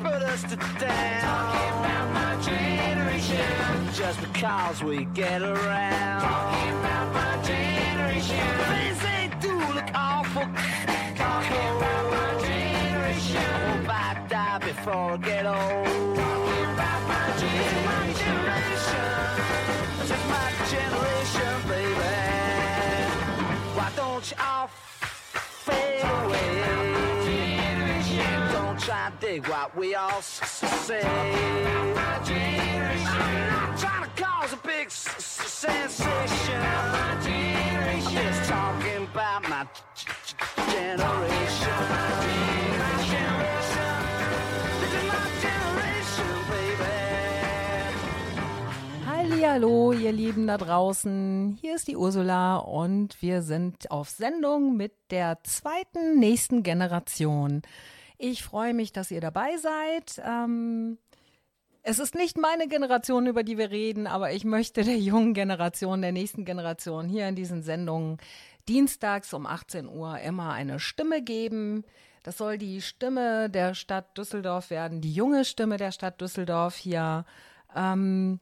put us to down. Talking about my generation. Just because we get around. Talking about my generation. Things they do look awful. Talking about my generation. I hope I die before I get old. Dig what we all say. I'm not trying to cause a big sensation. I'm just talking about my generation. My. Hallihallo, ihr Lieben da draußen. Hier ist die Ursula und wir sind auf Sendung mit der zweiten nächsten Generation. Ich freue mich, dass ihr dabei seid. Ähm, es ist nicht meine Generation, über die wir reden, aber ich möchte der jungen Generation, der nächsten Generation hier in diesen Sendungen dienstags um 18 Uhr immer eine Stimme geben. Das soll die Stimme der Stadt Düsseldorf werden, die junge Stimme der Stadt Düsseldorf hier. Ähm,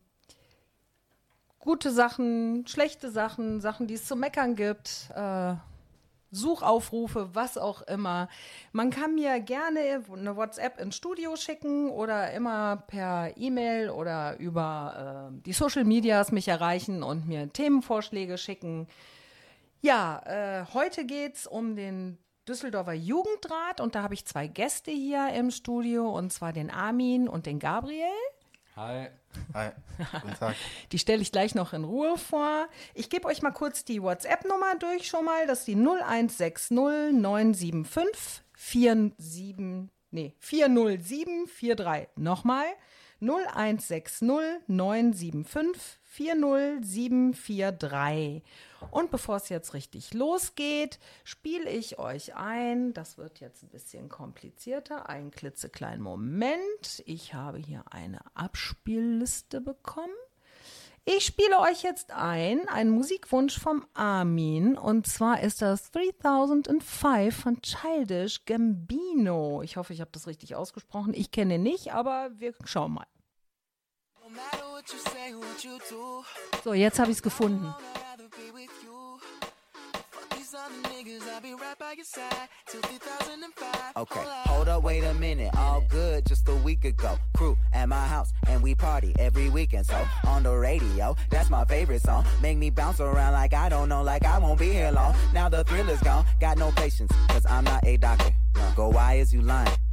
gute Sachen, schlechte Sachen, Sachen, die es zu meckern gibt, äh, Suchaufrufe, was auch immer. Man kann mir gerne eine WhatsApp ins Studio schicken oder immer per E-Mail oder über äh, die Social Medias mich erreichen und mir Themenvorschläge schicken. Ja, äh, heute geht's um den Düsseldorfer Jugendrat und da habe ich zwei Gäste hier im Studio und zwar den Armin und den Gabriel. Hi. Hi, guten Tag. Die stelle ich gleich noch in Ruhe vor. Ich gebe euch mal kurz die WhatsApp-Nummer durch schon mal. Das ist die 0160 975 47, nee, 40743. Nochmal. 0160 975 40743. Und bevor es jetzt richtig losgeht, spiele ich euch ein. Das wird jetzt ein bisschen komplizierter. Einen klitzekleinen Moment. Ich habe hier eine Abspielliste bekommen. Ich spiele euch jetzt ein, einen Musikwunsch vom Armin. Und zwar ist das 3005 von Childish Gambino. Ich hoffe, ich habe das richtig ausgesprochen. Ich kenne ihn nicht, aber wir schauen mal. So, jetzt habe ich es gefunden. I'd rather be with you. Fuck these other niggas, I'll be right by your side till 2005. Okay, Hold up. hold up, wait a minute. All good just a week ago. Crew at my house, and we party every weekend. So on the radio, that's my favorite song. Make me bounce around like I don't know, like I won't be here long. Now the thrill is gone. Got no patience, cause I'm not a doctor. Go, why is you lying?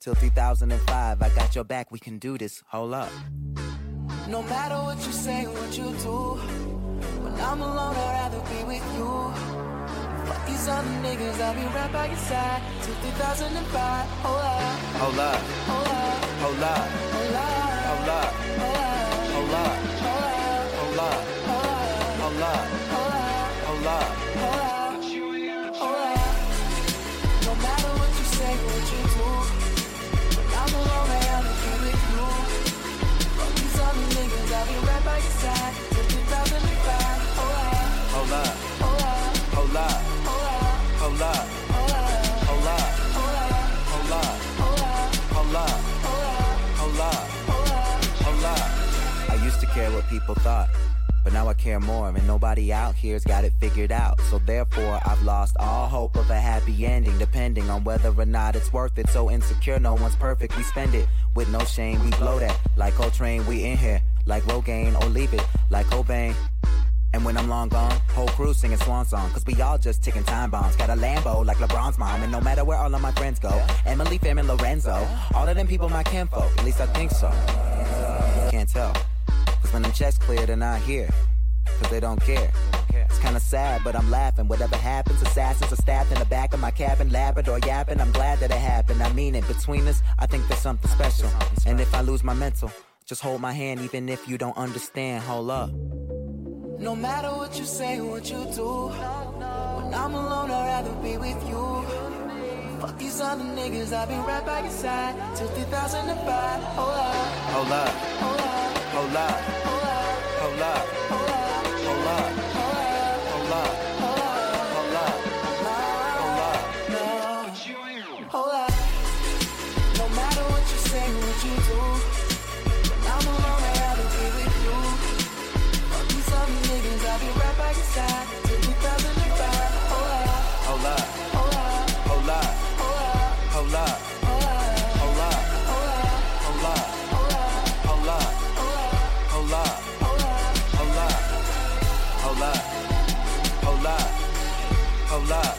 Till 2005, I got your back, we can do this. Hold up. No matter what you say, what you do, when I'm alone, I'd rather be with you. Fuck these other niggas, I'll be right by your side till 2005. Hold up, Hold up, hold up, hold up, hold up, care what people thought. But now I care more, and nobody out here's got it figured out. So therefore, I've lost all hope of a happy ending, depending on whether or not it's worth it. So insecure, no one's perfect. We spend it with no shame. We blow that like Coltrane. We in here like Rogaine, or leave it like Cobain. And when I'm long gone, whole crew singing swan song. Cause we all just ticking time bombs. Got a Lambo like LeBron's mom. And no matter where all of my friends go, Emily, Fam, and Lorenzo, all of them people my kinfolk. At least I think so. Can't tell. Cause when them checks clear, they're not here. Cause they don't care. It's kinda sad, but I'm laughing. Whatever happens, assassins are stabbed in the back of my cabin, Labrador yapping. I'm glad that it happened. I mean it. Between us, I think there's something special. And if I lose my mental, Just hold my hand even if you don't understand. Hold up. No matter what you say, what you do. When I'm alone, I'd rather be with you. Fuck these other niggas, I've been right by your side till 2005. Hold up, Hold up. hold up, Hold up. hold up, Hold up. hold up, Hold up. hold up. No, hold up. No matter what you say, what you do. I'm alone, I'd rather be with you. Fuck these other niggas, I'll be right by your side alive.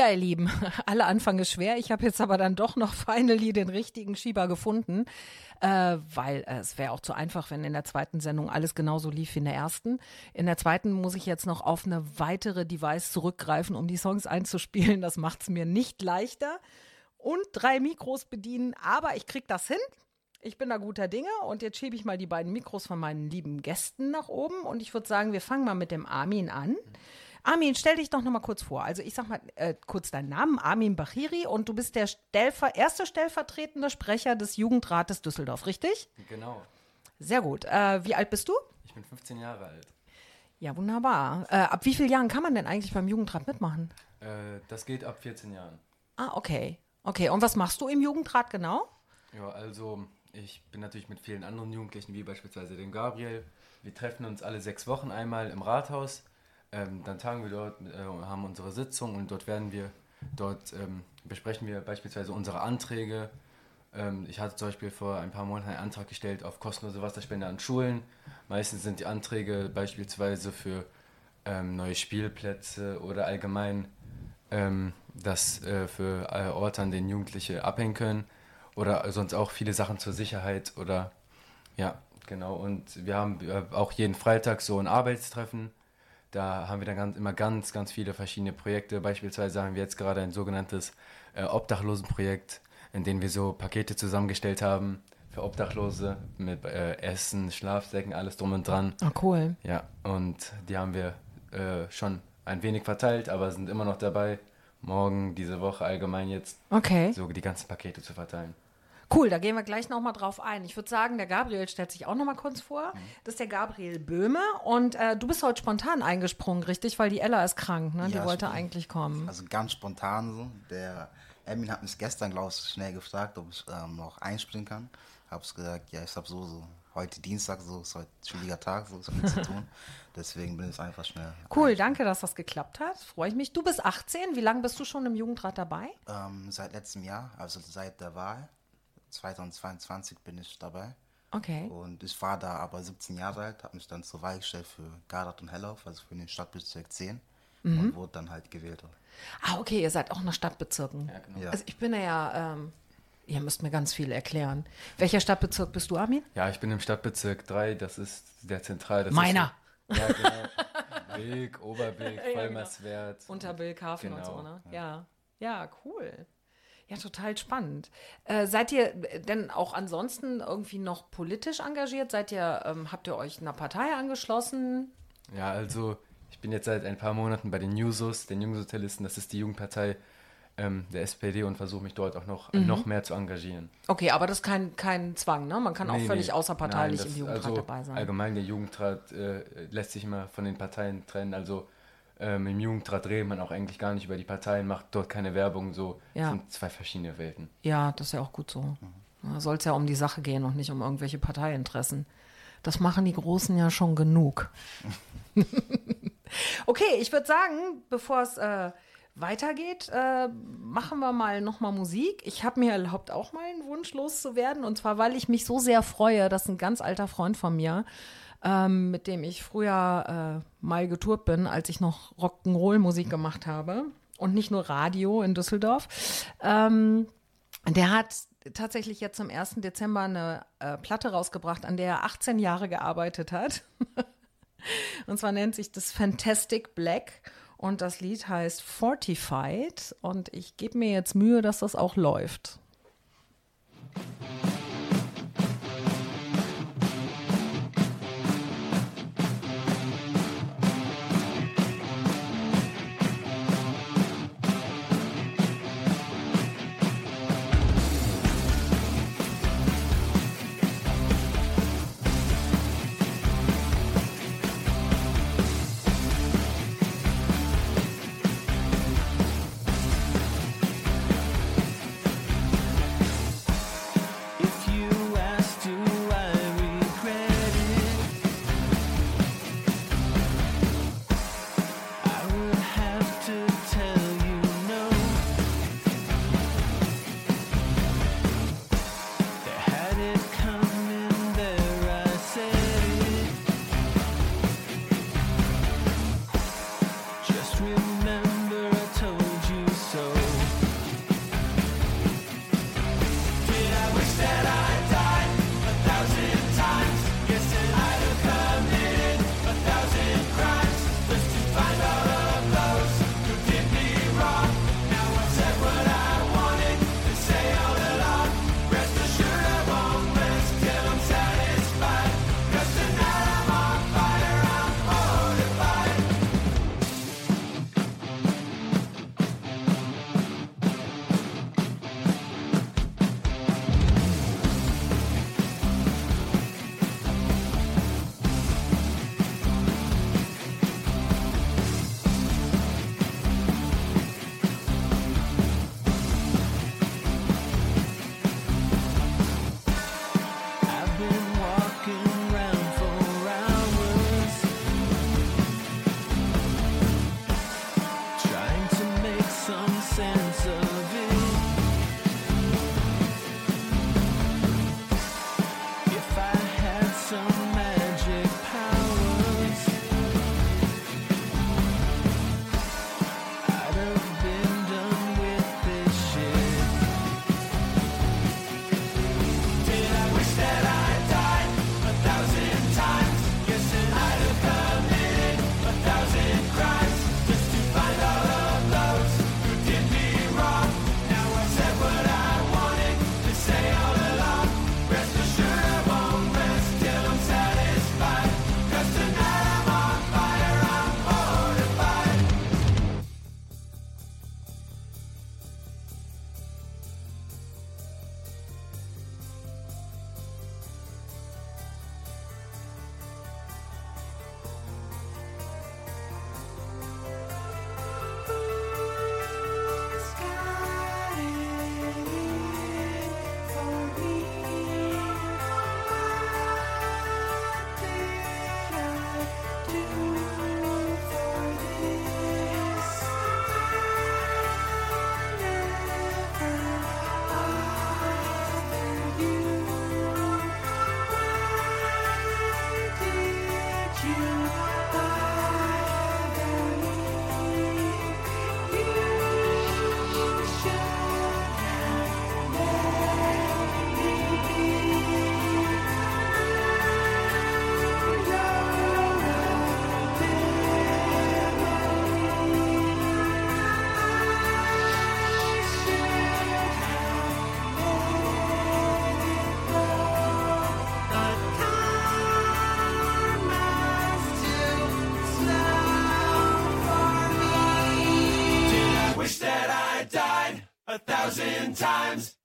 Ja, ihr Lieben, alle Anfang ist schwer. Ich habe jetzt aber dann doch noch finally den richtigen Schieber gefunden, äh, weil äh, es wäre auch zu einfach, wenn in der zweiten Sendung alles genauso lief wie in der ersten. In der zweiten muss ich jetzt noch auf eine weitere Device zurückgreifen, um die Songs einzuspielen. Das macht es mir nicht leichter. Und drei Mikros bedienen, aber ich krieg das hin. Ich bin da guter Dinge und jetzt schiebe ich mal die beiden Mikros von meinen lieben Gästen nach oben und ich würde sagen, wir fangen mal mit dem Armin an. Armin, stell dich doch noch mal kurz vor. Also ich sag mal äh, kurz deinen Namen, Armin Bachiri und du bist der Stellver erste stellvertretende Sprecher des Jugendrates Düsseldorf, richtig? Genau. Sehr gut. Äh, wie alt bist du? Ich bin 15 Jahre alt. Ja, wunderbar. Äh, ab wie vielen Jahren kann man denn eigentlich beim Jugendrat mitmachen? Äh, das geht ab 14 Jahren. Ah, okay. Okay, und was machst du im Jugendrat genau? Ja, also ich bin natürlich mit vielen anderen Jugendlichen, wie beispielsweise dem Gabriel. Wir treffen uns alle sechs Wochen einmal im Rathaus. Ähm, dann tagen wir dort, äh, haben unsere Sitzung und dort werden wir, dort ähm, besprechen wir beispielsweise unsere Anträge. Ähm, ich hatte zum Beispiel vor ein paar Monaten einen Antrag gestellt auf kostenlose Wasserspende an Schulen. Meistens sind die Anträge beispielsweise für ähm, neue Spielplätze oder allgemein ähm, das äh, für äh, Orte, an denen Jugendliche abhängen können. Oder sonst auch viele Sachen zur Sicherheit oder ja, genau. Und wir haben äh, auch jeden Freitag so ein Arbeitstreffen. Da haben wir dann ganz, immer ganz, ganz viele verschiedene Projekte. Beispielsweise haben wir jetzt gerade ein sogenanntes äh, Obdachlosenprojekt, in dem wir so Pakete zusammengestellt haben für Obdachlose mit äh, Essen, Schlafsäcken, alles drum und dran. Ah, cool. Ja, und die haben wir äh, schon ein wenig verteilt, aber sind immer noch dabei, morgen, diese Woche allgemein jetzt Okay. so die ganzen Pakete zu verteilen. Cool, da gehen wir gleich nochmal drauf ein. Ich würde sagen, der Gabriel stellt sich auch nochmal kurz vor. Das ist der Gabriel Böhme und äh, du bist heute spontan eingesprungen, richtig? Weil die Ella ist krank, ne? die Ja, wollte eigentlich kommen. Also ganz spontan so. Der Emin hat mich gestern, glaube ich, schnell gefragt, ob ich ähm, noch einspringen kann. Hab's gesagt, ja, ich hab so, so, heute Dienstag, so, ist heute ein chilliger Tag, so, ist nichts zu tun. Deswegen bin ich einfach schnell. Cool, danke, dass das geklappt hat. Freue ich mich. Du bist 18. Wie lange bist du schon im Jugendrat dabei? Ähm, seit letztem Jahr, also seit der Wahl, 2022 bin ich dabei. Okay. Und ich war da aber 17 Jahre alt, habe mich dann zur Wahl gestellt für Gardert und Hellauf, also für den Stadtbezirk 10. Und wurde dann halt gewählt. Ah, okay, ihr seid auch nach Stadtbezirken. Ja, genau. Ja. Also ich bin ja, ähm, ihr müsst mir ganz viel erklären. Welcher Stadtbezirk bist du, Armin? Ja, ich bin im Stadtbezirk 3, das ist der Zentral. Das Meiner. Ist so, ja, genau. Bilk, Oberbilk, Ja, genau. Vollmerswert. Unter Billkafen und Genau, so, ne? Ja. Ja, cool. Ja, total spannend. Äh, seid ihr denn auch ansonsten irgendwie noch politisch engagiert? Seid ihr, ähm, habt ihr euch einer Partei angeschlossen? Ja, also ich bin jetzt seit ein paar Monaten bei den Jusos, den Jungsozialisten, das ist die Jugendpartei ähm, der SPD und versuche mich dort auch noch, Mhm. noch mehr zu engagieren. Okay, aber das ist kein, kein Zwang, ne? Man kann auch Nee, völlig nee. außerparteilich Nein, im das- Jugendrat also dabei sein. Allgemein, der Jugendrat äh, lässt sich immer von den Parteien trennen. Also ähm, im Jugendrat redet man auch eigentlich gar nicht über die Parteien, macht dort keine Werbung. So Ja. Das sind zwei verschiedene Welten. Ja, das ist ja auch gut so. Da soll es ja um die Sache gehen und nicht um irgendwelche Parteiinteressen. Das machen die Großen ja schon genug. okay, ich würde sagen, bevor es äh, weitergeht, äh, machen wir mal nochmal Musik. Ich habe mir erlaubt, auch mal einen Wunsch loszuwerden. Und zwar, weil ich mich so sehr freue, dass ein ganz alter Freund von mir ähm, mit dem ich früher äh, mal getourt bin, als ich noch Rock'n'Roll-Musik gemacht habe und nicht nur Radio in Düsseldorf. Ähm, der hat tatsächlich jetzt am 1. Dezember eine äh, Platte rausgebracht, an der er 18 Jahre gearbeitet hat. und zwar nennt sich das Fantastic Black. Und das Lied heißt Fortified. Und ich gebe mir jetzt Mühe, dass das auch läuft.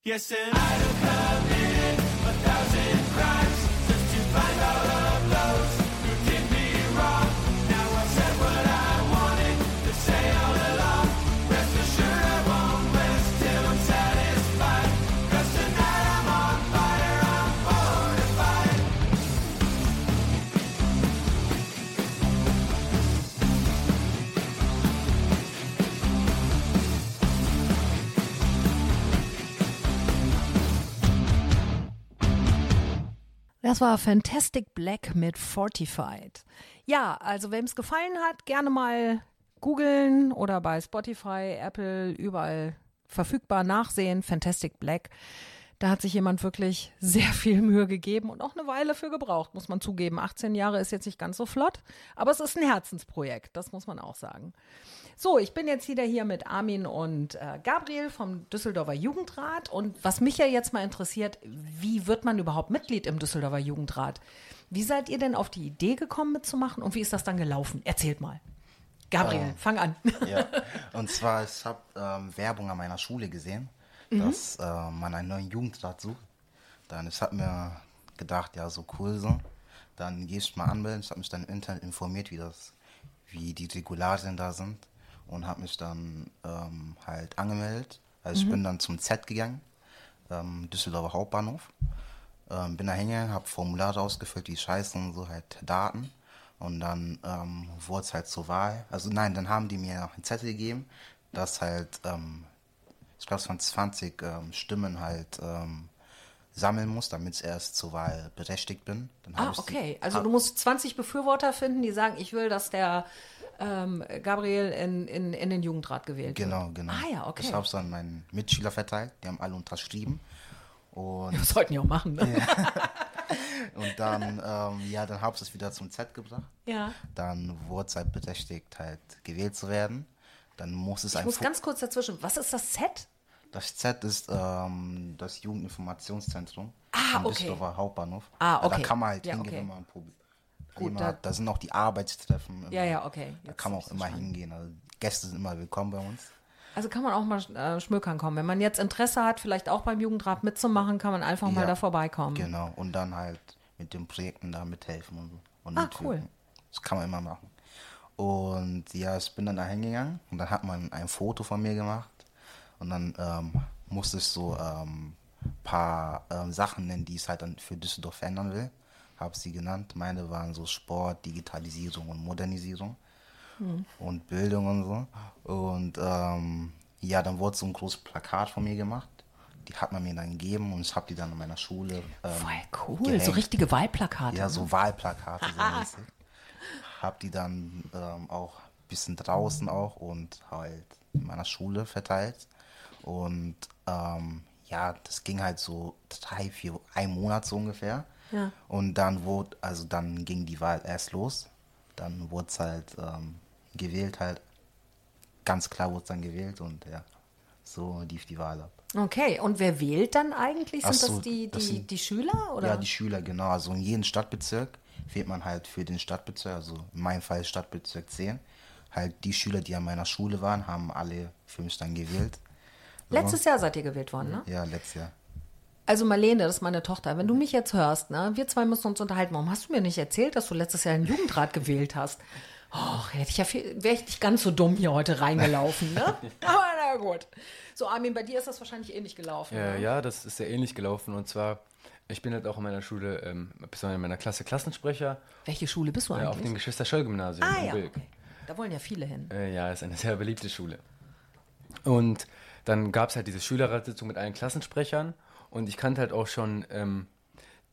Yes, sir. Das war Fantastic Black mit Fortified. Ja, also wem es gefallen hat, gerne mal googeln oder bei Spotify, Apple, überall verfügbar nachsehen. Fantastic Black. Da hat sich jemand wirklich sehr viel Mühe gegeben und auch eine Weile für gebraucht, muss man zugeben. 18 Jahre ist jetzt nicht ganz so flott, aber es ist ein Herzensprojekt, das muss man auch sagen. So, ich bin jetzt wieder hier mit Armin und äh, Gabriel vom Düsseldorfer Jugendrat. Und was mich ja jetzt mal interessiert, wie wird man überhaupt Mitglied im Düsseldorfer Jugendrat? Wie seid ihr denn auf die Idee gekommen mitzumachen und wie ist das dann gelaufen? Erzählt mal. Gabriel, fang an. Ja. Und zwar, ich habe ähm, Werbung an meiner Schule gesehen, dass äh, man einen neuen Jugendrat sucht. Dann ich habe mir gedacht, ja, so cool so. Dann gehe ich mal anmelden. Ich habe mich dann im Internet informiert, wie das, wie die Regularien da sind und habe mich dann ähm, halt angemeldet. Also ich bin dann zum Z gegangen, ähm, Düsseldorfer Hauptbahnhof. Ähm, bin da hingegangen, habe Formulare ausgefüllt, wie Scheiße und so, halt Daten. Und dann ähm, wurde es halt zur Wahl. Also nein, dann haben die mir einen Zettel gegeben, dass halt, ähm, ich glaube es waren 20 ähm, Stimmen halt ähm, sammeln muss, damit ich erst zur Wahl berechtigt bin. Ah, ich die- okay. Also hab- du musst 20 Befürworter finden, die sagen, ich will, dass der ähm, Gabriel in, in, in den Jugendrat gewählt Genau, wird. genau. Ah ja, okay. Ich habe es an meinen Mitschüler verteilt, die haben alle unterschrieben. Und, Das sollten die auch machen. Ne? und dann, ähm, ja, dann habe ich es wieder zum Z gebracht. Ja. Dann wurde es halt berechtigt, halt gewählt zu werden. Dann muss es Ich ein muss Fo- ganz kurz dazwischen. Was ist das Set? Das Z ist ähm, das Jugendinformationszentrum Ah, am okay. Düsseldorfer Hauptbahnhof. Ah, Da okay. kann man halt Ja, hingehen, okay. wenn man Gut, immer, da- da, sind auch die Arbeitstreffen. Ja, ja, okay. Da Jetzt kann man auch immer verstanden. hingehen. Also Gäste sind immer willkommen bei uns. Also kann man auch mal äh, schmökern kommen. Wenn man jetzt Interesse hat, vielleicht auch beim Jugendrat mitzumachen, kann man einfach mal Ja, da vorbeikommen. Genau. Und dann halt mit den Projekten da mithelfen und so. Und Ah, mitwirken. cool. Das kann man immer machen. Und ja, ich bin dann da hingegangen und dann hat man ein Foto von mir gemacht. Und dann ähm, musste ich so ein ähm, paar ähm, Sachen nennen, die ich halt dann für Düsseldorf verändern will. Habe sie genannt. Meine waren so Sport, Digitalisierung und Modernisierung. Und Bildung und so. Und ähm, ja, dann wurde so ein großes Plakat von mir gemacht. Die hat man mir dann gegeben und ich habe die dann in meiner Schule. Ähm, Voll cool. So gehängt. richtige Wahlplakate. Ja, ne? so Wahlplakate so mäßig. Hab die dann ähm, auch ein bisschen draußen auch und halt in meiner Schule verteilt. Und ähm, ja, das ging halt so drei, vier, ein Monat so ungefähr. Ja. Und dann wurde, also dann ging die Wahl erst los. Dann wurde es halt ähm, gewählt halt. Ganz klar wurde es dann gewählt und ja, so lief die Wahl ab. Okay, und wer wählt dann eigentlich? Sind so, das die, das die, sind- die Schüler? Oder? Ja, die Schüler, genau. Also in jedem Stadtbezirk wählt man halt für den Stadtbezirk, also in meinem Fall Stadtbezirk 10. Halt die Schüler, die an meiner Schule waren, haben alle für mich dann gewählt. Letztes Jahr seid ihr gewählt worden, ne? Ja, letztes Jahr. Also Marlene, das ist meine Tochter. Wenn du mich jetzt hörst, ne, wir zwei müssen uns unterhalten. Warum hast du mir nicht erzählt, dass du letztes Jahr einen Jugendrat gewählt hast? Och, hätte ich ja viel, wäre ich nicht ganz so dumm hier heute reingelaufen, ne? Aber na gut. So, Armin, bei dir ist das wahrscheinlich ähnlich gelaufen. Äh, ne? ja, das ist sehr ähnlich gelaufen. Und zwar, ich bin halt auch in meiner Schule, ähm, besonders in meiner Klasse Klassensprecher Welche Schule bist du äh, auf eigentlich? dem Geschwister-Scholl-Gymnasium ah in ja, okay. Da wollen ja viele hin. Äh, ja, ist eine sehr beliebte Schule. Und dann gab es halt diese Schülerratssitzung mit allen Klassensprechern und ich kannte halt auch schon ähm,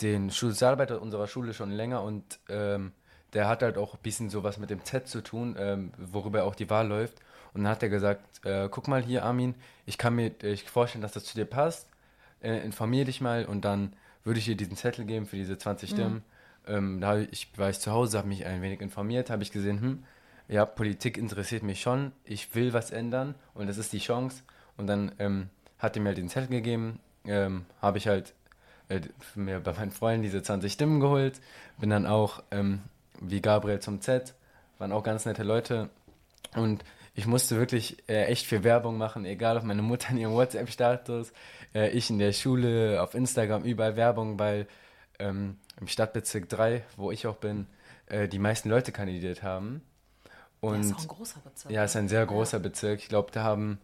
den Schulsozialarbeiter unserer Schule schon länger und ähm, der hat halt auch ein bisschen sowas mit dem Z zu tun, ähm, worüber auch die Wahl läuft. Und dann hat er gesagt, äh, guck mal hier, Armin, ich kann mir ich vorstellen, dass das zu dir passt. Äh, informier dich mal und dann würde ich dir diesen Zettel geben für diese 20 Stimmen. Ähm, da ich, war ich zu Hause, habe mich ein wenig informiert, habe ich gesehen, hm, ja, Politik interessiert mich schon, ich will was ändern und das ist die Chance. Und dann ähm, hat er mir halt den Zettel gegeben, ähm, habe ich halt äh, mir bei meinen Freunden diese 20 Stimmen geholt, bin dann auch ähm, wie Gabriel zum Z, waren auch ganz nette Leute und ich musste wirklich äh, echt viel Werbung machen, egal ob meine Mutter in ihrem WhatsApp-Status, äh, ich in der Schule, auf Instagram, überall Werbung, weil ähm, im Stadtbezirk 3, wo ich auch bin, äh, die meisten Leute kandidiert haben. Und das ist auch ein großer Bezirk. ja, ist ein sehr großer Bezirk. Ich glaube, da haben,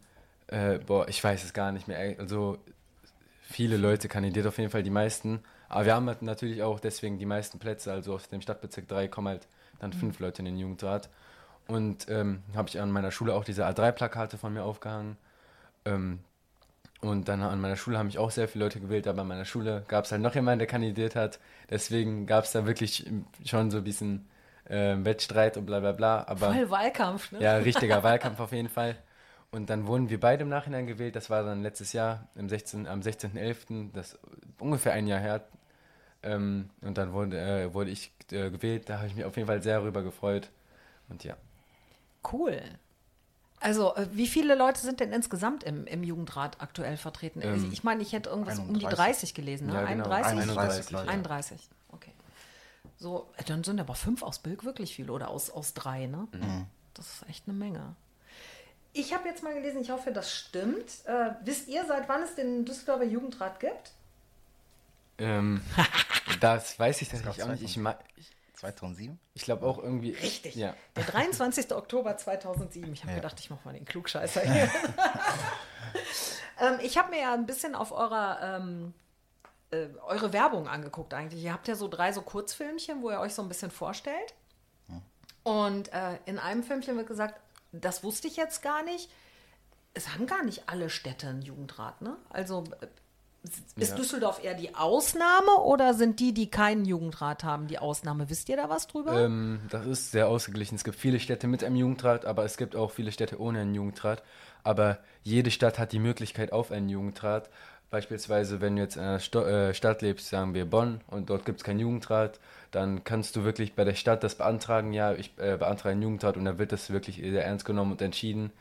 äh, boah, ich weiß es gar nicht mehr. Also viele Leute kandidiert auf jeden Fall, die meisten. Aber wir haben halt natürlich auch deswegen die meisten Plätze. Also aus dem Stadtbezirk 3 kommen halt dann fünf Leute in den Jugendrat. Und ähm, habe ich an meiner Schule auch diese A3-Plakate von mir aufgehangen. Ähm, Und dann an meiner Schule haben mich auch sehr viele Leute gewählt, aber an meiner Schule gab es halt noch jemanden, der kandidiert hat. Deswegen gab es da wirklich schon so ein bisschen äh, Wettstreit und bla bla bla. Aber Voll Wahlkampf, ne? ja, richtiger Wahlkampf auf jeden Fall. Und dann wurden wir beide im Nachhinein gewählt. Das war dann letztes Jahr im 16, am 16.11., das ungefähr ein Jahr her. Ähm, und dann wurde, äh, wurde ich äh, gewählt. Da habe ich mich auf jeden Fall sehr darüber gefreut. Und ja. Cool. Also, äh, wie viele Leute sind denn insgesamt im, im Jugendrat aktuell vertreten? Ähm, ich meine, ich hätte irgendwas um die 31. 30 gelesen, ne? Ja, genau, 31? 31 Leute. 31, okay. So, äh, dann sind aber fünf aus Bilk wirklich viele oder aus, aus drei, ne? Das ist echt eine Menge. Ich habe jetzt mal gelesen, ich hoffe, das stimmt. Äh, wisst ihr, seit wann es den Düsseldorfer Jugendrat gibt? Ähm, das weiß ich tatsächlich auch nicht. Ich, ich, 2007? ich glaube auch irgendwie. Richtig. Ja. Der 23. Oktober 2007. Ich habe gedacht, ich mache mal den Klugscheißer hier. ähm, ich habe mir ja ein bisschen auf eurer, ähm, äh, eure Werbung angeguckt eigentlich. Ihr habt ja so drei so Kurzfilmchen, wo ihr euch so ein bisschen vorstellt. Und äh, in einem Filmchen wird gesagt, das wusste ich jetzt gar nicht. Es haben gar nicht alle Städte einen Jugendrat, ne? Also äh, ist Ja. Düsseldorf eher die Ausnahme oder sind die, die keinen Jugendrat haben, die Ausnahme? Wisst ihr da was drüber? Ähm, das ist sehr ausgeglichen. Es gibt viele Städte mit einem Jugendrat, aber es gibt auch viele Städte ohne einen Jugendrat. Aber jede Stadt hat die Möglichkeit auf einen Jugendrat. Beispielsweise, wenn du jetzt in einer Sto äh, Stadt lebst, sagen wir Bonn, und dort gibt es keinen Jugendrat, dann kannst du wirklich bei der Stadt das beantragen, ja, ich äh, beantrage einen Jugendrat und dann wird das wirklich sehr ernst genommen und entschieden.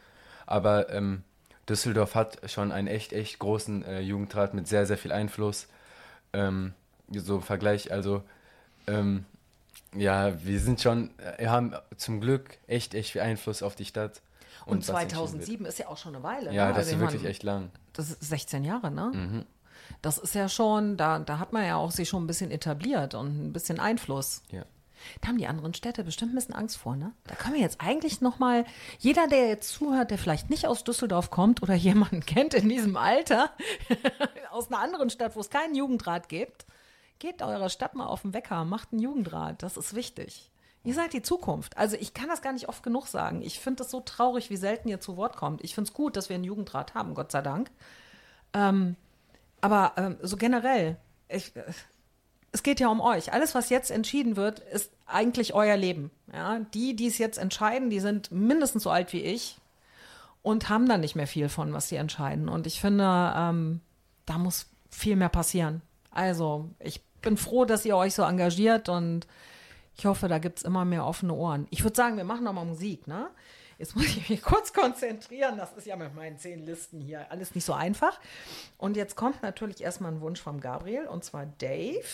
Aber ähm, Düsseldorf hat schon einen echt, echt großen äh, Jugendrat mit sehr, sehr viel Einfluss. Ähm, so im Vergleich, also ähm, ja, wir sind schon, äh, wir haben zum Glück echt, echt viel Einfluss auf die Stadt. Und, entschieden 2007 ist ja auch schon eine Weile. Ja, ne? das Also ist ich wirklich meine, echt lang. Das ist 16 Jahre, ne? Mhm. Das ist ja schon, da, da hat man ja auch sich schon ein bisschen etabliert und ein bisschen Einfluss. Ja. Da haben die anderen Städte bestimmt ein bisschen Angst vor, ne? Da können wir jetzt eigentlich nochmal, jeder, der jetzt zuhört, der vielleicht nicht aus Düsseldorf kommt oder jemanden kennt in diesem Alter, aus einer anderen Stadt, wo es keinen Jugendrat gibt, geht eurer Stadt mal auf den Wecker, macht einen Jugendrat. Das ist wichtig. Ihr seid die Zukunft. Also ich kann das gar nicht oft genug sagen. Ich finde es so traurig, wie selten ihr zu Wort kommt. Ich finde es gut, dass wir einen Jugendrat haben, Gott sei Dank. Ähm, aber ähm, so generell, ich, äh, es geht ja um euch. Alles, was jetzt entschieden wird, ist eigentlich euer Leben. Ja? Die, die es jetzt entscheiden, die sind mindestens so alt wie ich und haben dann nicht mehr viel von, was sie entscheiden. Und ich finde, ähm, da muss viel mehr passieren. Also, ich bin froh, dass ihr euch so engagiert und ich hoffe, da gibt es immer mehr offene Ohren. Ich würde sagen, wir machen noch mal Musik, ne? Jetzt muss ich mich kurz konzentrieren. Das ist ja mit meinen zehn Listen hier alles nicht so einfach. Und jetzt kommt natürlich erstmal ein Wunsch vom Gabriel und zwar Dave,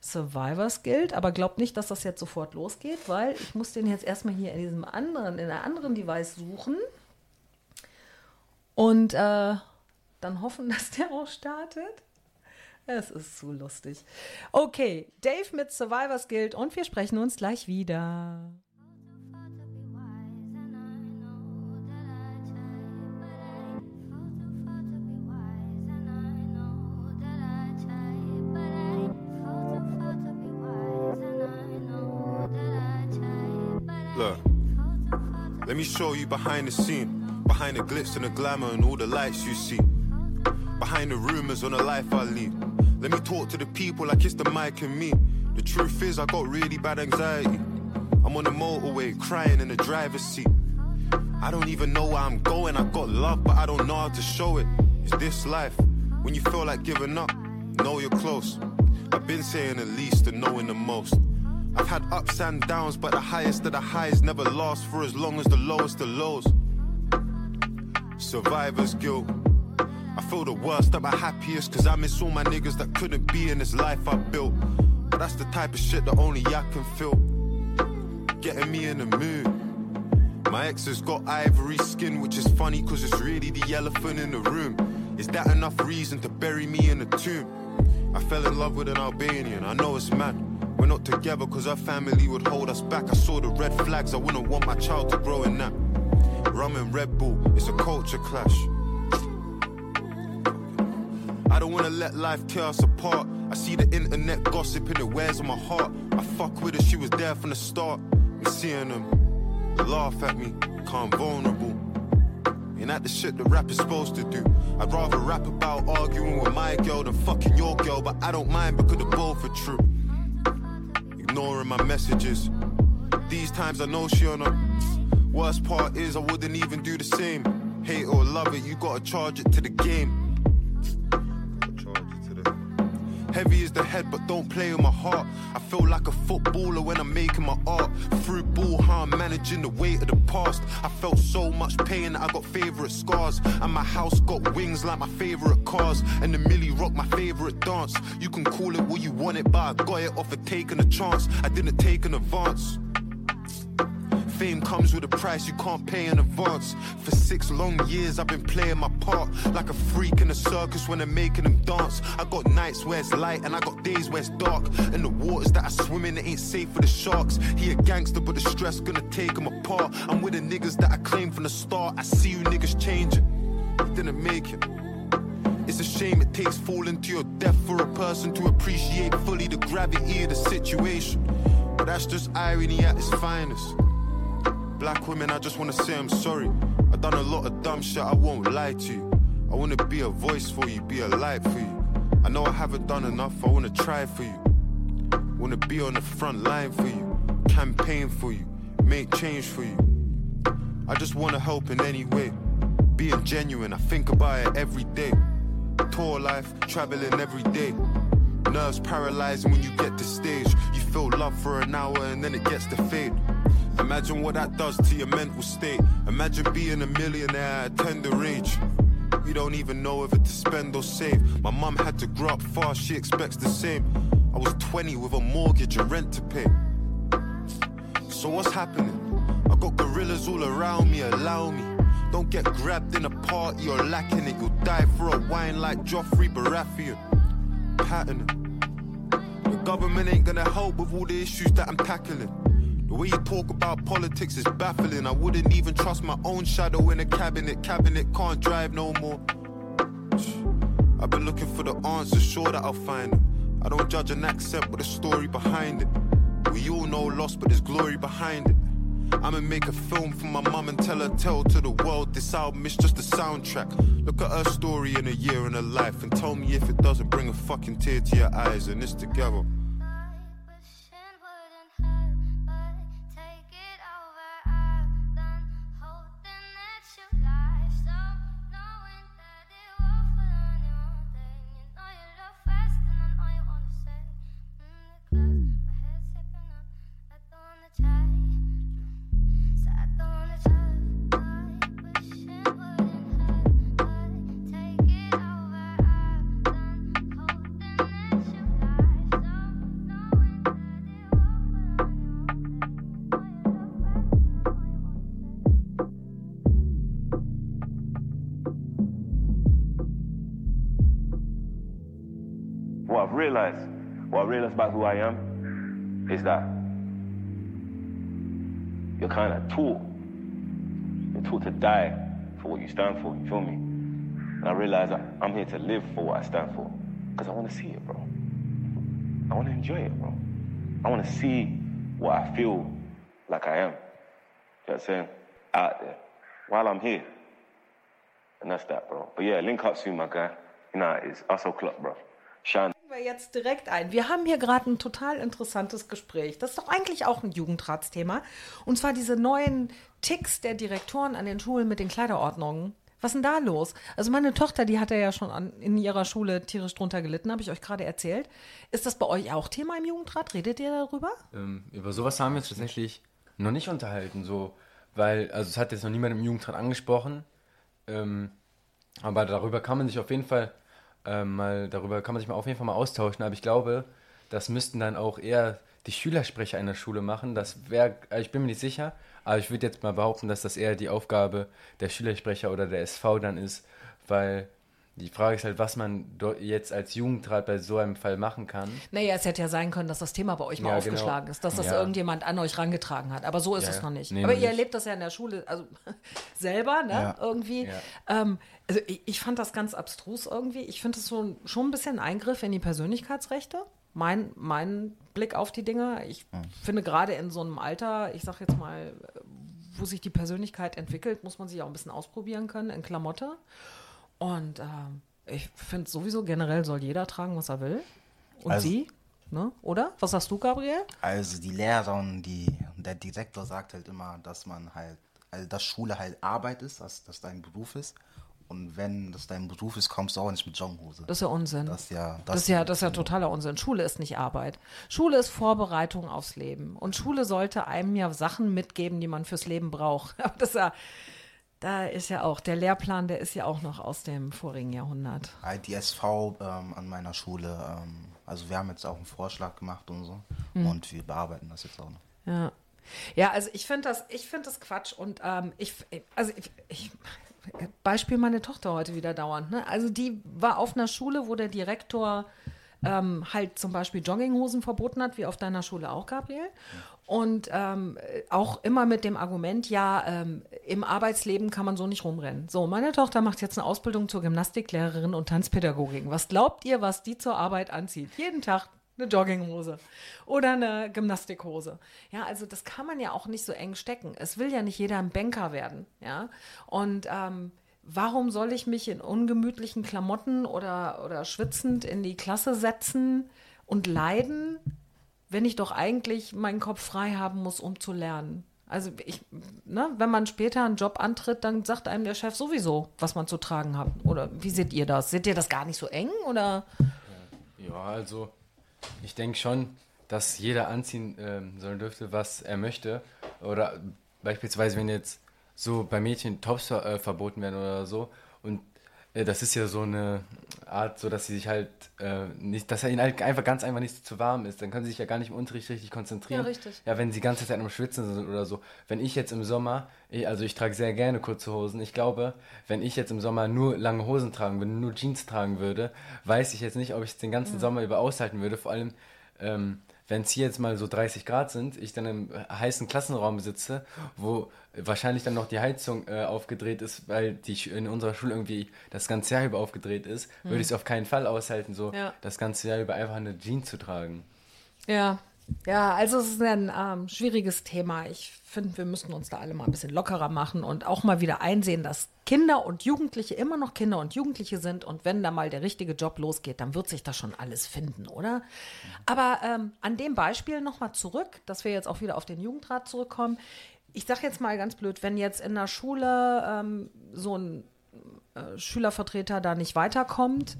Survivors Guild. Aber glaubt nicht, dass das jetzt sofort losgeht, weil ich muss den jetzt erstmal hier in diesem anderen, in einer anderen Device suchen. Und äh, dann hoffen, dass der auch startet. Es ist zu lustig. Okay, Dave mit Survivors Guild und wir sprechen uns gleich wieder. Show you behind the scene, behind the glitz and the glamour and all the lights you see, behind the rumors on the life I lead. Let me talk to the people like it's the mic and me. The truth is, I got really bad anxiety. I'm on the motorway crying in the driver's seat. I don't even know where I'm going. I got love, but I don't know how to show it. it. Is this life? When you feel like giving up, know you're close. I've been saying the least and knowing the most. I've had ups and downs, but the highest of the highs never last for as long as the lowest of lows. Survivor's guilt. I feel the worst at my happiest, cause I miss all my niggas that couldn't be in this life I built. But that's the type of shit that only I can feel. Getting me in the mood. My ex has got ivory skin, which is funny cause it's really the elephant in the room. Is that enough reason to bury me in a tomb? I fell in love with an Albanian, I know it's mad. We're not together cause our family would hold us back. I saw the red flags, I wouldn't want my child to grow in that. Rum and Red Bull, it's a culture clash. I don't wanna let life tear us apart. I see the internet gossip and it wears on my heart. I fuck with her, she was there from the start. I'm seeing them laugh at me, calm vulnerable. Ain't that the shit the rap is supposed to do? I'd rather rap about arguing with my girl than fucking your girl, but I don't mind because the both are true. Ignoring my messages. These times I know she on her. Worst part is I wouldn't even do the same. Hate or love it, you gotta charge it to the game. Heavy is the head, but don't play with my heart. I feel like a footballer when I'm making my art. Through ball, how I'm managing the weight of the past. I felt so much pain that I got favorite scars. And my house got wings like my favorite cars. And the Millie rock my favorite dance. You can call it what you want it, but I got it off of taking a chance. I didn't take an advance. Fame comes with a price you can't pay in advance. For six long years, I've been playing my part like a freak in a circus when they're making them dance. I got nights where it's light and I got days where it's dark. And the waters that I swim in, it ain't safe for the sharks. He a gangster, but the stress gonna take him apart. I'm with the niggas that I claim from the start. I see you niggas changing. Didn't make it. It's a shame it takes falling to your death for a person to appreciate fully the gravity of the situation. But that's just irony at its finest. Black women, I just wanna say I'm sorry. I've done a lot of dumb shit, I won't lie to you. I wanna be a voice for you, be a light for you. I know I haven't done enough, I wanna try for you. Wanna be on the front line for you, campaign for you, make change for you. I just wanna help in any way. Being genuine, I think about it every day. Tour life, traveling every day. Nerves paralyzing when you get to stage. You feel love for an hour and then it gets to fade. Imagine what that does to your mental state. Imagine being a millionaire at tender age. You don't even know whether to spend or save. My mum had to grow up fast, she expects the same. I was 20 with a mortgage and rent to pay. So what's happening? I got gorillas all around me, allow me. Don't get grabbed in a party or lacking it. You'll die for a wine like Joffrey Baratheon. Patterning. The government ain't gonna help with all the issues that I'm tackling. The way you talk about politics is baffling. I wouldn't even trust my own shadow in a cabinet. Cabinet can't drive no more. I've been looking for the answers, sure that I'll find them. I don't judge an accent, but the story behind it. We all know loss, but there's glory behind it. I'ma make a film for my mum and tell her tale to the world this album is just a soundtrack. Look at her story in a year in her life and tell me if it doesn't bring a fucking tear to your eyes and it's together. Realized, what I realized about who I am, is that you're kind of taught. You're taught to die for what you stand for. You feel me? And I realize that I'm here to live for what I stand for, because I want to see it, bro. I want to enjoy it, bro. I want to see what I feel like I am. You know what I'm saying? Out there, while I'm here. And that's that, bro. But yeah, link up soon, my guy. You know, it's us o'clock, bro. Shine. Wir jetzt direkt ein. Wir haben hier gerade ein total interessantes Gespräch. Das ist doch eigentlich auch ein Jugendratsthema. Und zwar diese neuen Ticks der Direktoren an den Schulen mit den Kleiderordnungen. Was ist denn da los? Also meine Tochter, die hat ja schon an, in ihrer Schule tierisch drunter gelitten, habe ich euch gerade erzählt. Ist das bei euch auch Thema im Jugendrat? Redet ihr darüber? Ähm, über sowas haben wir uns tatsächlich noch nicht unterhalten, so, weil, also es hat jetzt noch niemand im Jugendrat angesprochen, ähm, aber darüber kann man sich auf jeden Fall ähm, mal, darüber kann man sich mal auf jeden Fall mal austauschen, aber ich glaube, das müssten dann auch eher die Schülersprecher einer Schule machen, das wäre, ich bin mir nicht sicher, aber ich würde jetzt mal behaupten, dass das eher die Aufgabe der Schülersprecher oder der SV dann ist, weil die Frage ist halt, was man jetzt als Jugendrat bei so einem Fall machen kann. Naja, es hätte ja sein können, dass das Thema bei euch mal Ja, aufgeschlagen genau. ist, dass das Ja. irgendjemand an euch rangetragen hat. Aber so ist Ja, es noch nicht. Nee, Aber ihr nicht. erlebt das ja in der Schule, also selber, ne, irgendwie. Ähm, also ich, ich fand das ganz abstrus irgendwie. Ich finde das so, schon ein bisschen ein Eingriff in die Persönlichkeitsrechte. Mein, mein Blick auf die Dinge. Ich finde gerade in so einem Alter, ich sag jetzt mal, wo sich die Persönlichkeit entwickelt, muss man sich auch ein bisschen ausprobieren können in Klamotte. Und ähm, ich finde sowieso generell soll jeder tragen, was er will. Und Also- sie, ne? Oder? Was sagst du, Gabriel? Also die Lehrer und die, der Direktor sagt halt immer, dass man halt, also dass Schule halt Arbeit ist, dass das dein Beruf ist. Und wenn das dein Beruf ist, kommst du auch nicht mit Jogginghose. Das ist ja Unsinn. Das ist ja, Das ist ja, das ist ja totaler Unsinn. Schule ist nicht Arbeit. Schule ist Vorbereitung aufs Leben. Und Schule sollte einem ja Sachen mitgeben, die man fürs Leben braucht. Aber das ist ja, da ist ja auch, der Lehrplan, der ist ja auch noch aus dem vorigen Jahrhundert. Die SV ähm, an meiner Schule, ähm, also wir haben jetzt auch einen Vorschlag gemacht und so. Mhm. Und wir bearbeiten das jetzt auch noch. Ja. Ja, also ich finde das, ich finde das Quatsch und ähm, ich, also ich, ich, Beispiel meine Tochter heute wieder dauernd. Ne? Also die war auf einer Schule, wo der Direktor ähm, halt zum Beispiel Jogginghosen verboten hat, wie auf deiner Schule auch, Gabriel. Und ähm, auch immer mit dem Argument, ja, ähm, im Arbeitsleben kann man so nicht rumrennen. So, meine Tochter macht jetzt eine Ausbildung zur Gymnastiklehrerin und Tanzpädagogin. Was glaubt ihr, was die zur Arbeit anzieht? Jeden Tag eine Jogginghose oder eine Gymnastikhose. Ja, also das kann man ja auch nicht so eng stecken. Es will ja nicht jeder ein Banker werden. Ja, und ähm, warum soll ich mich in ungemütlichen Klamotten oder, oder schwitzend in die Klasse setzen und leiden, wenn ich doch eigentlich meinen Kopf frei haben muss, um zu lernen? Also ich, ne, wenn man später einen Job antritt, dann sagt einem der Chef sowieso, was man zu tragen hat. Oder wie seht ihr das? Seht ihr das gar nicht so eng oder? Ja, also ich denke schon, dass jeder anziehen ähm, sollen dürfte, was er möchte. Oder beispielsweise, wenn jetzt so bei Mädchen Tops äh, verboten werden oder so. Und das ist ja so eine Art, so dass sie sich halt äh, nicht, dass er ihnen halt einfach ganz einfach nicht zu warm ist. Dann können sie sich ja gar nicht im Unterricht richtig konzentrieren. Ja, richtig. Ja, wenn sie die ganze Zeit am Schwitzen sind oder so. Wenn ich jetzt im Sommer, ich, also ich trage sehr gerne kurze Hosen. Ich glaube, wenn ich jetzt im Sommer nur lange Hosen tragen würde, nur Jeans tragen würde, weiß ich jetzt nicht, ob ich es den ganzen Sommer über aushalten würde. Vor allem, ähm, wenn es hier jetzt mal so 30 Grad sind, ich dann im heißen Klassenraum sitze, wo wahrscheinlich dann noch die Heizung äh, aufgedreht ist, weil die in unserer Schule irgendwie das ganze Jahr über aufgedreht ist, würde ich es auf keinen Fall aushalten, so Ja. das ganze Jahr über einfach eine Jeans zu tragen. Ja, ja, also es ist ein ähm, schwieriges Thema. Ich finde, wir müssten uns da alle mal ein bisschen lockerer machen und auch mal wieder einsehen, dass Kinder und Jugendliche immer noch Kinder und Jugendliche sind und wenn da mal der richtige Job losgeht, dann wird sich das schon alles finden, oder? Aber ähm, an dem Beispiel nochmal zurück, dass wir jetzt auch wieder auf den Jugendrat zurückkommen. Ich sage jetzt mal ganz blöd, wenn jetzt in der Schule ähm, so ein äh, Schülervertreter da nicht weiterkommt,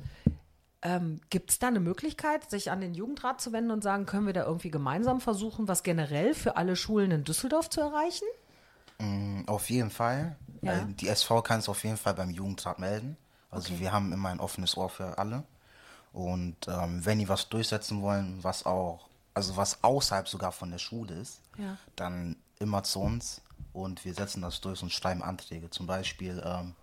ähm, Gibt es da eine Möglichkeit, sich an den Jugendrat zu wenden und sagen, können wir da irgendwie gemeinsam versuchen, was generell für alle Schulen in Düsseldorf zu erreichen? Auf jeden Fall. Ja. Die SV kann es auf jeden Fall beim Jugendrat melden. Also wir haben immer ein offenes Ohr für alle. Und ähm, wenn die was durchsetzen wollen, was auch, also was außerhalb sogar von der Schule ist, Ja. dann immer zu uns und wir setzen das durch und schreiben Anträge. Zum Beispiel ähm,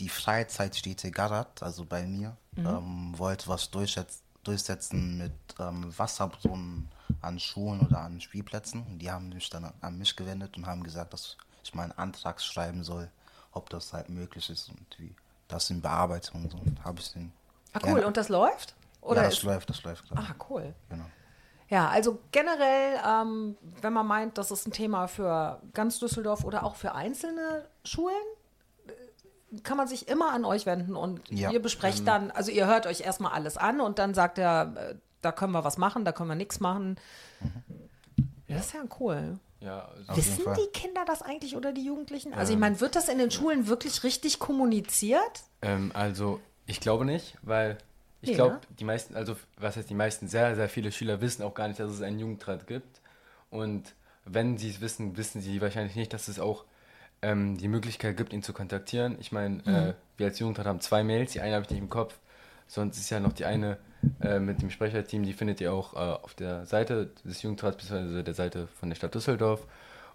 die Freizeitstätte Garat, also bei mir, ähm, wollte was durchsetz durchsetzen mit ähm, Wasserbrunnen an Schulen oder an Spielplätzen. Und die haben sich dann an mich gewendet und haben gesagt, dass ich mal einen Antrag schreiben soll, ob das halt möglich ist und wie das in Bearbeitung und so. Und habe ich den. Ah, cool. Und das läuft? Oder ja, das läuft, das läuft ah, cool. Genau. Ja, also generell, ähm, wenn man meint, das ist ein Thema für ganz Düsseldorf oder auch für einzelne Schulen, kann man sich immer an euch wenden und Ja. ihr besprecht dann, also ihr hört euch erstmal alles an und dann sagt er, äh, da können wir was machen, da können wir nichts machen. Das ist ja cool. Ja, also Wissen die Kinder das eigentlich oder die Jugendlichen? Also ich meine, wird das in den Schulen wirklich richtig kommuniziert? Ähm, also, ich glaube nicht, weil ich Nee, glaube, ne? die meisten, also was heißt die meisten, sehr, sehr viele Schüler wissen auch gar nicht, dass es einen Jugendrat gibt. Und wenn sie es wissen, wissen sie wahrscheinlich nicht, dass es auch ähm, die Möglichkeit gibt, ihn zu kontaktieren. Ich meine, Mhm. äh, wir als Jugendrat haben zwei Mails, die eine habe ich nicht im Kopf, sonst ist ja noch die eine äh, mit dem Sprecherteam, die findet ihr auch äh, auf der Seite des Jugendrats, beziehungsweise der Seite von der Stadt Düsseldorf.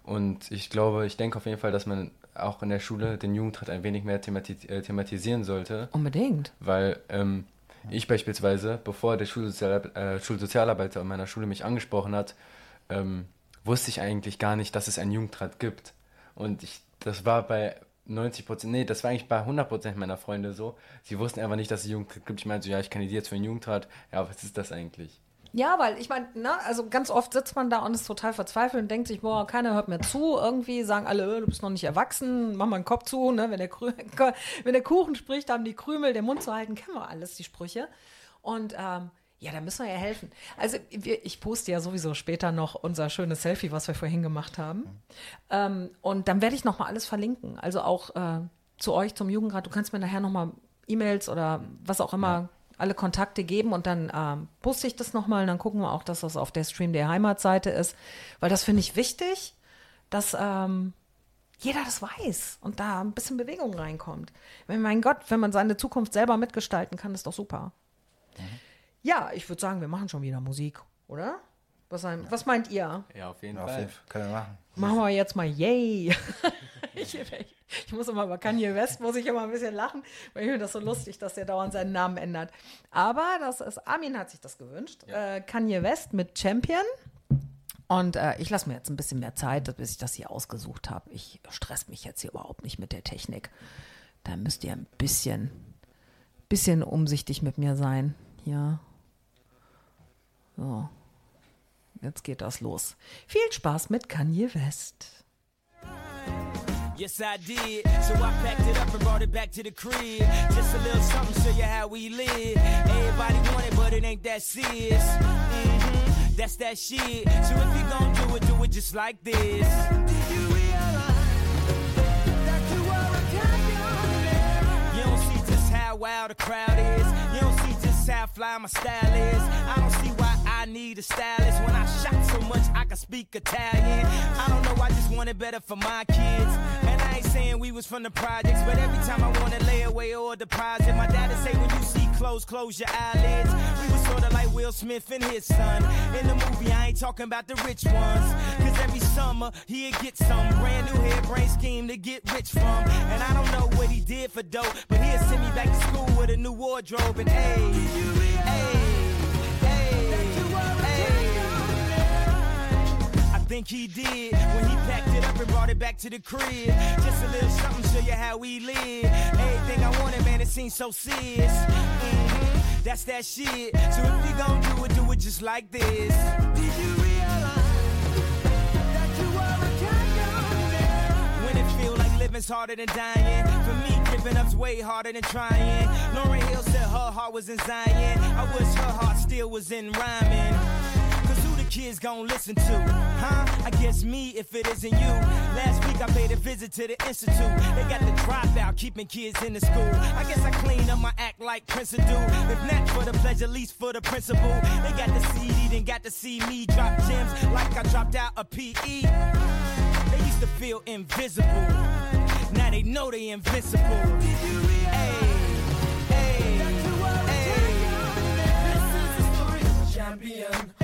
Und ich glaube, ich denke auf jeden Fall, dass man auch in der Schule den Jugendrat ein wenig mehr themati äh, thematisieren sollte. Unbedingt. Weil ähm, ich beispielsweise, bevor der Schulsozial äh, Schulsozialarbeiter in meiner Schule mich angesprochen hat, ähm, wusste ich eigentlich gar nicht, dass es einen Jugendrat gibt. Und ich, das war bei 90 Prozent, nee, das war eigentlich bei 100 Prozent meiner Freunde so. Sie wussten einfach nicht, dass es Jugendrat gibt. Ich meinte so, ja, ich kandidiere jetzt für einen Jugendrat. Ja, was ist das eigentlich? Ja, weil ich meine, ne, also ganz oft sitzt man da und ist total verzweifelt und denkt sich, boah, keiner hört mir zu. Irgendwie sagen alle, äh, du bist noch nicht erwachsen, mach mal den Kopf zu. Ne? Wenn, der Krü wenn der Kuchen spricht, haben die Krümel den Mund zu halten, kennen wir alles, die Sprüche. Und ähm, ja, da müssen wir ja helfen. Also ich poste ja sowieso später noch unser schönes Selfie, was wir vorhin gemacht haben. Ähm, und dann werde ich noch mal alles verlinken. Also auch äh, zu euch, zum Jugendrat. Du kannst mir nachher noch mal E-Mails oder was auch immer alle Kontakte geben und dann ähm, poste ich das nochmal und dann gucken wir auch, dass das auf der Stream der Heimatseite ist, weil das finde ich wichtig, dass ähm, jeder das weiß und da ein bisschen Bewegung reinkommt. Wenn, mein Gott, wenn man seine Zukunft selber mitgestalten kann, ist doch super. Ja, ich würde sagen, wir machen schon wieder Musik, oder? Was, ein, was meint ihr? Ja, auf jeden Ja, auf Fall. jeden Fall. Können wir machen. Machen wir jetzt mal Yay. ich, ich muss immer bei Kanye West, muss ich immer ein bisschen lachen, weil ich finde das so lustig, dass der dauernd seinen Namen ändert. Aber das ist, Armin hat sich das gewünscht. Äh, Kanye West mit Champion. Und äh, ich lasse mir jetzt ein bisschen mehr Zeit, bis ich das hier ausgesucht habe. Ich stress mich jetzt hier überhaupt nicht mit der Technik. Da müsst ihr ein bisschen, bisschen umsichtig mit mir sein. Hier. So. Jetzt geht das los. Viel Spaß mit Kanye West. Yes, I did. So I packed it up and brought it back to the crib. Just a little something, show you how we live. Everybody want it, but it ain't that serious. hmm That's that shit. So if you gon' do it, do it just like this. Did you realize that you are a champion? You don't see just how wild the crowd is. You don't see just how fly my style is. I don't see I need a stylist when I shot so much I can speak Italian. I don't know, I just want it better for my kids. And I ain't saying we was from the projects, but every time I wanna lay away or deposit, my dad'd say when you see clothes, close your eyelids. We was sorta like Will Smith and his son. In the movie, I ain't talking about the rich ones. Cause every summer, he'd get some brand new hairbrain scheme to get rich from. And I don't know what he did for dope, but he'd send me back to school with a new wardrobe and hey, think he did when he packed it up and brought it back to the crib. Just a little something, show you how we live. Everything I wanted, man, it seems so serious. Mhm, That's that shit. So if you gon' do it, do it just like this. Did you realize that you are a champion? When it feel like living's harder than dying. For me, giving up's way harder than trying. Lauren Hill said her heart was in Zion. I wish her heart still was in rhyming. The kids gon' listen to? Huh? I guess me if it isn't you. Last week I paid a visit to the institute. They got the dropout keeping kids in the school. I guess I clean up my act like Prince do. If not for the pleasure, least for the principle. They got the CD, then got to see me drop gems like I dropped out a PE. They used to feel invisible. Now they know they invincible. Hey, hey, hey. champion.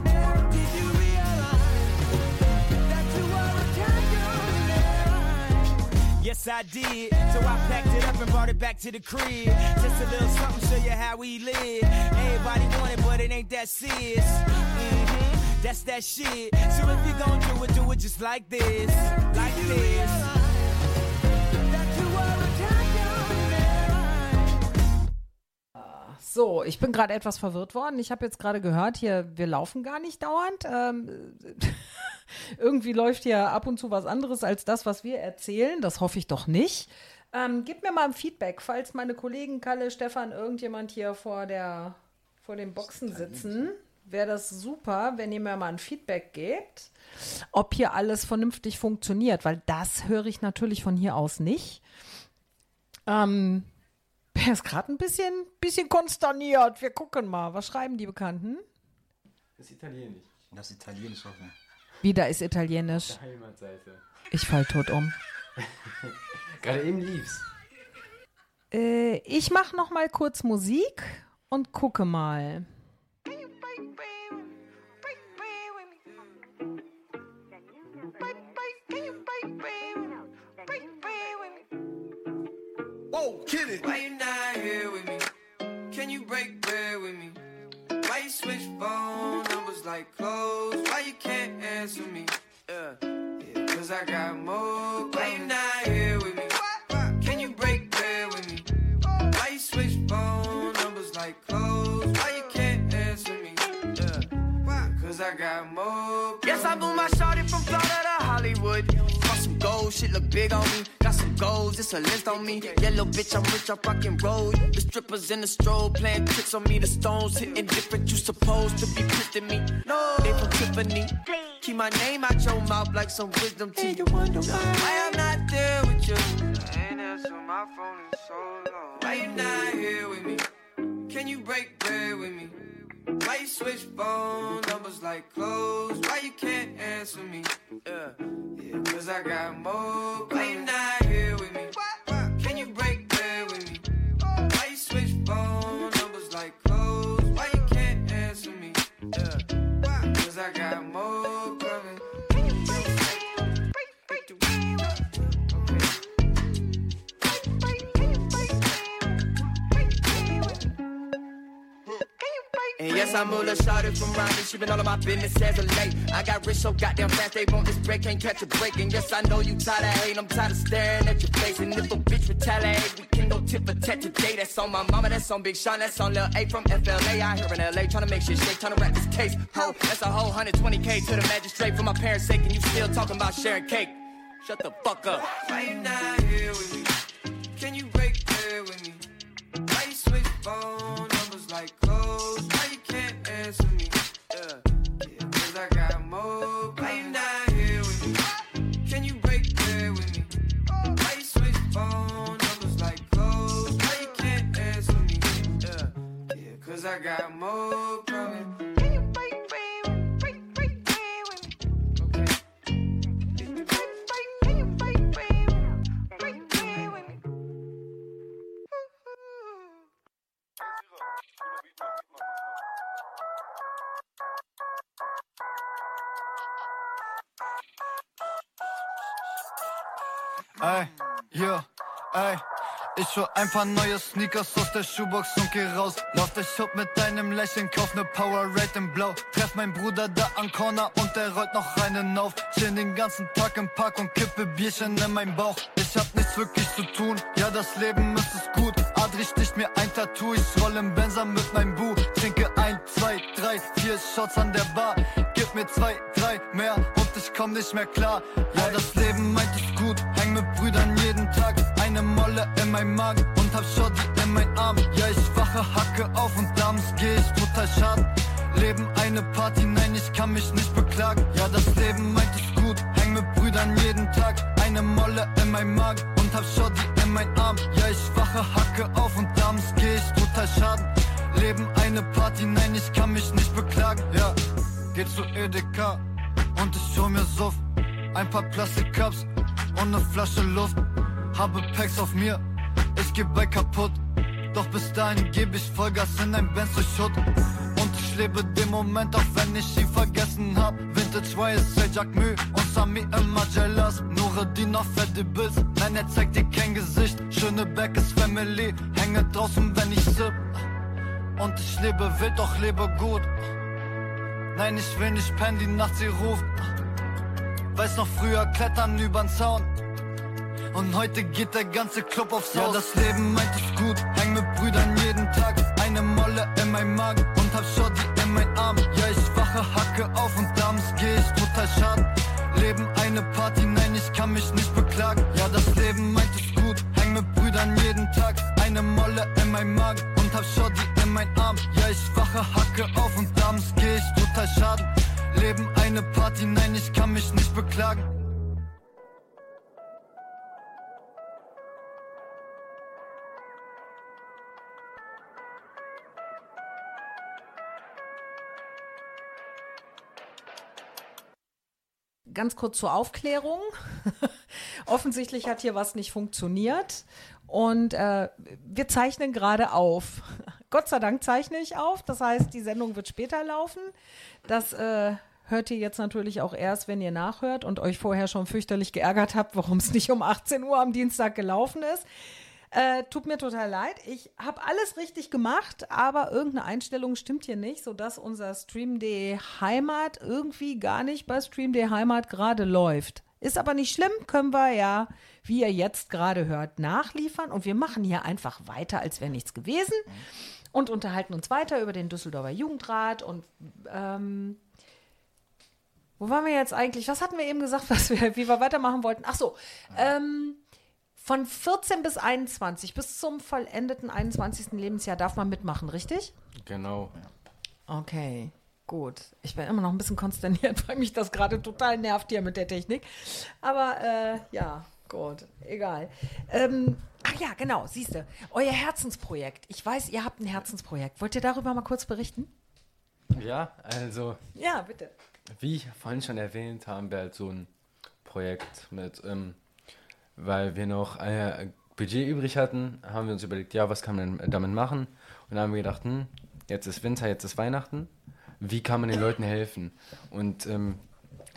Yes, I did. So I packed it up and brought it back to the crib. Just a little something, show you how we live. Everybody want it, but it ain't that serious. hmm That's that shit. So if you gon' do it, do it just like this. Like this. So, ich bin gerade etwas verwirrt worden. Ich habe jetzt gerade gehört, hier, wir laufen gar nicht dauernd. Ähm, irgendwie läuft hier ab und zu was anderes als das, was wir erzählen. Das hoffe ich doch nicht. Ähm, gib mir mal ein Feedback, falls meine Kollegen Kalle, Stefan, irgendjemand hier vor der vor den Boxen sitzen. Wäre das super, wenn ihr mir mal ein Feedback gebt, ob hier alles vernünftig funktioniert, weil das höre ich natürlich von hier aus nicht. Ähm, er ist gerade ein bisschen, bisschen konsterniert. Wir gucken mal. Was schreiben die Bekannten? Das ist italienisch. Das ist italienisch offen. Wieder ist Italienisch. Heimatseite. Ich fall tot um. Gerade eben lief's. Äh, ich mache noch mal kurz Musik und gucke mal. Whoa, Oh, get it. Why you not here with me? Can you break bread with me? Why you switch phone numbers like clothes? Why you can't answer me? Yeah, yeah, cause I got more. Why you not here with me? Can you break bread with me? Why you switch phone numbers like clothes? Why you can't answer me? Yeah, cause I got more. Yes, I moved my shorty from Florida gold, shit look big on me. Got some goals, it's a list on me. Yellow bitch, I'm rich, I rock and roll. The strippers in the strobe playing tricks on me. The stones hitting different, you supposed to be pissed at me. No, they from Tiffany. Keep my name out your mouth like some wisdom teeth. You wonder why I'm not there with you. I ain't answer my phone in so long. Why you not here with me? Can you break bread with me? Why you switch phone numbers like clothes? Why you can't answer me? Yeah, yeah, cause I got more. Why you not here with me? Can you break bread with me? Why you switch phone And yes, I'm Mula Shawty from Ronnie. She been all of my business as of late. I got rich so goddamn fast, they want this break, can't catch a break. And yes, I know you tired of hate, I'm tired of staring at your face. And if a bitch retaliate, we can go tip for tat today. That's on my mama, that's on Big Sean, that's on Lil A from FLA. I here in LA, trying to make shit shake, trying to wrap this case. Ho, that's a whole 120k to the magistrate for my parents' sake. And you still talking about sharing cake. Shut the fuck up. Why you not here with me? Can you break bread with me? Why you switch phone cause I got more coming. You break Ich hol ein paar neue Sneakers aus der Schuhbox und geh raus. Lauf der Shop mit deinem Lächeln, kauf ne Powerade in Blau. Treff mein Bruder da am Corner und der rollt noch einen auf. Chill den ganzen Tag im Park und kippe Bierchen in meinen Bauch. Ich hab nichts wirklich zu tun, ja das Leben ist es gut. Adri sticht mir ein Tattoo, ich roll im Benzer mit meinem Bu. Trinke ein, zwei, drei, vier Shots an der Bar. Gib mir zwei, drei mehr und ich komm nicht mehr klar. Ja das Leben meint es gut, häng mit Brüdern jeden Tag. Eine Molle in meinem Magen und hab Shorty in mein Arm. Ja, ich wache, hacke auf und abends geh ich total schaden. Leben eine Party, nein, ich kann mich nicht beklagen. Ja, das Leben meint es gut, häng mit Brüdern jeden Tag. Eine Molle in meinem Magen und hab Shorty in mein Arm. Ja, ich wache, hacke auf und abends geh ich total schaden. Leben eine Party, nein, ich kann mich nicht beklagen. Ja, geh zu Edeka und ich hol mir Suff. Ein paar Plastikcups und ne Flasche Luft. Habe Packs auf mir, ich geh bei kaputt. Doch bis dahin geb ich Vollgas in ein Benz durch Schutt. Und ich lebe den Moment, auch wenn ich ihn vergessen hab. Vintage YSL, Jack Mü und Sami immer jealous. Nureddin auf fette Bills, nein, er zeigt dir kein Gesicht. Schöne Back ist Family, hänge draußen, wenn ich sipp. Und ich lebe wild, doch lebe gut. Nein, ich will nicht pennen, die Nacht sie ruft. Weiß noch früher klettern übern Zaun. Und heute geht der ganze Club aufs Haus. Ja, das Leben meint es gut, häng mit Brüdern jeden Tag. Eine Molle in meinem Magen und hab Shorty in mein Arm. Ja, ich wache, hacke auf und abends geh ich total schaden. Leben eine Party, nein, ich kann mich nicht beklagen. Ja, das Leben meint es gut, häng mit Brüdern jeden Tag. Eine Molle in meinem Magen und hab Shorty in mein Arm. Ja, ich wache, hacke auf und abends geh ich total schaden. Leben eine Party, nein, ich kann mich nicht beklagen. Ganz kurz zur Aufklärung. Offensichtlich hat hier was nicht funktioniert und äh, wir zeichnen gerade auf. Gott sei Dank zeichne ich auf, das heißt, die Sendung wird später laufen. Das äh, hört ihr jetzt natürlich auch erst, wenn ihr nachhört und euch vorher schon fürchterlich geärgert habt, warum es nicht um 18 Uhr am Dienstag gelaufen ist. Äh, tut mir total leid. Ich habe alles richtig gemacht, aber irgendeine Einstellung stimmt hier nicht, sodass unser Stream.de Heimat irgendwie gar nicht bei Stream.de Heimat gerade läuft. Ist aber nicht schlimm, können wir ja, wie ihr jetzt gerade hört, nachliefern. Und wir machen hier einfach weiter, als wäre nichts gewesen. Und unterhalten uns weiter über den Düsseldorfer Jugendrat und ähm, wo waren wir jetzt eigentlich? Was hatten wir eben gesagt, was wir, wie wir weitermachen wollten? Ach so, ähm, von 14 bis 21, bis zum vollendeten 21. Lebensjahr darf man mitmachen, richtig? Genau. Okay, gut. Ich bin immer noch ein bisschen konsterniert, weil mich das gerade total nervt hier mit der Technik. Aber äh, ja, gut, egal. Ähm, ach ja, genau, siehst du, euer Herzensprojekt. Ich weiß, ihr habt ein Herzensprojekt. Wollt ihr darüber mal kurz berichten? Ja, also Ja, bitte. Wie ich vorhin schon erwähnt, haben wir halt so ein Projekt mit, ähm, weil wir noch äh, Budget übrig hatten, haben wir uns überlegt, ja, was kann man damit machen? Und dann haben wir gedacht, hm, jetzt ist Winter, jetzt ist Weihnachten, wie kann man den Leuten helfen? Und ähm,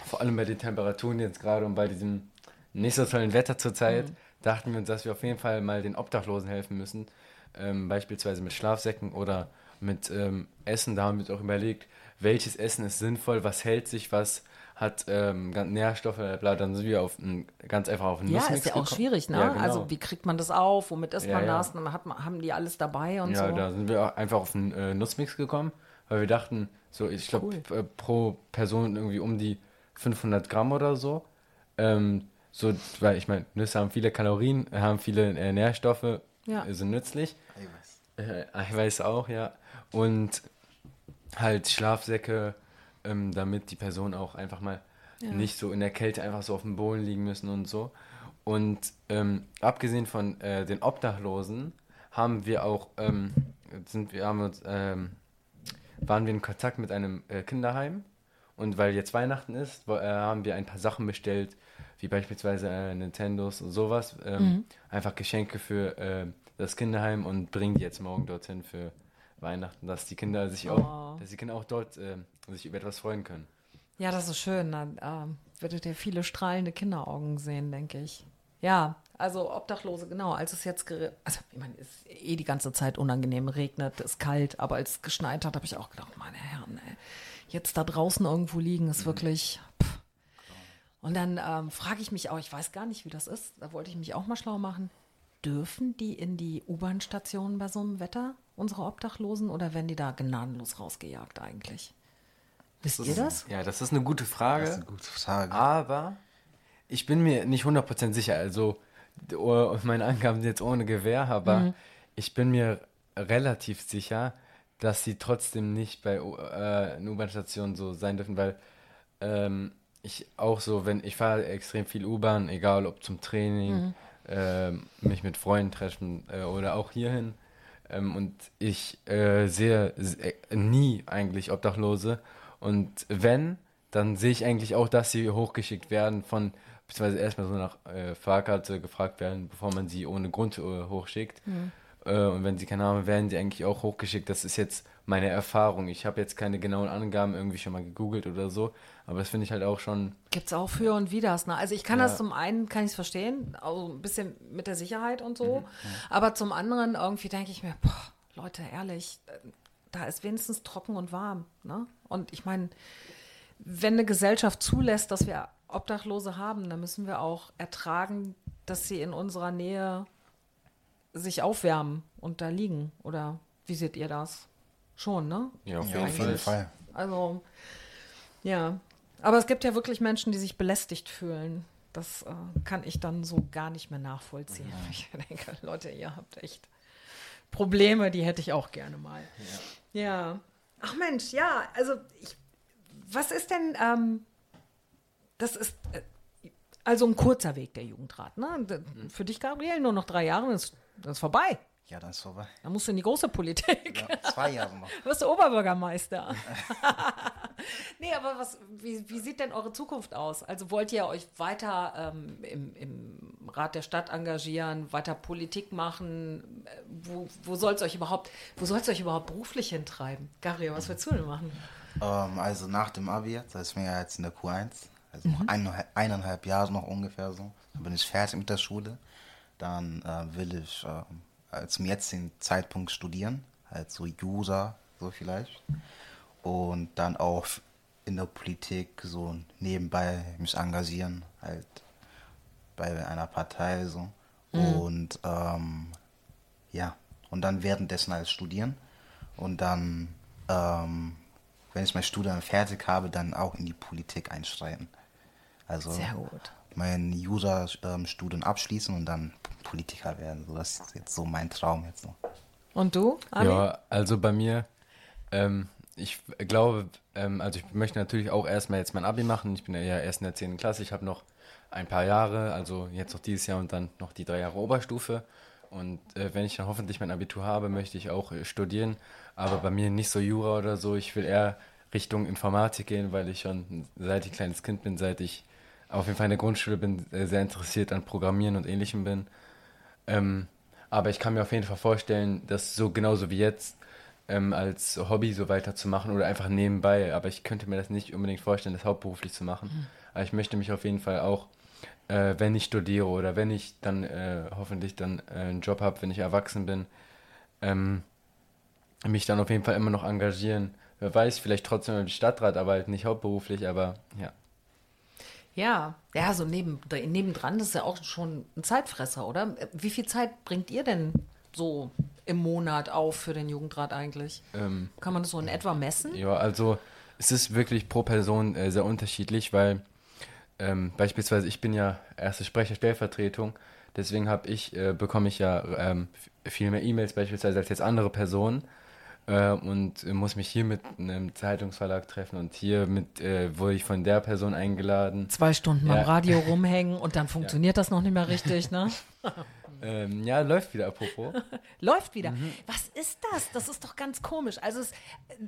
vor allem bei den Temperaturen jetzt gerade und bei diesem nicht so tollen Wetter zurzeit, dachten wir uns, dass wir auf jeden Fall mal den Obdachlosen helfen müssen, ähm, beispielsweise mit Schlafsäcken oder mit ähm, Essen. Da haben wir uns auch überlegt, welches Essen ist sinnvoll, was hält sich, was hat ähm, Nährstoffe, bla, dann sind wir auf ein, ganz einfach auf einen Ja, Nussmix ist ja auch gekommen. schwierig, ne? Ja, genau. Also wie kriegt man das auf? Womit isst Ja, man ja. das? Dann hat man, haben die alles dabei und ja, so. da sind wir auch einfach auf einen äh, Nussmix gekommen, weil wir dachten, so ich glaube äh, pro Person irgendwie um die 500 Gramm oder so. Ähm, so, weil ich meine, Nüsse haben viele Kalorien, haben viele äh, Nährstoffe, Ja. äh, sind nützlich. Eiweiß. Äh, Eiweiß auch, ja. Und halt Schlafsäcke, ähm, damit die Personen auch einfach mal nicht so in der Kälte einfach so auf dem Boden liegen müssen und so. Und ähm, abgesehen von äh, den Obdachlosen haben wir auch, ähm, sind wir, haben uns, ähm, waren wir in Kontakt mit einem äh, Kinderheim. Und weil jetzt Weihnachten ist, wo, äh, haben wir ein paar Sachen bestellt, wie beispielsweise äh, Nintendos und sowas. Ähm, Einfach Geschenke für äh, das Kinderheim und bringen die jetzt morgen dorthin für Weihnachten, dass die Kinder sich auch, dass die Kinder auch dort äh, sich über etwas freuen können. Ja, das ist schön. Dann ähm, werdet ihr viele strahlende Kinderaugen sehen, denke ich. Ja, also Obdachlose, genau. Als es jetzt, also ich meine, es ist eh die ganze Zeit unangenehm, regnet, ist kalt, aber als es geschneit hat, habe ich auch gedacht, meine Herren, ey, jetzt da draußen irgendwo liegen, ist wirklich. Pff. Und dann ähm, frage ich mich auch, ich weiß gar nicht, wie das ist, da wollte ich mich auch mal schlau machen. Dürfen die in die U-Bahn-Stationen bei so einem Wetter, unsere Obdachlosen, oder werden die da gnadenlos rausgejagt eigentlich? Wisst ihr das? Ja, das ist eine gute Frage. Das ist eine gute Frage. Aber ich bin mir nicht 100% sicher. Also, oh, meine Angaben sind jetzt ohne Gewehr, aber Mhm. ich bin mir relativ sicher, dass sie trotzdem nicht bei äh, einer U-Bahn-Station so sein dürfen, weil ähm, ich auch so, wenn ich fahre extrem viel U-Bahn, egal ob zum Training, Mhm. ähm, mich mit Freunden treffen äh, oder auch hierhin. Ähm, und ich äh, sehe se- nie eigentlich Obdachlose. Und wenn, dann sehe ich eigentlich auch, dass sie hochgeschickt werden von, beziehungsweise erstmal so nach äh, Fahrkarte gefragt werden, bevor man sie ohne Grund äh, hochschickt. Äh, und wenn sie keine haben, werden sie eigentlich auch hochgeschickt. Das ist jetzt meine Erfahrung. Ich habe jetzt keine genauen Angaben irgendwie schon mal gegoogelt oder so, aber das finde ich halt auch schon. Gibt es auch für und widers. Ne? Also ich kann Ja. das zum einen, kann ich es verstehen, also ein bisschen mit der Sicherheit und so. Mhm, Aber zum anderen irgendwie denke ich mir, boah, Leute, ehrlich, äh, da ist wenigstens trocken und warm. Ne? Und ich meine, wenn eine Gesellschaft zulässt, dass wir Obdachlose haben, dann müssen wir auch ertragen, dass sie in unserer Nähe sich aufwärmen und da liegen. Oder wie seht ihr das? Schon, ne? Ja, auf Ja, jeden jeden Fall. Also, ja. Aber es gibt ja wirklich Menschen, die sich belästigt fühlen. Das äh, kann ich dann so gar nicht mehr nachvollziehen. Ich denke, Leute, ihr habt echt Probleme, die hätte ich auch gerne mal. Ja. Ach Mensch, ja, also ich, was ist denn, ähm, das ist äh, also ein kurzer Weg der Jugendrat, ne? D- Für dich, Gabriel, nur noch drei Jahre, das, das ist vorbei. Ja, dann ist vorbei. Dann musst du in die große Politik. Ja, zwei Jahre noch. Du wirst Oberbürgermeister. nee, aber was, wie, wie sieht denn eure Zukunft aus? Also wollt ihr euch weiter ähm, im, im Rat der Stadt engagieren, weiter Politik machen? Äh, Wo, wo soll es euch überhaupt, wo soll euch überhaupt beruflich hintreiben? Gabriel, was willst du denn machen? Ähm, also nach dem Abi, jetzt, das ist mir ja jetzt in der Q1, also Mhm. noch eineinhalb, eineinhalb Jahre noch ungefähr so. Dann bin ich fertig mit der Schule. dann äh, will ich äh, zum jetzigen Zeitpunkt studieren, halt so Jura, so vielleicht. Und dann auch in der Politik so nebenbei mich engagieren, halt bei einer Partei so. Und ähm, ja, und dann währenddessen halt studieren und dann, ähm, wenn ich mein Studium fertig habe, dann auch in die Politik einsteigen. Also Sehr gut. mein Jura-Studium abschließen und dann Politiker werden. So, das ist jetzt so mein Traum jetzt so. Und du, Ami? Ja, also bei mir, ähm, ich glaube, ähm, also ich möchte natürlich auch erstmal jetzt mein Abi machen. Ich bin ja erst in der 10. Klasse. Ich habe noch ein paar Jahre, also jetzt noch dieses Jahr und dann noch die drei Jahre Oberstufe. Und äh, wenn ich dann hoffentlich mein Abitur habe, möchte ich auch äh, studieren. Aber bei mir nicht so Jura oder so. Ich will eher Richtung Informatik gehen, weil ich schon seit ich kleines Kind bin, seit ich auf jeden Fall in der Grundschule bin, äh, sehr interessiert an Programmieren und Ähnlichem bin. Ähm, aber ich kann mir auf jeden Fall vorstellen, das so genauso wie jetzt ähm, als Hobby so weiterzumachen oder einfach nebenbei. Aber ich könnte mir das nicht unbedingt vorstellen, das hauptberuflich zu machen. Aber ich möchte mich auf jeden Fall auch, äh, wenn ich studiere oder wenn ich dann äh, hoffentlich dann äh, einen Job habe, wenn ich erwachsen bin, ähm, mich dann auf jeden Fall immer noch engagieren. Wer weiß, vielleicht trotzdem im Stadtrat, aber halt nicht hauptberuflich, aber ja. Ja, ja, so neben, nebendran, das ist ja auch schon ein Zeitfresser, oder? Wie viel Zeit bringt ihr denn so im Monat auf für den Jugendrat eigentlich? Ähm, Kann man das so in etwa messen? Ja, also es ist wirklich pro Person äh, sehr unterschiedlich, weil ähm, beispielsweise ich bin ja erste Sprecher Stellvertretung, deswegen habe ich äh, bekomme ich ja ähm, viel mehr E-Mails beispielsweise als jetzt andere Personen äh, und muss mich hier mit einem Zeitungsverlag treffen und hier mit äh, wurde ich von der Person eingeladen. Zwei Stunden beim Ja. Radio rumhängen und dann funktioniert das noch nicht mehr richtig, ne? Ähm, ja, läuft wieder apropos. Läuft wieder. Was ist das? Das ist doch ganz komisch. Also es,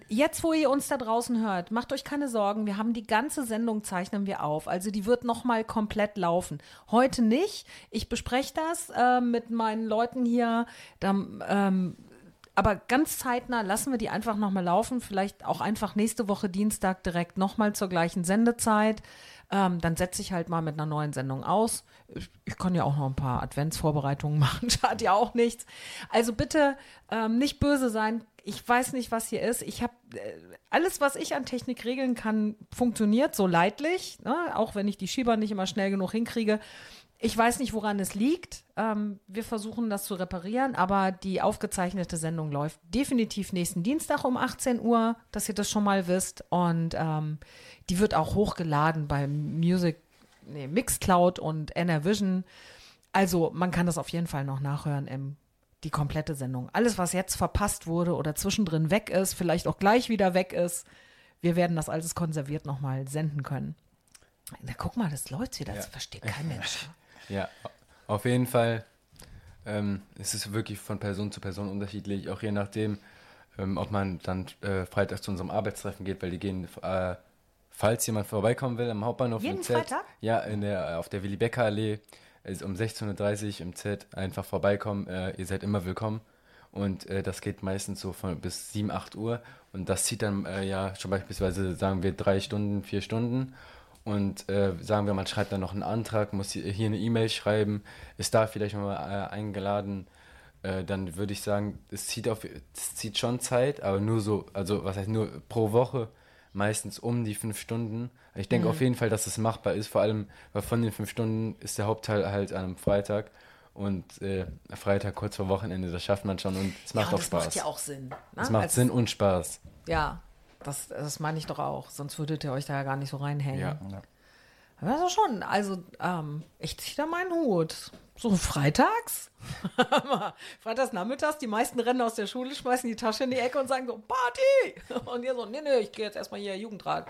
jetzt, wo ihr uns da draußen hört, macht euch keine Sorgen. Wir haben die ganze Sendung zeichnen wir auf. Also die wird noch mal komplett laufen. Heute nicht. Ich bespreche das äh, mit meinen Leuten hier. Da, ähm, aber ganz zeitnah lassen wir die einfach noch mal laufen. Vielleicht auch einfach nächste Woche Dienstag direkt noch mal zur gleichen Sendezeit. Ähm, dann setze ich halt mal mit einer neuen Sendung aus. Ich, kann ja auch noch ein paar Adventsvorbereitungen machen, schadet ja auch nichts. Also bitte ähm, nicht böse sein. Ich weiß nicht, was hier ist. Ich habe äh, alles, was ich an Technik regeln kann, funktioniert so leidlich, ne? auch wenn ich die Schieber nicht immer schnell genug hinkriege. Ich weiß nicht, woran es liegt. Ähm, wir versuchen das zu reparieren, aber die aufgezeichnete Sendung läuft definitiv nächsten Dienstag um 18 Uhr, dass ihr das schon mal wisst. Und ähm, die wird auch hochgeladen bei Music, nee, Mixcloud und Vision. Also man kann das auf jeden Fall noch nachhören im die komplette Sendung. Alles, was jetzt verpasst wurde oder zwischendrin weg ist, vielleicht auch gleich wieder weg ist, wir werden das alles konserviert nochmal senden können. Na, guck mal, das läuft wieder. Das Ja. versteht kein Mensch. Ja, auf jeden Fall ähm, es ist wirklich von Person zu Person unterschiedlich, auch je nachdem, ähm, ob man dann äh, freitags zu unserem Arbeitstreffen geht, weil die gehen, äh, falls jemand vorbeikommen will, am Hauptbahnhof Jeden im Z. Freitag? Ja, in der, auf der Willy-Becker-Allee, ist um 16.30 Uhr im Z, einfach vorbeikommen, äh, ihr seid immer willkommen. Und äh, das geht meistens so von bis 7, 8 Uhr. Und das zieht dann äh, ja schon beispielsweise, sagen wir, drei Stunden, vier Stunden. Und äh, sagen wir, man schreibt dann noch einen Antrag, muss hier hier eine E-Mail schreiben, ist da vielleicht mal äh, eingeladen. Äh, dann würde ich sagen, es zieht, auf, es zieht schon Zeit, aber nur so, also was heißt nur pro Woche, meistens um die fünf Stunden. Ich denke Mhm. auf jeden Fall, dass es machbar ist, vor allem, weil von den fünf Stunden ist der Hauptteil halt an einem Freitag. Und äh, Freitag kurz vor Wochenende, das schafft man schon und es macht ja, auch das Spaß. macht ja auch Sinn. Ne? Es macht Als- Sinn und Spaß. Ja, das, das meine ich doch auch. Sonst würdet ihr euch da ja gar nicht so reinhängen. Ja. Aber das ist schon, also ähm, ich ziehe da meinen Hut. So freitags? freitags nachmittags, die meisten rennen aus der Schule, schmeißen die Tasche in die Ecke und sagen so, Party! Und ihr so, nee, nee, ich gehe jetzt erstmal hier Jugendrat.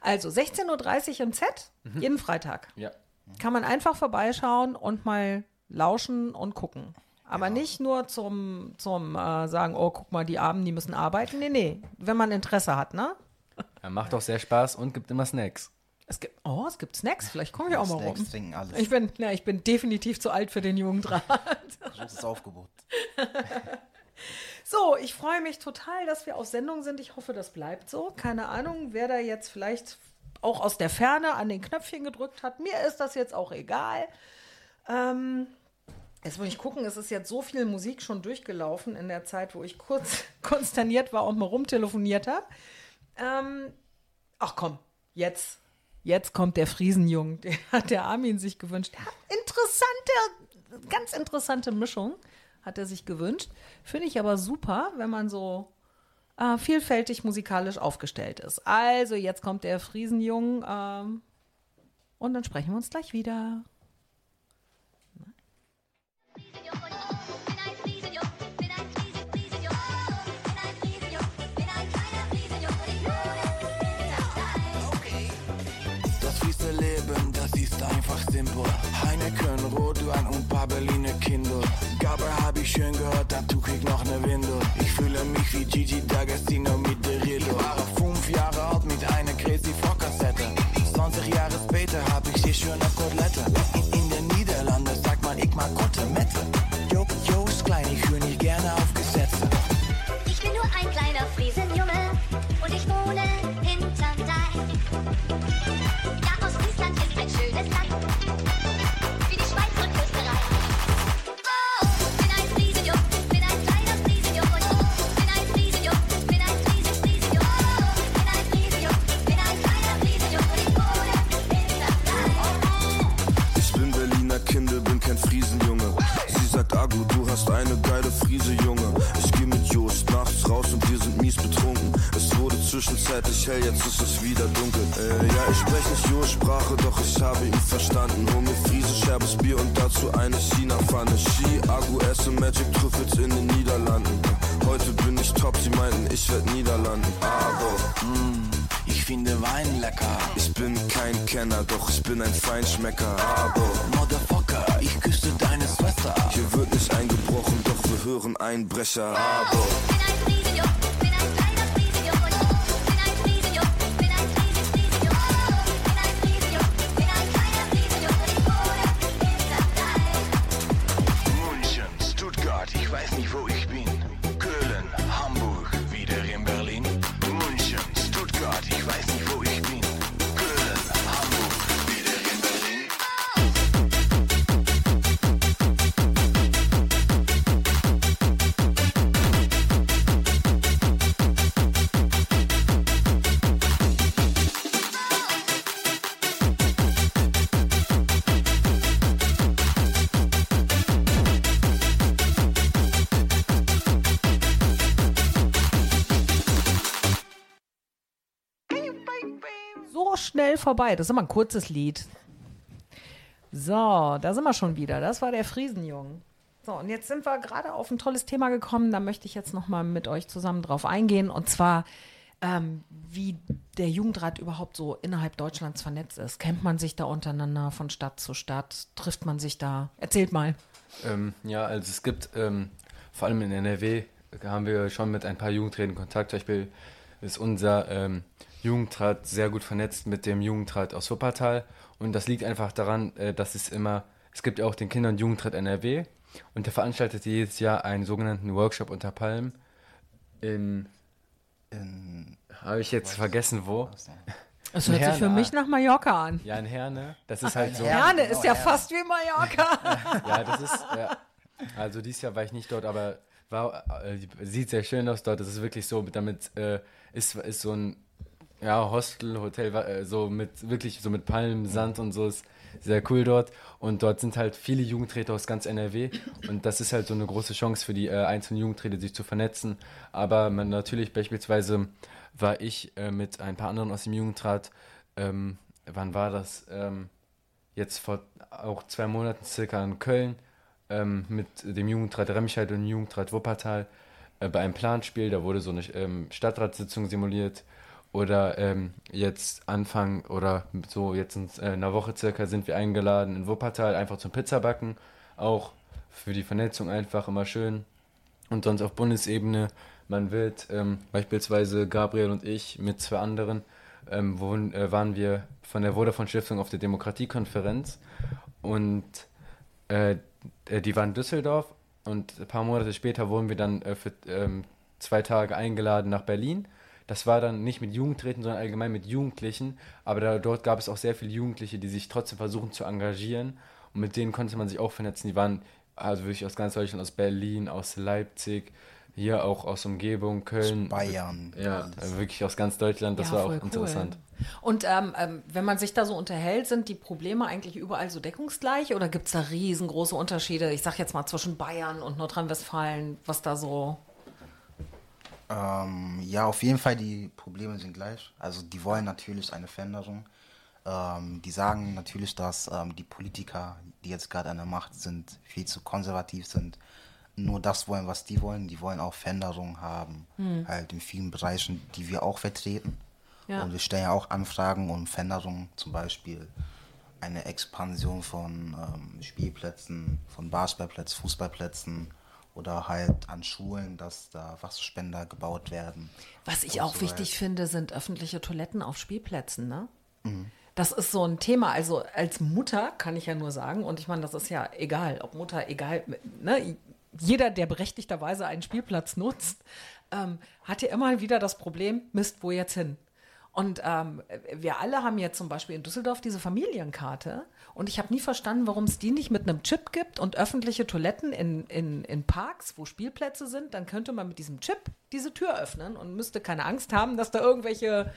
Also 16.30 Uhr im Z, Mhm. jeden Freitag. Ja. Kann man einfach vorbeischauen und mal lauschen und gucken. Aber nicht nur zum, zum äh, sagen, oh, guck mal, die Armen, die müssen arbeiten. Nee, nee, wenn man Interesse hat, ne? Er macht auch sehr Spaß und gibt immer Snacks. Es gibt, oh, es gibt Snacks. Vielleicht komme ich auch mal Snacks, rum. trinken, alles. Ich bin, na, ich bin definitiv zu alt für den Jugendrat. Großes Aufgebot. So, ich freue mich total, dass wir auf Sendung sind. Ich hoffe, das bleibt so. Keine Ahnung, wer da jetzt vielleicht auch aus der Ferne an den Knöpfchen gedrückt hat. Mir ist das jetzt auch egal. Ähm, Jetzt muss ich gucken, es ist jetzt so viel Musik schon durchgelaufen in der Zeit, wo ich kurz konsterniert war und mal rumtelefoniert habe. Ähm, ach komm, jetzt, jetzt kommt der Friesenjung. Den hat der Armin sich gewünscht. Ja, interessante, ganz interessante Mischung hat er sich gewünscht. Finde ich aber super, wenn man so äh, vielfältig musikalisch aufgestellt ist. Also jetzt kommt der Friesenjung ähm, und dann sprechen wir uns gleich wieder. Simpel. Heineken, Rotwein und paar Berliner Kindle. Gabel hab ich schön gehört, da tue ich noch ne Windel. Ich fühle mich wie Gigi D'Agostino mit der Riddle. Ich war fünf Jahre alt mit einer Crazy Vorkassette. 20 Jahre später hab ich die schöne Kotelette. Hast eine geile Friese, Junge. Ich geh mit Jost nachts raus und wir sind mies betrunken. Es wurde zwischenzeitlich hell, jetzt ist es wieder dunkel. Äh, ja, ich sprech nicht Jost-Sprache, doch ich habe ihn verstanden. Hol mir Friese, scherbes Bier und dazu eine China-Pfanne. Ski, Agu, esse Magic Trüffels in den Niederlanden. Heute bin ich top, sie meinten, ich werd Niederlanden. Aber, Mm, ich finde Wein lecker. ich bin kein Kenner, doch ich bin ein Feinschmecker. Aber, Motherfucker, ich küsste deine Hier wird nicht eingebrochen, doch wir hören Einbrecher. Aber, vorbei. Das ist immer ein kurzes Lied. So, da sind wir schon wieder. Das war der Friesenjung. So, und jetzt sind wir gerade auf ein tolles Thema gekommen. Da möchte ich jetzt noch mal mit euch zusammen drauf eingehen. Und zwar, ähm, wie der Jugendrat überhaupt so innerhalb Deutschlands vernetzt ist. Kennt man sich da untereinander von Stadt zu Stadt? Trifft man sich da? Erzählt mal. Ähm, ja, also es gibt ähm, vor allem in NRW haben wir schon mit ein paar Jugendräten Kontakt. Zum Beispiel ist unser ähm, Jugendrat sehr gut vernetzt mit dem Jugendrat aus Wuppertal. Und das liegt einfach daran, äh, dass es immer, es gibt ja auch den Kinder- und Jugendrat NRW und der veranstaltet jedes Jahr einen sogenannten Workshop unter Palmen in, In, habe ich jetzt vergessen wo. Das In hört sich für Herne. mich nach Mallorca an. Ja, in Herne. Das ist halt so. Herne ist ja Herne. fast wie Mallorca. Ja, das ist, ja. Also dieses Jahr war ich nicht dort, aber war, äh, sieht sehr schön aus dort. Das ist wirklich so, damit äh, ist, ist so ein ja, Hostel, Hotel, äh, so mit wirklich so mit Palmen, Sand und so ist sehr cool dort. Und dort sind halt viele Jugendräte aus ganz NRW und das ist halt so eine große Chance für die äh, einzelnen Jugendräte, sich zu vernetzen. Aber man natürlich beispielsweise war ich äh, mit ein paar anderen aus dem Jugendrat, ähm, wann war das? Ähm, jetzt vor auch zwei Monaten circa in Köln ähm, mit dem Jugendrat Remscheid und dem Jugendrat Wuppertal äh, bei einem Planspiel. Da wurde so eine ähm, Stadtratssitzung simuliert. Oder ähm, jetzt Anfang oder so jetzt in äh, einer Woche circa sind wir eingeladen in Wuppertal einfach zum Pizzabacken. Auch für die Vernetzung einfach immer schön. Und sonst auf Bundesebene, man wird ähm, beispielsweise Gabriel und ich mit zwei anderen, ähm, wo, äh, waren wir von der Vodafone Stiftung auf der Demokratiekonferenz und äh, äh, die waren in Düsseldorf und ein paar Monate später wurden wir dann äh, für ähm, zwei Tage eingeladen nach Berlin. Das war dann nicht mit Jugendräten, sondern allgemein mit Jugendlichen. Aber da, dort gab es auch sehr viele Jugendliche, die sich trotzdem versuchen zu engagieren. Und mit denen konnte man sich auch vernetzen. Die waren also wirklich aus ganz Deutschland, aus Berlin, aus Leipzig, hier auch aus Umgebung, Köln. Bayern, Ja, alles. also wirklich aus ganz Deutschland, das Ja, war auch cool. interessant. Und ähm, ähm, wenn man sich da so unterhält, sind die Probleme eigentlich überall so deckungsgleich oder gibt es da riesengroße Unterschiede? Ich sag jetzt mal zwischen Bayern und Nordrhein-Westfalen, was da so. Ähm, ja, auf jeden Fall, die Probleme sind gleich. Also die wollen natürlich eine Veränderung. Ähm, die sagen natürlich, dass ähm, die Politiker, die jetzt gerade an der Macht sind, viel zu konservativ sind. Nur das wollen, was die wollen. Die wollen auch Veränderungen haben. Hm. Halt in vielen Bereichen, die wir auch vertreten. Ja. Und wir stellen ja auch Anfragen um Veränderungen, zum Beispiel eine Expansion von ähm, Spielplätzen, von Basketballplätzen, Fußballplätzen oder halt an Schulen, dass da Wasserspender gebaut werden. Was ich auch so wichtig weiter. finde, sind öffentliche Toiletten auf Spielplätzen, ne? Mhm. Das ist so ein Thema. Also als Mutter kann ich ja nur sagen, und ich meine, das ist ja egal, ob Mutter, egal, ne? Jeder, der berechtigterweise einen Spielplatz nutzt, ähm, hat ja immer wieder das Problem, Mist, wo jetzt hin? Und ähm, wir alle haben jetzt zum Beispiel in Düsseldorf diese Familienkarte. Und ich habe nie verstanden, warum es die nicht mit einem Chip gibt und öffentliche Toiletten in, in, in Parks, wo Spielplätze sind. Dann könnte man mit diesem Chip diese Tür öffnen und müsste keine Angst haben, dass da irgendwelche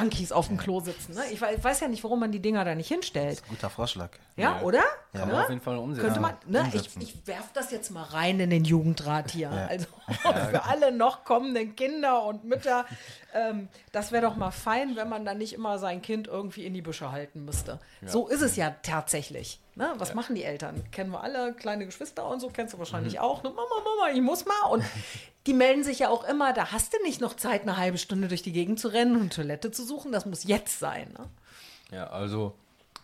Junkies auf dem Klo sitzen. Ne? Ich, wei- ich weiß ja nicht, warum man die Dinger da nicht hinstellt. Guter Vorschlag. Ja, oder? Ja. Kann man auf jeden Fall umsetzen. Könnte man, ne? Ich, umsetzen. ich werf das jetzt mal rein in den Jugendrat hier. Ja. Also für alle noch kommenden Kinder und Mütter. Ähm, das wäre doch mal fein, wenn man dann nicht immer sein Kind irgendwie in die Büsche halten müsste. So ist es ja tatsächlich. Ne? Was machen die Eltern? Kennen wir alle, kleine Geschwister und so, kennst du wahrscheinlich Mhm. auch. Ne? Mama, Mama, ich muss mal. Und die melden sich ja auch immer, da hast du nicht noch Zeit, eine halbe Stunde durch die Gegend zu rennen und Toilette zu suchen. Das muss jetzt sein. Ne? Ja, also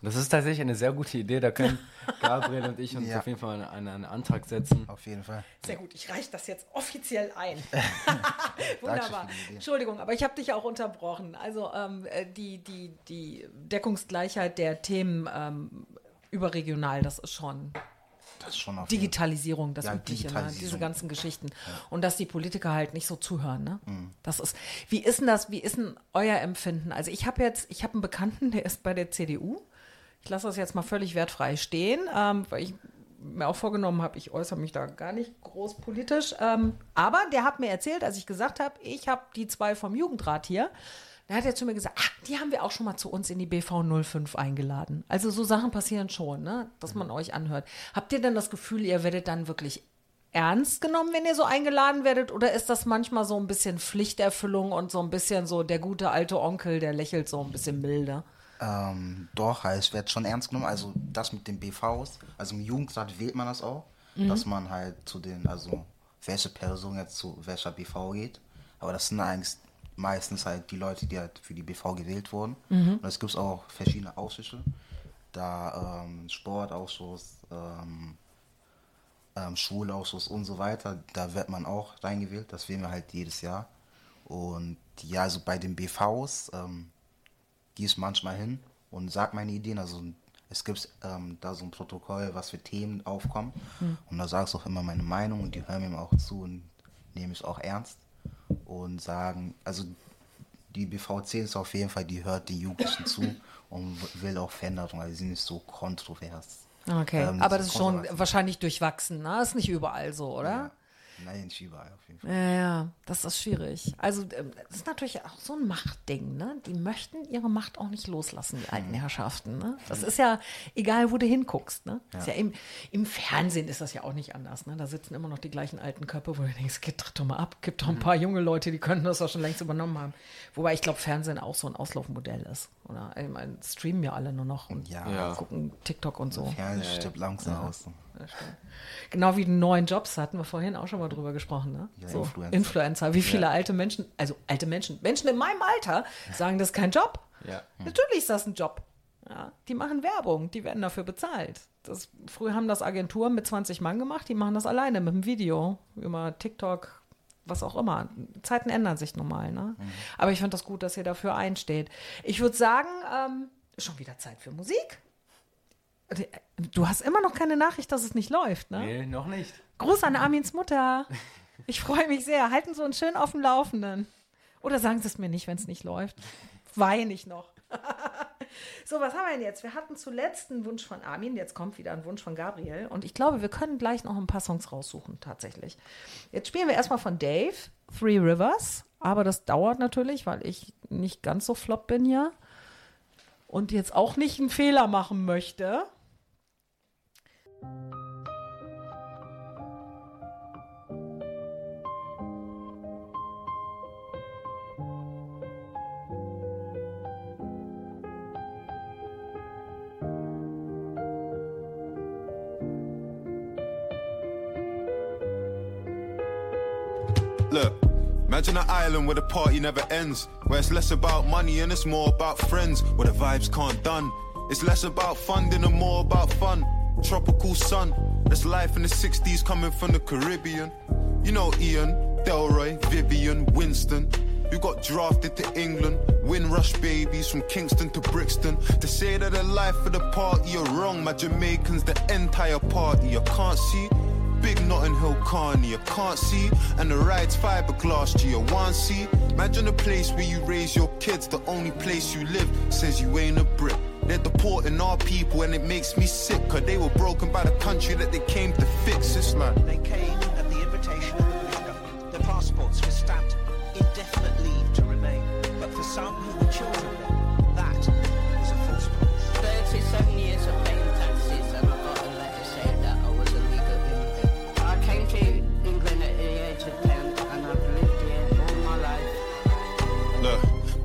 das ist tatsächlich eine sehr gute Idee. Da können Gabriel und ich uns Ja. auf jeden Fall einen, einen Antrag setzen. Auf jeden Fall. Sehr gut, ich reiche das jetzt offiziell ein. Wunderbar. Entschuldigung, aber ich habe dich auch unterbrochen. Also ähm, äh, die, die, die Deckungsgleichheit der Themen ähm, überregional, das ist schon Das schon auf Digitalisierung, das Ja, Übliche, ne? Diese ganzen Geschichten. Und dass die Politiker halt nicht so zuhören. Ne? Mhm. Das ist, wie ist denn das, wie ist denn euer Empfinden? Also ich habe jetzt, ich habe einen Bekannten, der ist bei der CDU. Ich lasse das jetzt mal völlig wertfrei stehen, ähm, weil ich mir auch vorgenommen habe, ich äußere mich da gar nicht groß politisch. Ähm, aber der hat mir erzählt, als ich gesagt habe, ich habe die zwei vom Jugendrat hier. Da hat er zu mir gesagt, ach, die haben wir auch schon mal zu uns in die BV 05 eingeladen. Also so Sachen passieren schon, ne? dass man euch anhört. Habt ihr denn das Gefühl, ihr werdet dann wirklich ernst genommen, wenn ihr so eingeladen werdet? Oder ist das manchmal so ein bisschen Pflichterfüllung und so ein bisschen so der gute alte Onkel, der lächelt so ein bisschen milder? Ähm, doch, halt, es wird schon ernst genommen. Also das mit den BVs, also im Jugendrat wählt man das auch, Mhm. dass man halt zu den, also welche Person jetzt zu welcher BV geht. Aber das sind eigentlich meistens halt die Leute, die halt für die BV gewählt wurden. Mhm. Und es gibt auch verschiedene Ausschüsse. Da ähm, Sportausschuss, ähm, ähm, Schulausschuss und so weiter. Da wird man auch reingewählt. Das wählen wir halt jedes Jahr. Und ja, also bei den BVs, ähm, gehe ich manchmal hin und sag meine Ideen. Also es gibt ähm, da so ein Protokoll, was für Themen aufkommen. Hm. Und da sage ich auch immer meine Meinung und die hören mir auch zu und nehmen es auch ernst und sagen, also die BV10 ist auf jeden Fall, die hört die Jugendlichen zu und will auch Veränderung, also sie sind nicht so kontrovers. Okay, Ähm, aber das ist schon wahrscheinlich durchwachsen, ne? Ist nicht überall so, oder? Ja. Nein, überall auf jeden Fall. Ja, ja, das ist schwierig. Also, ähm, das ist natürlich auch so ein Machtding, ne? Die möchten ihre Macht auch nicht loslassen, die alten Herrschaften, ne? Das ist ja egal, wo du hinguckst, ne? Ist ja im, Im Fernsehen ist das ja auch nicht anders, ne? Da sitzen immer noch die gleichen alten Köpfe, wo du denkst, geht doch mal ab, gibt doch ein paar junge Leute, die könnten das doch schon längst übernommen haben. Wobei ich glaube, Fernsehen auch so ein Auslaufmodell ist. Oder ich meine, streamen ja alle nur noch und Ja. Ja. gucken TikTok und so. Fernsehen stirbt langsam aus. Ja. Genau wie die neuen Jobs hatten wir vorhin auch schon mal drüber gesprochen. Ne? Ja, so, Influencer. Influencer. Wie viele alte Menschen, also alte Menschen, Menschen in meinem Alter sagen, das ist kein Job. Ja. Natürlich ist das ein Job. Ja, die machen Werbung, die werden dafür bezahlt. Das, früher haben das Agenturen mit 20 Mann gemacht, die machen das alleine mit dem Video, über TikTok, was auch immer. Zeiten ändern sich normal. Ne? Aber ich finde das gut, dass ihr dafür einsteht. Ich würde sagen, ähm, schon wieder Zeit für Musik. Du hast immer noch keine Nachricht, dass es nicht läuft, ne? Nee, noch nicht. Gruß an Armins Mutter. Ich freue mich sehr. Halten Sie uns schön auf dem Laufenden. Oder sagen Sie es mir nicht, wenn es nicht läuft. Weine ich noch. So, was haben wir denn jetzt? Wir hatten zuletzt einen Wunsch von Armin, jetzt kommt wieder ein Wunsch von Gabriel. Und ich glaube, wir können gleich noch ein paar Songs raussuchen, tatsächlich. Jetzt spielen wir erstmal von Dave, Three Rivers. Aber das dauert natürlich, weil ich nicht ganz so flott bin hier. Und jetzt auch nicht einen Fehler machen möchte. Look, imagine an island where the party never ends. Where it's less about money and it's more about friends. Where the vibes can't done. It's less about funding and more about fun. Tropical sun, that's life in the 60s coming from the Caribbean. You know Ian, Delroy, Vivian, Winston. You got drafted to England, Windrush babies from Kingston to Brixton. To say that the life of the party you're wrong, my Jamaicans, the entire party. You can't see Big Notting Hill Carney, you can't see. And the ride's fiberglass, G, I want see. Imagine a place where you raise your kids, the only place you live says you ain't a Brit. They're deporting our people and it makes me sick, cause they were broken by the country that they came to fix. It's like. They came at the invitation of the government. Their passports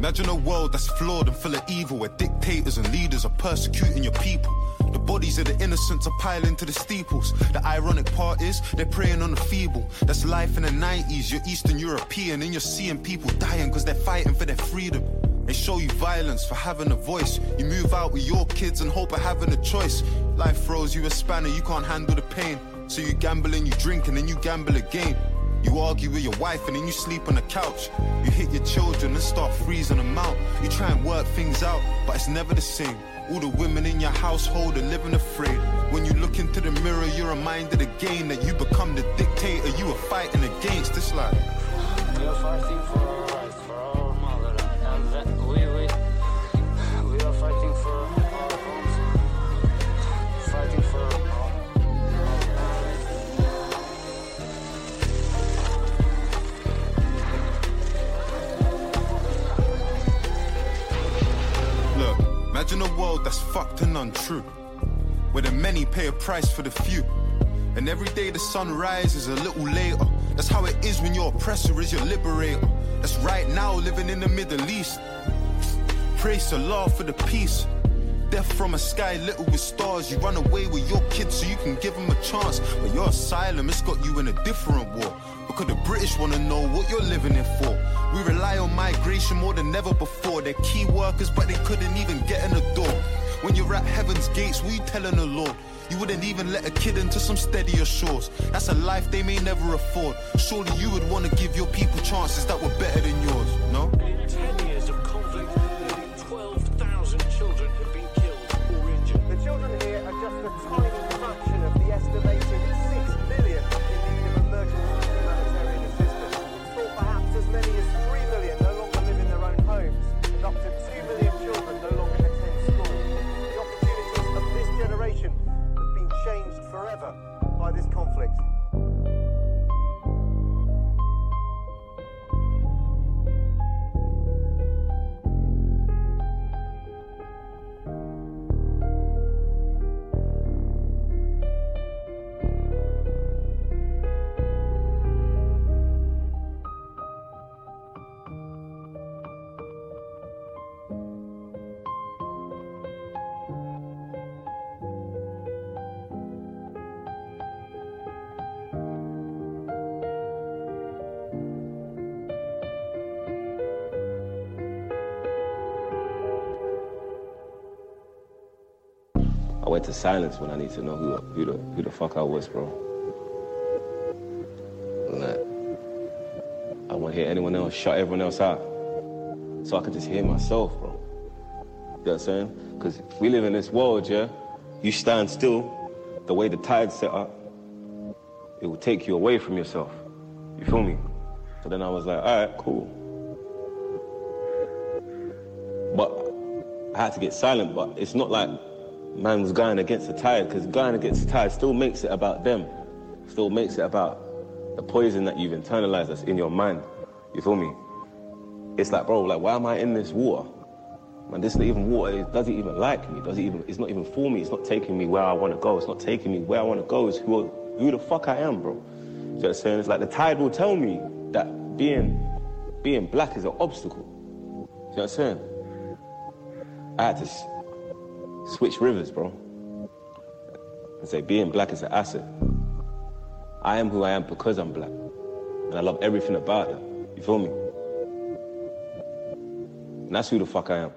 imagine a world that's flawed and full of evil, where dictators and leaders are persecuting your people. The bodies of the innocents are piling to the steeples. The ironic part is they're preying on the feeble. That's life in the 90s. You're Eastern European and you're seeing people dying because they're fighting for their freedom. They show you violence for having a voice. You move out with your kids and hope of having a choice. Life throws you a spanner, you can't handle the pain. So you gamble and you drink and then you gamble again. You argue with your wife and then you sleep on the couch. You hit your children and start freezing them out. You try and work things out, but it's never the same. All the women in your household are living afraid. When you look into the mirror, you're reminded again that you become the dictator you are fighting against. It's like. Imagine a world that's fucked and untrue. Where the many pay a price for the few. And every day the sun rises a little later. That's how it is when your oppressor is your liberator. That's right now living in the Middle East. Praise Allah for the peace. Death from a sky little with stars. You run away with your kids so you can give them a chance. But your asylum, it's got you in a different war. Because the British want to know what you're living in for. We rely on migration more than ever before. They're key workers, but they couldn't even get in the door. When you're at heaven's gates, we telling the Lord? You wouldn't even let a kid into some steadier shores. That's a life they may never afford. Surely you would want to give your people chances that were better than yours, no? To silence when I need to know who who the who the fuck I was, bro. And I, to hear anyone else shut everyone else out, so I can just hear myself, bro. You know what I'm saying? Because we live in this world, yeah. You stand still, the way the tide's set up, it will take you away from yourself. You feel me? So then I was like, all right, cool. But I had to get silent, but it's not like man was going against the tide, because going against the tide still makes it about them. Still makes it about the poison that you've internalized that's in your mind. You feel me? It's like, bro, like, why am I in this water? Man, this is not even water. It doesn't even like me. Does it even? It's not even for me. It's not taking me where I want to go. It's not taking me where I want to go. It's who, who the fuck I am, bro. You know what I'm saying? It's like the tide will tell me that being being black is an obstacle. You know what I'm saying? I had to switch rivers, bro, and say being black is an asset. I am who I am because I'm black, and I love everything about that. You feel me? And that's who the fuck I am.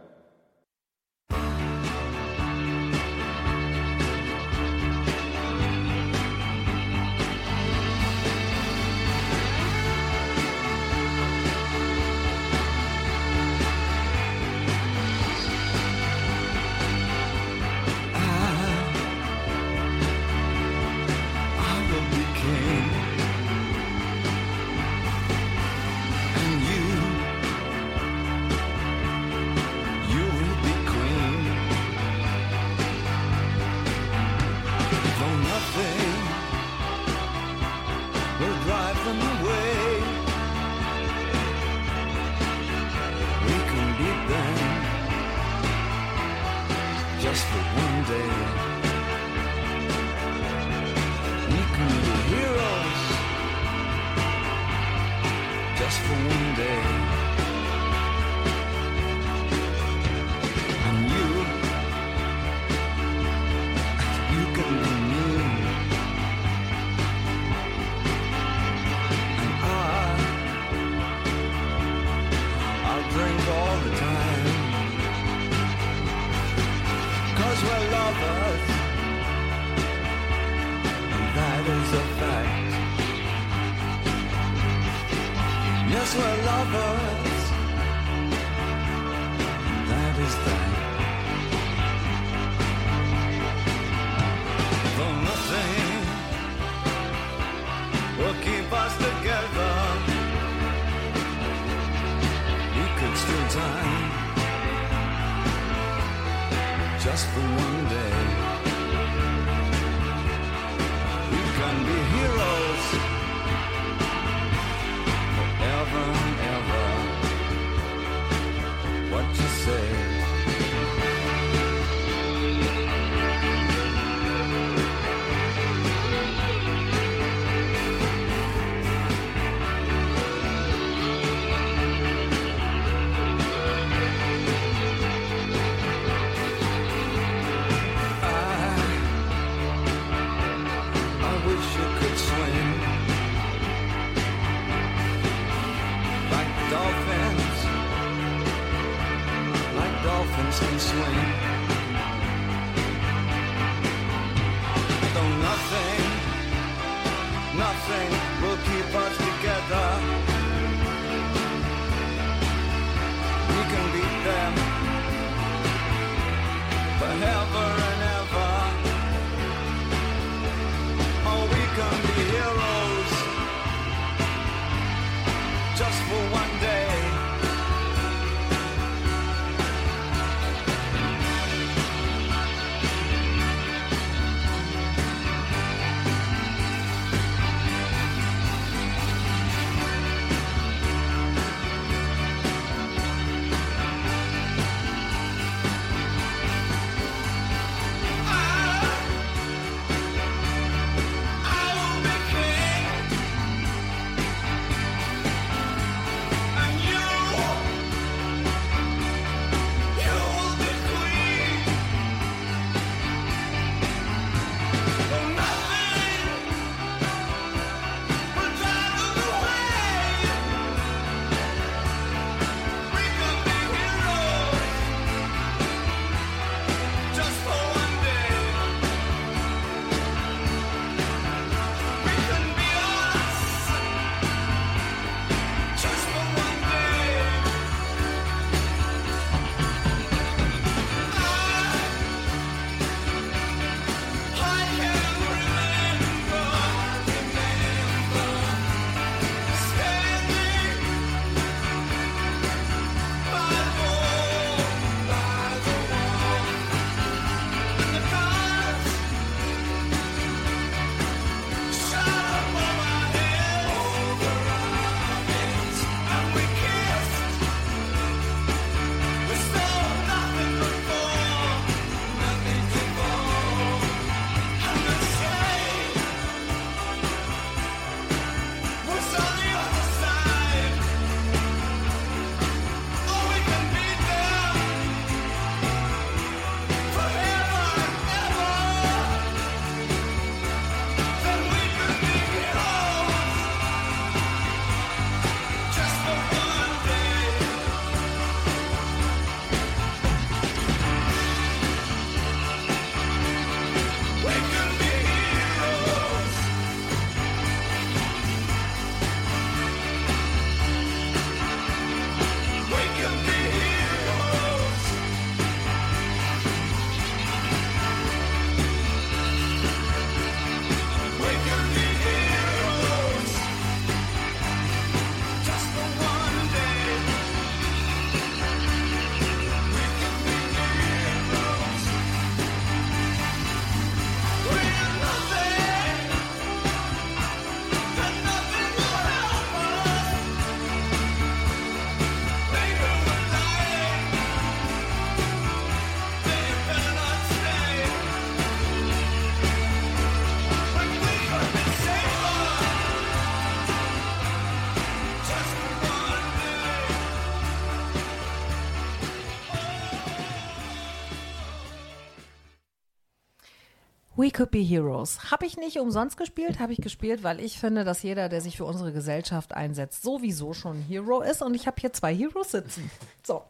Could Be Heroes. Habe ich nicht umsonst gespielt, habe ich gespielt, weil ich finde, dass jeder, der sich für unsere Gesellschaft einsetzt, sowieso schon ein Hero ist. Und ich habe hier zwei Heroes sitzen. So,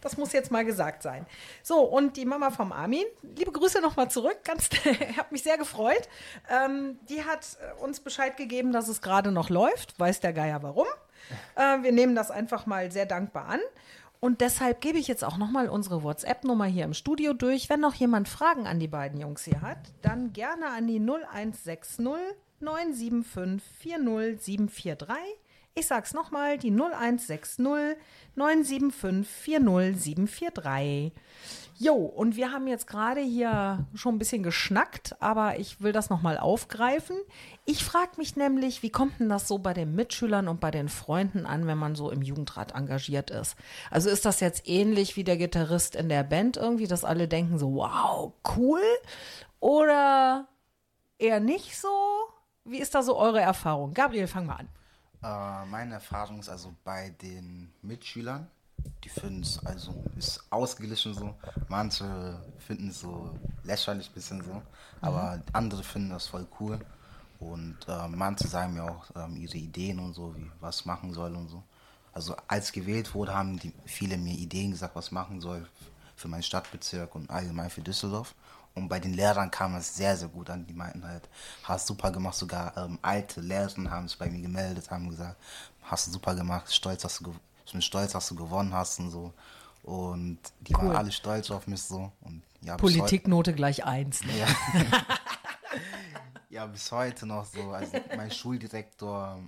das muss jetzt mal gesagt sein. So, und die Mama vom Armin, liebe Grüße nochmal zurück. Ganz, ich habe mich sehr gefreut. Ähm, die hat äh, uns Bescheid gegeben, dass es gerade noch läuft. Weiß der Geier warum. Äh, wir nehmen das einfach mal sehr dankbar an. Und deshalb gebe ich jetzt auch nochmal unsere WhatsApp-Nummer hier im Studio durch. Wenn noch jemand Fragen an die beiden Jungs hier hat, dann gerne an die 0160 975 40743. Ich sag's nochmal, die 0160 975 40743. Jo, und wir haben jetzt gerade hier schon ein bisschen geschnackt, aber ich will das nochmal aufgreifen. Ich frage mich nämlich, wie kommt denn das so bei den Mitschülern und bei den Freunden an, wenn man so im Jugendrat engagiert ist? Also ist das jetzt ähnlich wie der Gitarrist in der Band irgendwie, dass alle denken so, wow, cool? Oder eher nicht so? Wie ist da so eure Erfahrung? Gabriel, fang mal an. Äh, meine Erfahrung ist also bei den Mitschülern, die finden es also ist ausgeglichen so. Manche finden es so lächerlich bisschen so, aber andere finden das voll cool. Und äh, manche sagen mir auch ähm, ihre Ideen und so, wie was machen soll und so. Also als gewählt wurde, haben die viele mir Ideen gesagt, was machen soll für meinen Stadtbezirk und allgemein für Düsseldorf. Und bei den Lehrern kam es sehr, sehr gut an. Die meinten halt, hast super gemacht. Sogar ähm, alte Lehrer haben sich bei mir gemeldet, haben gesagt, hast du super gemacht, stolz, dass du, ich bin stolz, dass du gewonnen hast und so. Und die Cool. waren alle stolz auf mich so. Und ja, Politiknote gleich eins. Ne? Ja. ja, bis heute noch so. Also mein Schuldirektor,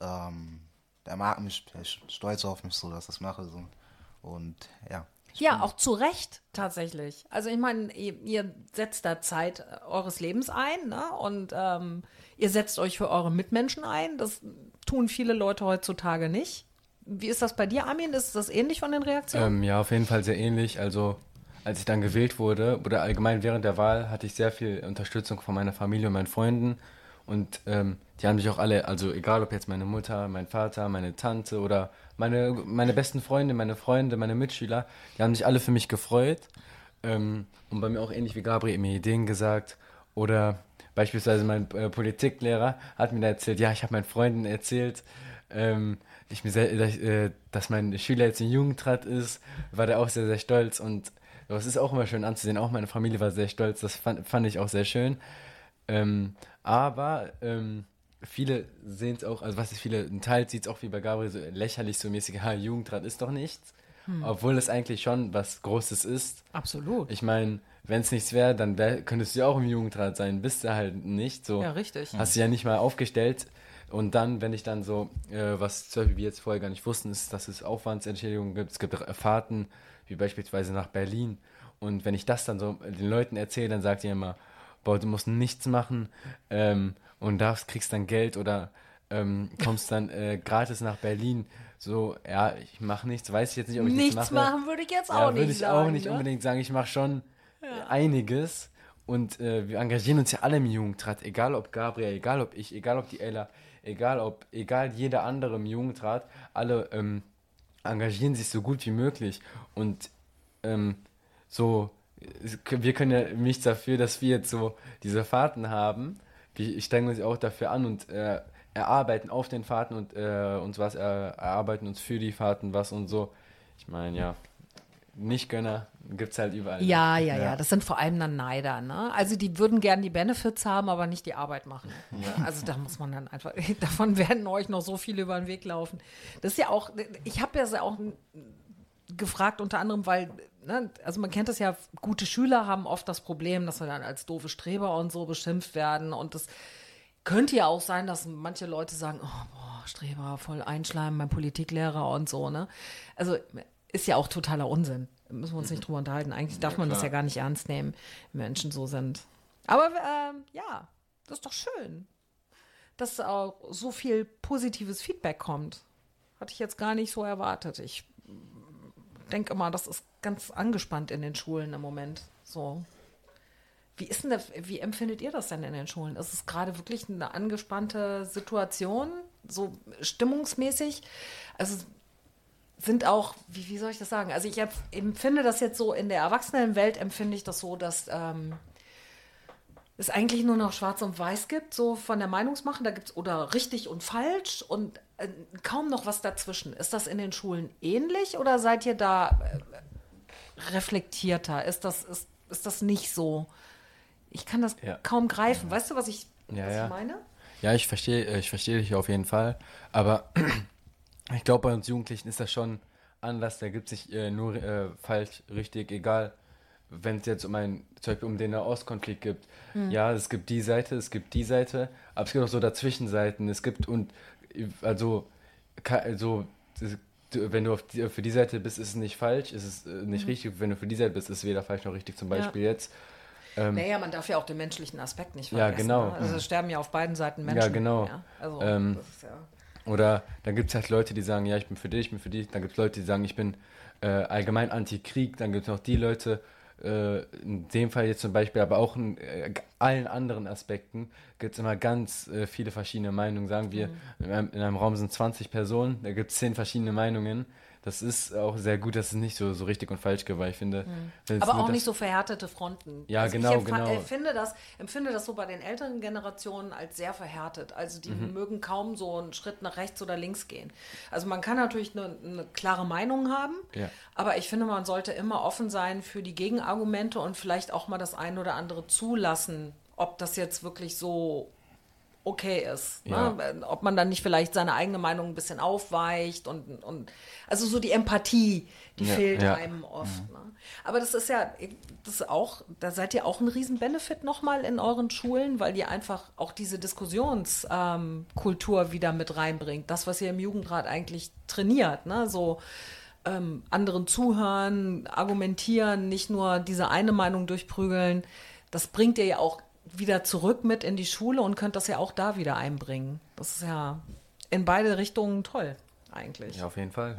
ähm, der mag mich, der ist stolz auf mich so, dass ich das mache so. Und ja. Ja, auch zu Recht tatsächlich. Also ich meine, ihr, ihr setzt da Zeit äh, eures Lebens ein ne? und ähm, ihr setzt euch für eure Mitmenschen ein. Das tun viele Leute heutzutage nicht. Wie ist das bei dir, Armin? Ist das ähnlich von den Reaktionen? Ähm, ja, auf jeden Fall sehr ähnlich. Also, als ich dann gewählt wurde, oder allgemein während der Wahl, hatte ich sehr viel Unterstützung von meiner Familie und meinen Freunden. Und ähm, die haben mich auch alle, also egal ob jetzt meine Mutter, mein Vater, meine Tante oder meine, meine besten Freunde, meine Freunde, meine Mitschüler, die haben sich alle für mich gefreut. Ähm, und bei mir auch ähnlich wie Gabriel mir Ideen gesagt. Oder beispielsweise mein äh, Politiklehrer hat mir da erzählt, ja, ich habe meinen Freunden erzählt, ähm, ich mir sehr, dass, äh, dass mein Schüler jetzt im Jugendrat ist, war der auch sehr, sehr stolz. Und das ist auch immer schön anzusehen. Auch meine Familie war sehr stolz. Das fand, fand ich auch sehr schön. Ähm, aber ähm, viele sehen es auch, also was ist viele, ein Teil sieht es auch wie bei Gabriel so lächerlich so mäßig, ha, Jugendrat ist doch nichts. Hm. Obwohl es eigentlich schon was Großes ist. Absolut. Ich meine, wenn es nichts wäre, dann wär, könntest du ja auch im Jugendrat sein. Bist du halt nicht so. Ja, richtig. Hast du ja nicht mal aufgestellt. Und dann, wenn ich dann so, äh, was zum Beispiel wir jetzt vorher gar nicht wussten, ist, dass es Aufwandsentschädigungen gibt. Es gibt Fahrten, wie beispielsweise nach Berlin. Und wenn ich das dann so den Leuten erzähle, dann sagt ihr immer, boah, du musst nichts machen ähm, und darfst, kriegst dann Geld oder ähm, kommst dann äh, gratis nach Berlin. So, ja, ich mache nichts, weiß ich jetzt nicht, ob ich nichts, Nichts mache. machen würde ich jetzt ja, auch nicht würde ich sagen, auch nicht ne? unbedingt sagen. Ich mache schon Ja. einiges und äh, wir engagieren uns ja alle im Jugendrat, egal ob Gabriel, egal ob ich, egal ob die Ella, egal ob, egal jeder andere im Jugendrat, alle ähm, engagieren sich so gut wie möglich und ähm, so, wir können ja nichts dafür, dass wir jetzt so diese Fahrten haben. Wir strengen uns auch dafür an und äh, erarbeiten auf den Fahrten und äh, uns was, äh, erarbeiten uns für die Fahrten was und so. Ich meine, ja, Nicht-Gönner gibt es halt überall. Ja, ja, ja, das sind vor allem dann Neider. Ne? Also die würden gern die Benefits haben, aber nicht die Arbeit machen. Ne? Also da muss man dann einfach, davon werden euch noch so viele über den Weg laufen. Das ist ja auch, ich habe ja auch gefragt unter anderem, weil, ne, also man kennt das ja, gute Schüler haben oft das Problem, dass sie dann als doofe Streber und so beschimpft werden und das könnte ja auch sein, dass manche Leute sagen, oh, boah, Streber, voll einschleimen, mein Politiklehrer und so, ne? Also ist ja auch totaler Unsinn. Müssen wir uns nicht drüber unterhalten. Eigentlich darf Ja, man das ja gar nicht ernst nehmen, wenn Menschen so sind. Aber ähm, ja, das ist doch schön, dass auch so viel positives Feedback kommt. Hatte ich jetzt gar nicht so erwartet. Ich denke immer, das ist ganz angespannt in den Schulen im Moment. So. Wie ist denn das, wie empfindet ihr das denn in den Schulen? Ist es gerade wirklich eine angespannte Situation, so stimmungsmäßig? Also sind auch, wie, wie soll ich das sagen? Also ich empf- empfinde das jetzt so in der Erwachsenenwelt, empfinde ich das so, dass ähm, es eigentlich nur noch Schwarz und Weiß gibt, so von der Meinungsmache, da gibt's oder richtig und falsch und äh, kaum noch was dazwischen. Ist das in den Schulen ähnlich oder seid ihr da äh, reflektierter? Ist das, ist, ist das nicht so? Ich kann das Ja. kaum greifen. Weißt du, was ich, Ja, was ja. ich meine? Ja, ich verstehe, äh, ich verstehe dich auf jeden Fall. Aber ich glaube, bei uns Jugendlichen ist das schon anders. Da gibt es nicht äh, nur äh, falsch, richtig, egal. Wenn es jetzt um ein, zum Beispiel um den Nahostkonflikt gibt. Mhm. Ja, es gibt die Seite, es gibt die Seite, aber es gibt auch so Dazwischenseiten. Es gibt und also, also wenn du auf die, für die Seite bist, ist es nicht falsch, ist es äh, nicht Mhm. richtig. Wenn du für die Seite bist, ist es weder falsch noch richtig. Zum Ja. Beispiel jetzt. Ähm, naja, man darf ja auch den menschlichen Aspekt nicht Ja, vergessen. genau. Ne? Also Mhm. es sterben ja auf beiden Seiten Menschen. Ja, genau. Ja? Also, ähm, das ist ja, Oder dann gibt es halt Leute, die sagen, ja, ich bin für dich, ich bin für dich. Dann gibt es Leute, die sagen, ich bin äh, allgemein anti-Krieg. Dann gibt es noch die Leute, äh, in dem Fall jetzt zum Beispiel, aber auch in äh, allen anderen Aspekten gibt es immer ganz äh, viele verschiedene Meinungen. Sagen wir, Mhm. in, einem, in einem Raum sind 20 Personen, da gibt es 10 verschiedene Meinungen. Das ist auch sehr gut, dass es nicht so, so richtig und falsch gibt, weil ich finde... es Aber auch nicht so verhärtete Fronten. Ja, also genau, ich genau. Empfinde das, empfinde das so bei den älteren Generationen als sehr verhärtet. Also die Mhm. mögen kaum so einen Schritt nach rechts oder links gehen. Also man kann natürlich eine, eine klare Meinung haben, Ja. aber ich finde, man sollte immer offen sein für die Gegenargumente und vielleicht auch mal das ein oder andere zulassen, ob das jetzt wirklich so okay ist. Ja. Ne? Ob man dann nicht vielleicht seine eigene Meinung ein bisschen aufweicht und, und also so die Empathie, die Ja, fehlt ja. einem oft. Ne? Aber das ist ja, das ist auch, da seid ihr auch ein Riesen-Benefit nochmal in euren Schulen, weil ihr einfach auch diese Diskussionskultur ähm, wieder mit reinbringt. Das, was ihr im Jugendrat eigentlich trainiert, ne? So ähm, anderen zuhören, argumentieren, nicht nur diese eine Meinung durchprügeln. Das bringt ihr ja auch wieder zurück mit in die Schule und könnt das ja auch da wieder einbringen. Das ist ja in beide Richtungen toll, eigentlich. Ja, auf jeden Fall.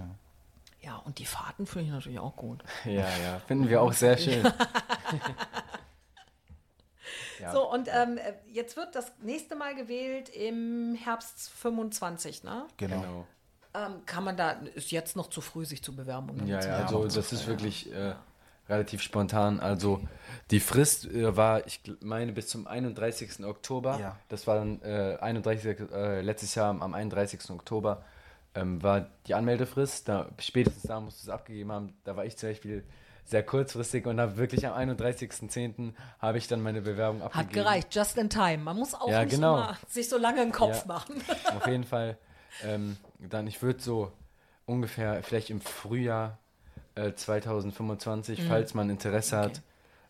Ja, und die Fahrten finde ich natürlich auch gut. Ja, ja, finden wir auch sehr schön. Ja. So, und ähm, äh, jetzt wird das nächste Mal gewählt im Herbst 25, ne? Genau. Ähm, kann man da, ist jetzt noch zu früh, sich zu bewerben? um Ja, ja, also das ist wirklich äh, relativ spontan. Also die Frist äh, war, ich meine, bis zum 31. Oktober. Ja. Das war dann äh, 31, äh, letztes Jahr am 31. Oktober ähm, war die Anmeldefrist. Da, spätestens da musst du es abgegeben haben. Da war ich zum Beispiel sehr kurzfristig und habe wirklich am 31.10. habe ich dann meine Bewerbung abgegeben. Hat gereicht, just in time. Man muss auch Ja, nicht genau. sich so lange im Kopf Ja. machen. Auf jeden Fall. Ähm, dann, ich würde so ungefähr, vielleicht im Frühjahr äh, 2025, Mhm. falls man Interesse hat.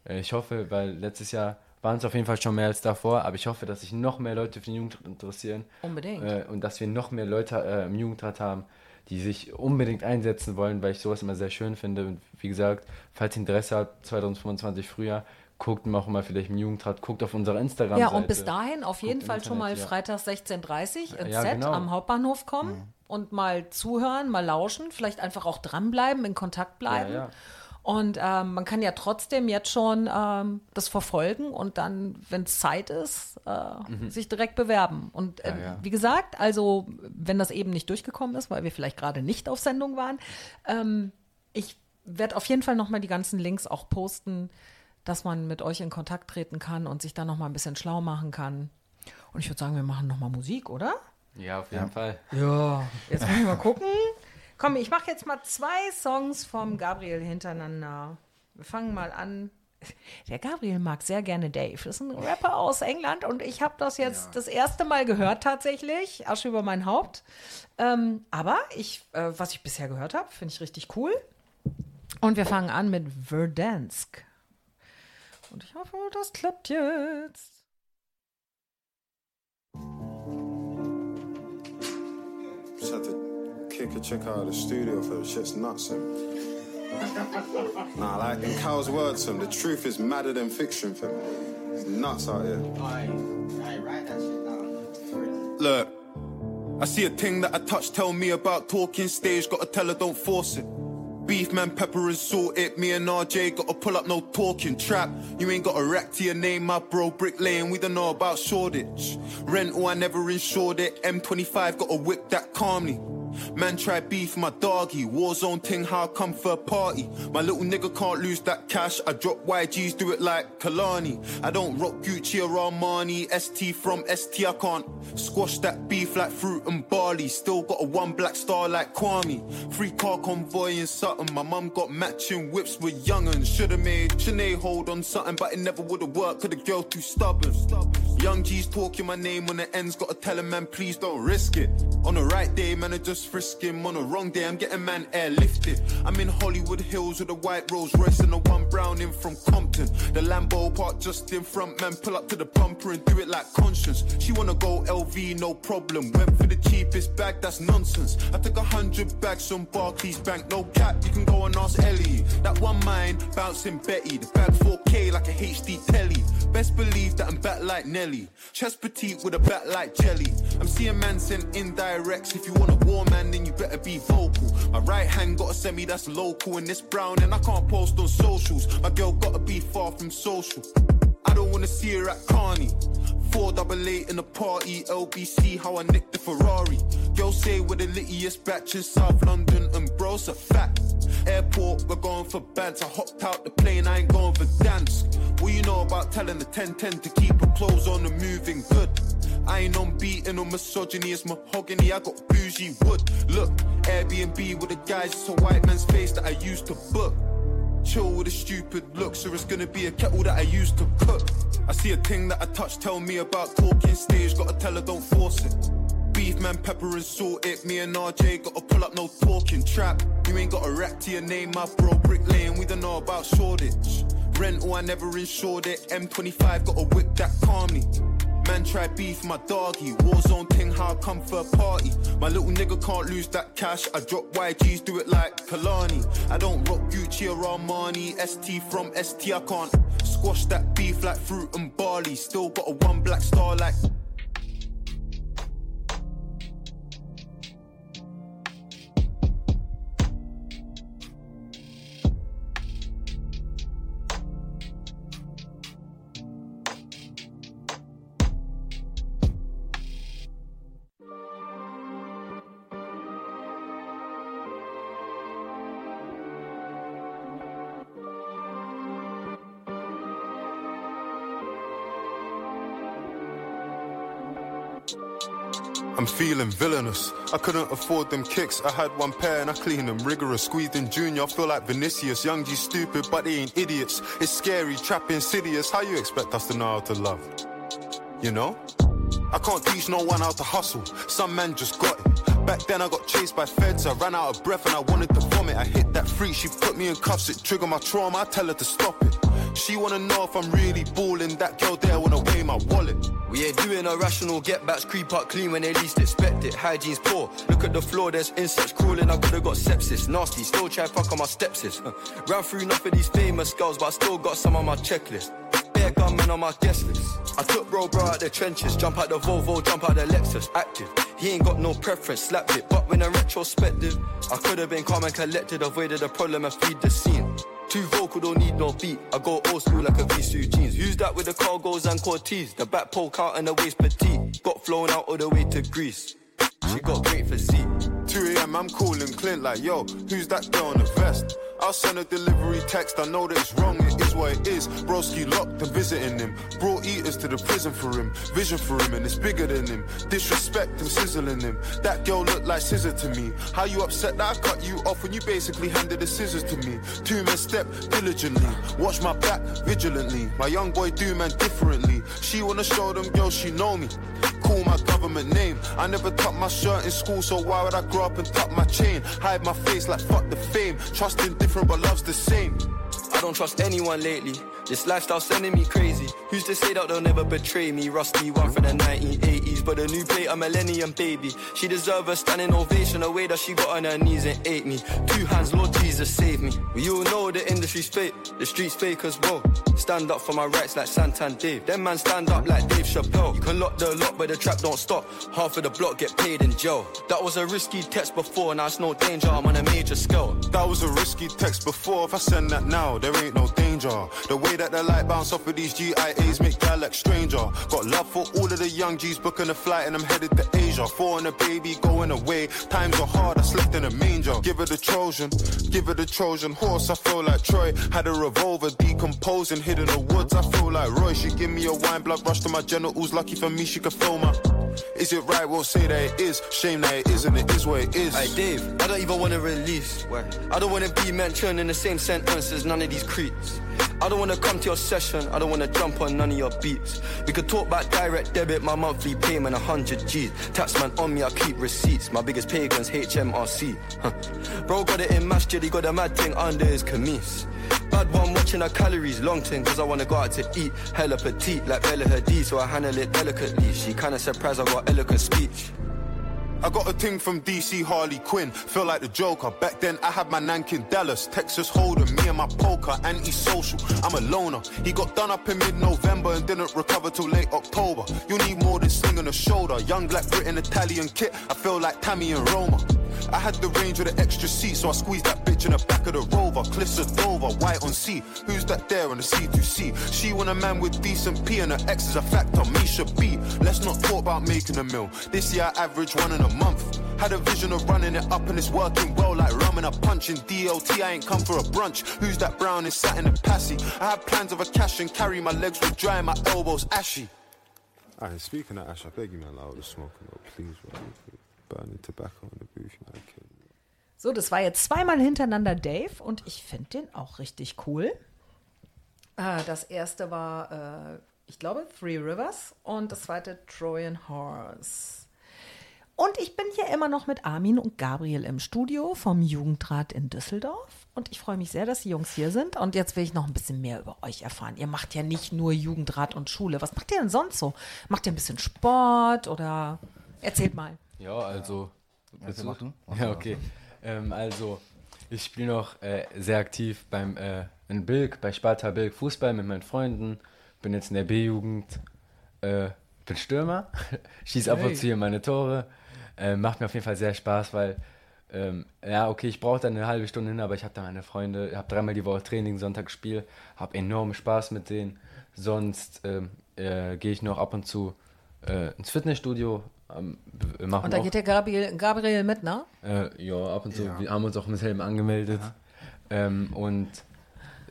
Äh, ich hoffe, weil letztes Jahr waren es auf jeden Fall schon mehr als davor, aber ich hoffe, dass sich noch mehr Leute für den Jugendrat interessieren. Unbedingt. Äh, und dass wir noch mehr Leute äh, im Jugendrat haben, die sich unbedingt einsetzen wollen, weil ich sowas immer sehr schön finde. Und wie gesagt, falls ihr Interesse habt, 2025 Frühjahr, guckt mal auch mal vielleicht im Jugendrat, guckt auf unserer Instagram-Seite. Ja, und bis dahin auf jeden Guckt im Fall schon mal Internet, ja. freitags 16.30 Uhr Ja, genau. am Hauptbahnhof kommen und mal zuhören, mal lauschen, vielleicht einfach auch dranbleiben, in Kontakt bleiben. Ja, ja. Und ähm, man kann ja trotzdem jetzt schon ähm, das verfolgen und dann, wenn es Zeit ist, äh, Mhm. sich direkt bewerben. Und äh, Ja, ja. wie gesagt, also wenn das eben nicht durchgekommen ist, weil wir vielleicht gerade nicht auf Sendung waren, ähm, ich werde auf jeden Fall nochmal die ganzen Links auch posten, dass man mit euch in Kontakt treten kann und sich da nochmal ein bisschen schlau machen kann. Und ich würde sagen, wir machen nochmal Musik, oder? Ja, auf jeden Fall. Ja. Jetzt muss ich mal gucken. Komm, ich mache jetzt mal zwei Songs vom Gabriel hintereinander. Wir fangen mal an. Der Gabriel mag sehr gerne Dave. Das ist ein Rapper aus England und ich habe das jetzt das erste Mal gehört tatsächlich. Asche über mein Haupt. Ähm, aber ich, äh, was ich bisher gehört habe, finde ich richtig cool. Und wir fangen an mit Verdansk. Und ich hoffe, das klappt jetzt. Just had to kick a chick out of the studio for the shit's nuts. And nah, like in Cal's words, him, the truth is madder than fiction. For me. it's nuts out here. Look, I see a thing that I touch. Tell me about talking stage. Gotta tell her don't force it. Beef man, pepper and salt it. Me and RJ gotta pull up, no talking trap. You ain't got a rack to your name, my bro. Brick lane, we don't know about Shoreditch. Rental, I never insured it. M25 gotta whip that calmly. Man try beef my doggy, Warzone ting how come for a party. My little nigga can't lose that cash. I drop YGs, do it like Kalani. I don't rock Gucci or Armani. ST from ST, I can't squash that beef like fruit and barley. Still got a one black star like Kwame. Free car convoy in Sutton. My mum got matching whips with young'uns. Should've made Sinead hold on something, but it never would've worked. Cause the girl too stubborn. Young G's talking my name on the ends. Gotta tell him, man, please don't risk it. On the right day, man, I just frisk him. On a wrong day, I'm getting man airlifted. I'm in Hollywood Hills with a white Rolls Royce and a one brown in from Compton. The Lambo park just in front, man. Pull up to the bumper and do it like conscience. She wanna go LV, no problem. Went for the cheapest bag, that's nonsense. I took a hundred bags from Barclays Bank, no cap. You can go and ask Ellie. That one mine, bouncing Betty. The bag 4K like a HD telly. Best believe that I'm back like Nelly. Chest petite with a back like jelly. I'm seeing man sent indirects. If you want a war then you better be vocal. My right hand got a semi that's local and it's brown, and I can't post on socials. My girl gotta be far from social. I don't wanna see her at Carney. Four double eight in the party, LBC, how I nicked the Ferrari. Girl say we're the littiest batch in South London, and bro's a fact. Airport, we're going for bands. I hopped out the plane, I ain't going for dance. What you know about telling the 1010 to keep her clothes on and moving good? I ain't on beating or misogyny, it's mahogany. I got bougie wood. Look, Airbnb with the guys, it's a white man's face that I used to book. Chill with a stupid look, so it's gonna be a kettle that I used to cook. I see a thing that I touch, tell me about talking stage, gotta tell her don't force it. Beef man, pepper and salt it. Me and RJ gotta pull up, no talking trap. You ain't got a rap to your name, my bro. Brick lane, we don't know about Shoreditch. Rental, I never insured it. M25 got a whip that calmly. Man try beef my doggy. Warzone ting how I come for a party. My little nigga can't lose that cash. I drop YGs, do it like Kalani. I don't rock Gucci or Armani. ST from ST, I can't squash that beef like fruit and barley. Still got a one black star like. I'm feeling villainous. I couldn't afford them kicks. I had one pair and I cleaned them rigorous. Squeezed in junior, I feel like Vinicius. Young G stupid, but they ain't idiots. It's scary, trap insidious. How you expect us to know how to love? You know? I can't teach no one how to hustle. Some man just got it. Back then I got chased by feds. I ran out of breath and I wanted to vomit. I hit that freak, she put me in cuffs. It triggered my trauma. I tell her to stop it. She wanna know if I'm really balling. That girl there wanna weigh my wallet. We ain't doing irrational get backs, creep up clean when they least expect it. Hygiene's poor. Look at the floor, there's insects crawling. I could've got sepsis. Nasty, still try fuck on my stepsis. Ran through enough of these famous girls, but I still got some on my checklist. Gunmen on my guest list. I took bro bro out the trenches, jump out the Volvo, jump out the Lexus. Active. He ain't got no preference, slapped it. But when in retrospective, I could've been calm and collected, avoided the problem and feed the scene. Too vocal, don't need no beat. I go old school like a Visu jeans. Who's that with the cargos and Cortez? The back poke out and the waist petite. Got flown out all the way to Greece. She got great physique. 2 a.m. I'm calling Clint like, yo, who's that girl in the vest? I'll send a delivery text. I know that it's wrong. It is what it is. Broski locked and visiting him. Brought eaters to the prison for him. Vision for him and it's bigger than him. Disrespect and sizzling him. That girl looked like scissor to me. How you upset that I cut you off when you basically handed the scissors to me? Two men step diligently. Watch my back vigilantly. My young boy do man differently. She wanna show them girls she know me. Call my government name. I never tucked my shirt in school, so why would I grow up and tuck my chain? Hide my face like fuck the fame. Trusting different but love's the same. I don't trust anyone lately. This lifestyle sending me crazy. Who's to say that they'll never betray me? Rusty one from the 1980s, but a new plate, a millennium baby. She deserves a standing ovation. The way that she got on her knees and ate me. Two hands, Lord Jesus, save me. We all know the industry's fake, the streets fake as well. Stand up for my rights like Santan Dave. Them man stand up like Dave Chappelle. You can lock the lock, but the trap don't stop. Half of the block get paid in jail. That was a risky text before, now it's no danger. I'm on a major scale. That was a risky text before. If I send that now, there ain't no danger. The way that the light bounce off of these GIAs make gal like stranger. Got love for all of the young G's booking a flight and I'm headed to Asia. Four and a baby going away. Times are hard, I slept in a manger. Give her the Trojan, give her the Trojan horse. I feel like Troy had a revolver decomposing, hidden in the woods. I feel like Roy. She give me a wine, blood rush to my genitals. Lucky for me, she could feel my. Is it right? Won't say that it is. Shame that it isn't. It is what it is. Hey Dave, I don't even wanna release. I don't wanna be mentioned in the same sentence as none of these creeps. I don't wanna come to your session, I don't wanna jump on none of your beats. We could talk about direct debit, my monthly payment, 100 G's. Taxman on me, I keep receipts. My biggest pagans, HMRC. Huh. Bro got it in masjid, he got a mad thing under his camise. Bad one watching her calories, long thing, cause I wanna go out to eat. Hella petite, like Bella Hadid, so I handle it delicately. She kinda surprised I got eloquent speech. I got a ting from DC Harley Quinn. Feel like the Joker. Back then I had my Nankin Dallas. Texas Hold'em, me and my poker. Anti-social. I'm a loner. He got done up in mid-November and didn't recover till late October. You need more than slinging a shoulder. Young black Britain Italian kit. I feel like Tammy and Roma. I had the range with the extra seat, so I squeezed that bitch in the back of the rover. Cliffs of Dover, white on sea. Who's that there on the C2C? She want a man with decent P and her ex is a factor. Me should be. Let's not talk about making a mill. This year I average one in a month. Had a vision of running it up and it's working well like and a punch in DLT. I ain't come for a brunch. Who's that brown is sat in a passy? I had plans of a cash and carry. My legs were dry my elbows ashy. I Alright, speaking of Ash, I beg you, man, like, I was smoking, please, bro. Burning tobacco in the booth. So, das war jetzt zweimal hintereinander Dave und ich finde den auch richtig cool. Äh, das erste war, äh, ich glaube, Three Rivers und das zweite Trojan Horse. Und ich bin hier immer noch mit Armin und Gabriel im Studio vom Jugendrat in Düsseldorf. Und ich freue mich sehr, dass die Jungs hier sind. Und jetzt will ich noch ein bisschen mehr über euch erfahren. Ihr macht ja nicht nur Jugendrat und Schule. Was macht ihr denn sonst so? Macht ihr ein bisschen Sport oder erzählt mal. Ja, also. Ja, willst du. Mach Ja, okay. Ähm, also, ich spiele noch äh, sehr aktiv beim äh, in Bilk, bei Sparta Bilk Fußball mit meinen Freunden. Bin jetzt in der B-Jugend. Äh, bin Stürmer. Schieß ab und zu hier meine Tore. Äh, macht mir auf jeden Fall sehr Spaß, weil. Ähm, ja, okay, ich brauche dann eine halbe Stunde hin, aber ich habe da meine Freunde, habe dreimal die Woche Training, Sonntag Spiel, habe enorm Spaß mit denen. Sonst ähm, äh, gehe ich noch ab und zu äh, ins Fitnessstudio. Ähm, b- machen Und da auch- geht der Gabriel, Gabriel mit, ne? äh, ja, ab und zu. Ja. Wir haben uns auch mit Helm angemeldet. Ähm, und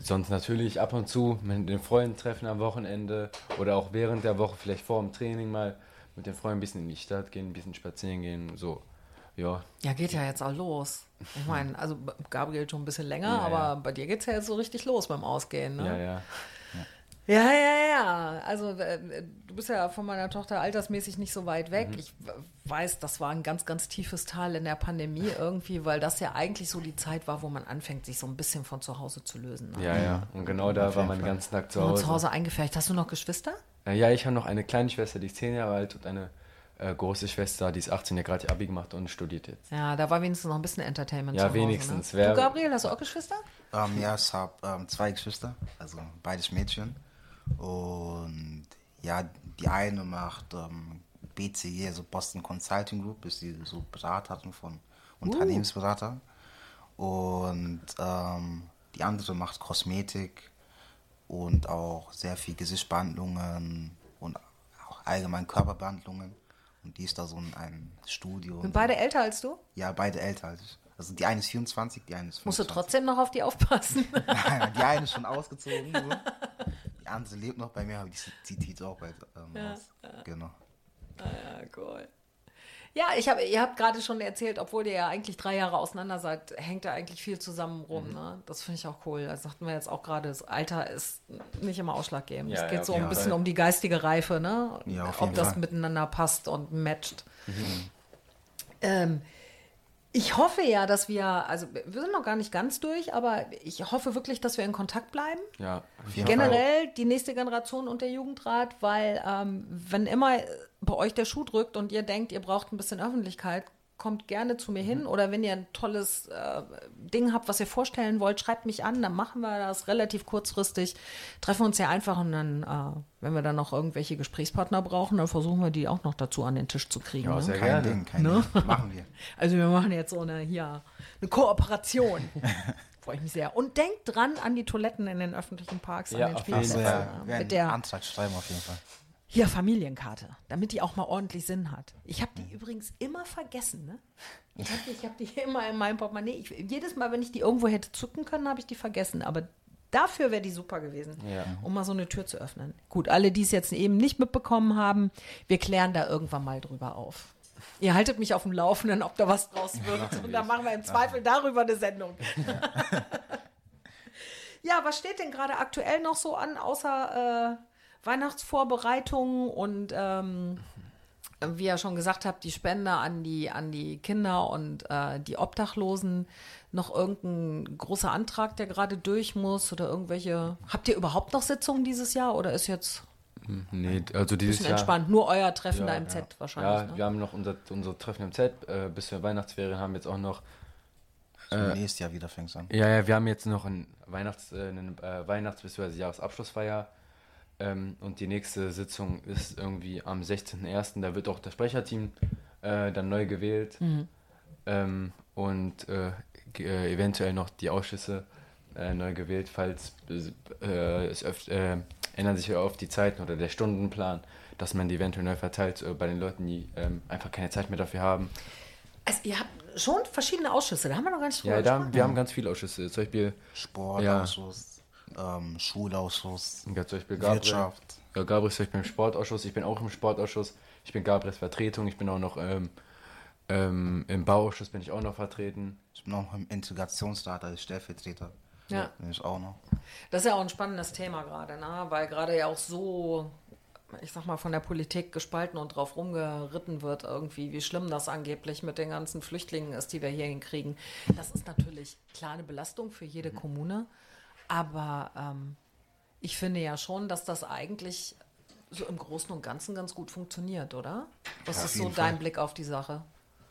sonst natürlich ab und zu mit den Freunden treffen am Wochenende oder auch während der Woche, vielleicht vor dem Training mal mit den Freunden ein bisschen in die Stadt gehen, ein bisschen spazieren gehen. So, ja. Ja, geht ja jetzt auch los. Ich meine, also Gabriel schon ein bisschen länger, Ja, aber ja. bei dir geht es ja jetzt so richtig los beim Ausgehen, ne? Ja, ja. Ja, ja, ja. Also äh, du bist ja von meiner Tochter altersmäßig nicht so weit weg. Mhm. Ich weiß, das war ein ganz, ganz tiefes Tal in der Pandemie irgendwie, weil das ja eigentlich so die Zeit war, wo man anfängt, sich so ein bisschen von zu Hause zu lösen. ne? Ja, ja. Und genau da war man den ganzen Tag zu Und Hause. zu Hause eingefärbt. Hast du noch Geschwister? Äh, Ja, ich habe noch eine kleine Schwester, die ist 10 Jahre alt und eine äh, große Schwester, die ist 18, die hat gerade ihr Abi gemacht und studiert jetzt. Ja, da war wenigstens noch ein bisschen Entertainment Ja, zu Hause. wenigstens. Ne? Wer- Du, Gabriel, hast du auch Geschwister? Ähm, ja, ich habe ähm, zwei Geschwister, also beides Mädchen. Und ja, die eine macht ähm, BCG, also Boston Consulting Group, ist die so Beraterin von Unternehmensberater. Und ähm, die andere macht Kosmetik und auch sehr viel Gesichtsbehandlungen und auch allgemein Körperbehandlungen. Und die ist da so in einem Studio. Sind beide älter als du? Ja, beide älter als ich. Also die eine ist 24, die eine ist 25. Musst du trotzdem noch auf die aufpassen? die eine ist schon ausgezogen. So. Die andere lebt noch bei mir, aber die zieht zieht auch bald ähm, Ja, aus. Genau. Ah, ja, cool. Ja, ich hab, ihr habt gerade schon erzählt, obwohl ihr ja eigentlich drei Jahre auseinander seid, hängt da eigentlich viel zusammen rum. Mhm. Ne? Das finde ich auch cool. Das sagten wir jetzt auch gerade, das Alter ist nicht immer ausschlaggebend. Ja, es ja, geht auf so ein bisschen Fall. um die geistige Reife, ne? Ja, auf ob jeden das Fall. miteinander passt und matcht. Mhm. Ähm, ich hoffe ja, dass wir, also wir sind noch gar nicht ganz durch, aber ich hoffe wirklich, dass wir in Kontakt bleiben. Ja. Generell die nächste Generation und der Jugendrat, weil ähm, wenn immer bei euch der Schuh drückt und ihr denkt, ihr braucht ein bisschen Öffentlichkeit, kommt gerne zu mir Mhm. hin oder wenn ihr ein tolles äh, Ding habt, was ihr vorstellen wollt, schreibt mich an, dann machen wir das relativ kurzfristig, treffen uns ja einfach und dann, äh, wenn wir dann noch irgendwelche Gesprächspartner brauchen, dann versuchen wir die auch noch dazu an den Tisch zu kriegen. Ja, ne? sehr Kein gerne. Ding, kein Ne? Ding. Machen wir. Also wir machen jetzt so eine, hier, eine Kooperation. freue ich mich sehr. Und denkt dran an die Toiletten in den öffentlichen Parks, Ja, an den Spielplätzen. Ja, ja, wir Mit der Antrag schreiben auf jeden Fall. Hier Familienkarte, damit die auch mal ordentlich Sinn hat. Ich habe die übrigens immer vergessen, ne? Ich habe die, ich hab die immer in meinem Portemonnaie. Ich, jedes Mal, wenn ich die irgendwo hätte zücken können, habe ich die vergessen. Aber dafür wäre die super gewesen, Ja. um mal so eine Tür zu öffnen. Gut, alle, die es jetzt eben nicht mitbekommen haben, wir klären da irgendwann mal drüber auf. Ihr haltet mich auf dem Laufenden, ob da was draus wird. Und dann machen wir im Zweifel darüber eine Sendung. Ja, was steht denn gerade aktuell noch so an, außer äh, Weihnachtsvorbereitungen und ähm, wie ihr schon gesagt habt, die Spende an die, an die Kinder und äh, die Obdachlosen. Noch irgendein großer Antrag, der gerade durch muss oder irgendwelche. Habt ihr überhaupt noch Sitzungen dieses Jahr oder ist jetzt Nee, also dieses bisschen Jahr. entspannt? Nur euer Treffen da im Z wahrscheinlich. Ja, ne? wir haben noch unser, unser Treffen im Z. Äh, bis zur Weihnachtsferien haben wir jetzt auch noch. So nächstes Jahr wieder fängt's an. Ja, ja, wir haben jetzt noch ein Weihnachts, äh, eine äh, Weihnachts- bzw. Jahresabschlussfeier. Ähm, und die nächste Sitzung ist irgendwie am 16.01. Da wird auch das Sprecherteam äh, dann neu gewählt. Mhm. Ähm, und äh, äh, eventuell noch die Ausschüsse äh, neu gewählt, falls äh, es öf äh, ändern sich ja oft die Zeiten oder der Stundenplan, dass man die eventuell neu verteilt äh, bei den Leuten, die ähm, einfach keine Zeit mehr dafür haben. Also, ihr habt schon verschiedene Ausschüsse, da haben wir noch gar nicht drüber Ja, da, wir haben ganz viele Ausschüsse. Zum Beispiel Sportausschuss, ähm, Schulausschuss, Ja, zum Beispiel Gabriel. Wirtschaft. Ja, Gabriel ist zum Beispiel im Sportausschuss, ich bin auch im Sportausschuss. Ich bin Gabriels Vertretung, ich bin auch noch ähm, ähm, im Bauausschuss bin ich auch noch vertreten. Ich bin auch im Integrationsrat als Stellvertreter. Ja. Bin ich auch noch. Das ist ja auch ein spannendes Thema gerade, ne? weil gerade ja auch so, ich sag mal, von der Politik gespalten und drauf rumgeritten wird, irgendwie, wie schlimm das angeblich mit den ganzen Flüchtlingen ist, die wir hier hinkriegen. Das ist natürlich klar eine Belastung für jede Kommune, aber ähm, ich finde ja schon, dass das eigentlich so im Großen und Ganzen ganz gut funktioniert, oder? Was Ja, ist so dein Fall. Blick auf die Sache?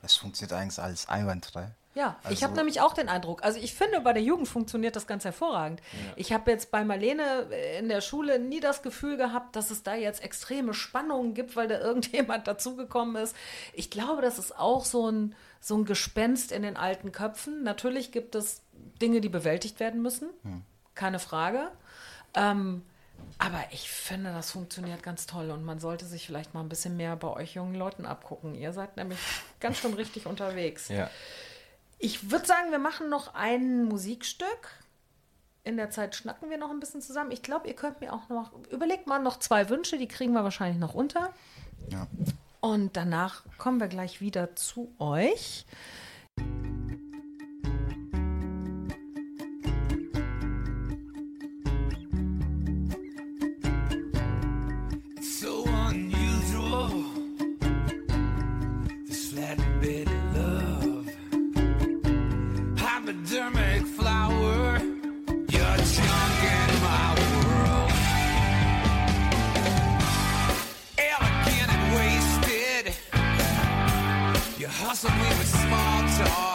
Es funktioniert eigentlich alles einwandfrei. Ja, ich Also- habe nämlich auch den Eindruck, also ich finde, bei der Jugend funktioniert das ganz hervorragend. Ich habe jetzt bei Marlene äh, in der Schule nie das Gefühl gehabt, dass es da jetzt extreme Spannungen gibt, weil da irgendjemand dazugekommen ist. Ich glaube, das ist auch so ein, so ein Gespenst in den alten Köpfen. Natürlich gibt es Dinge, die bewältigt werden müssen, keine Frage. Ähm, aber ich finde, das funktioniert ganz toll und man sollte sich vielleicht mal ein bisschen mehr bei euch jungen Leuten abgucken. Ihr seid nämlich ganz schön richtig unterwegs. Ja. Ich würde sagen, wir machen noch ein Musikstück. In der Zeit schnacken wir noch ein bisschen zusammen. Ich glaube, ihr könnt mir auch noch, überlegt mal noch zwei Wünsche, die kriegen wir wahrscheinlich noch unter. Ja. Und danach kommen wir gleich wieder zu euch. Hypodermic flower. You're a chunk in my world. Elegant and wasted. You hustle me with small talk.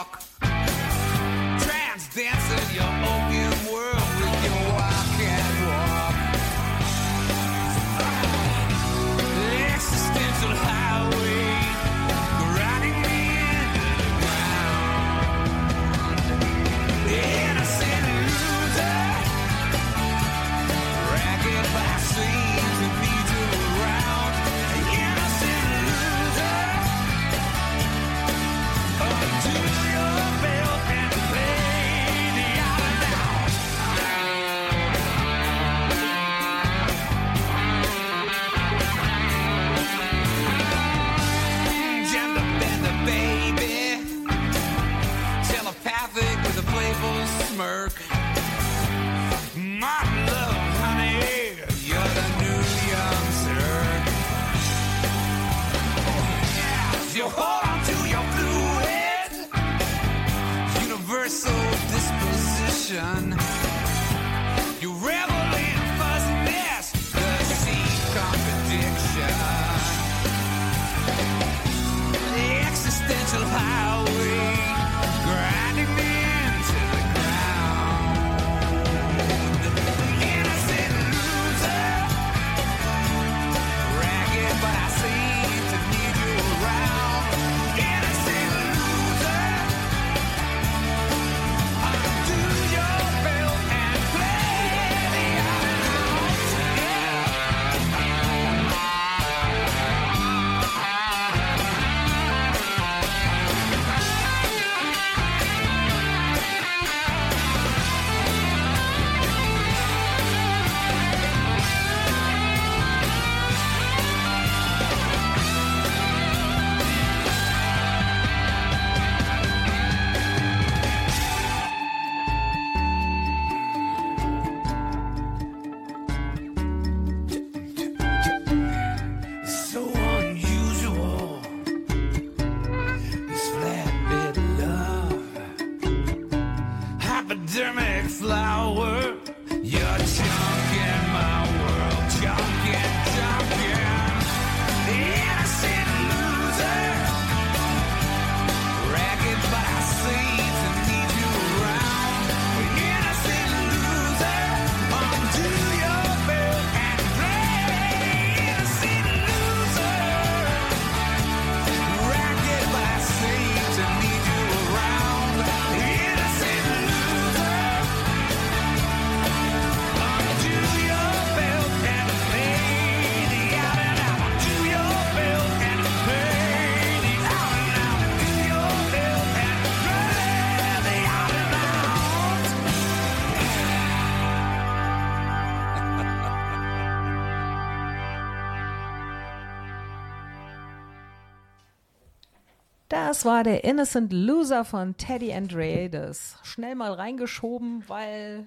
Das war der Innocent Loser von Teddy Andreades. Schnell mal reingeschoben, weil,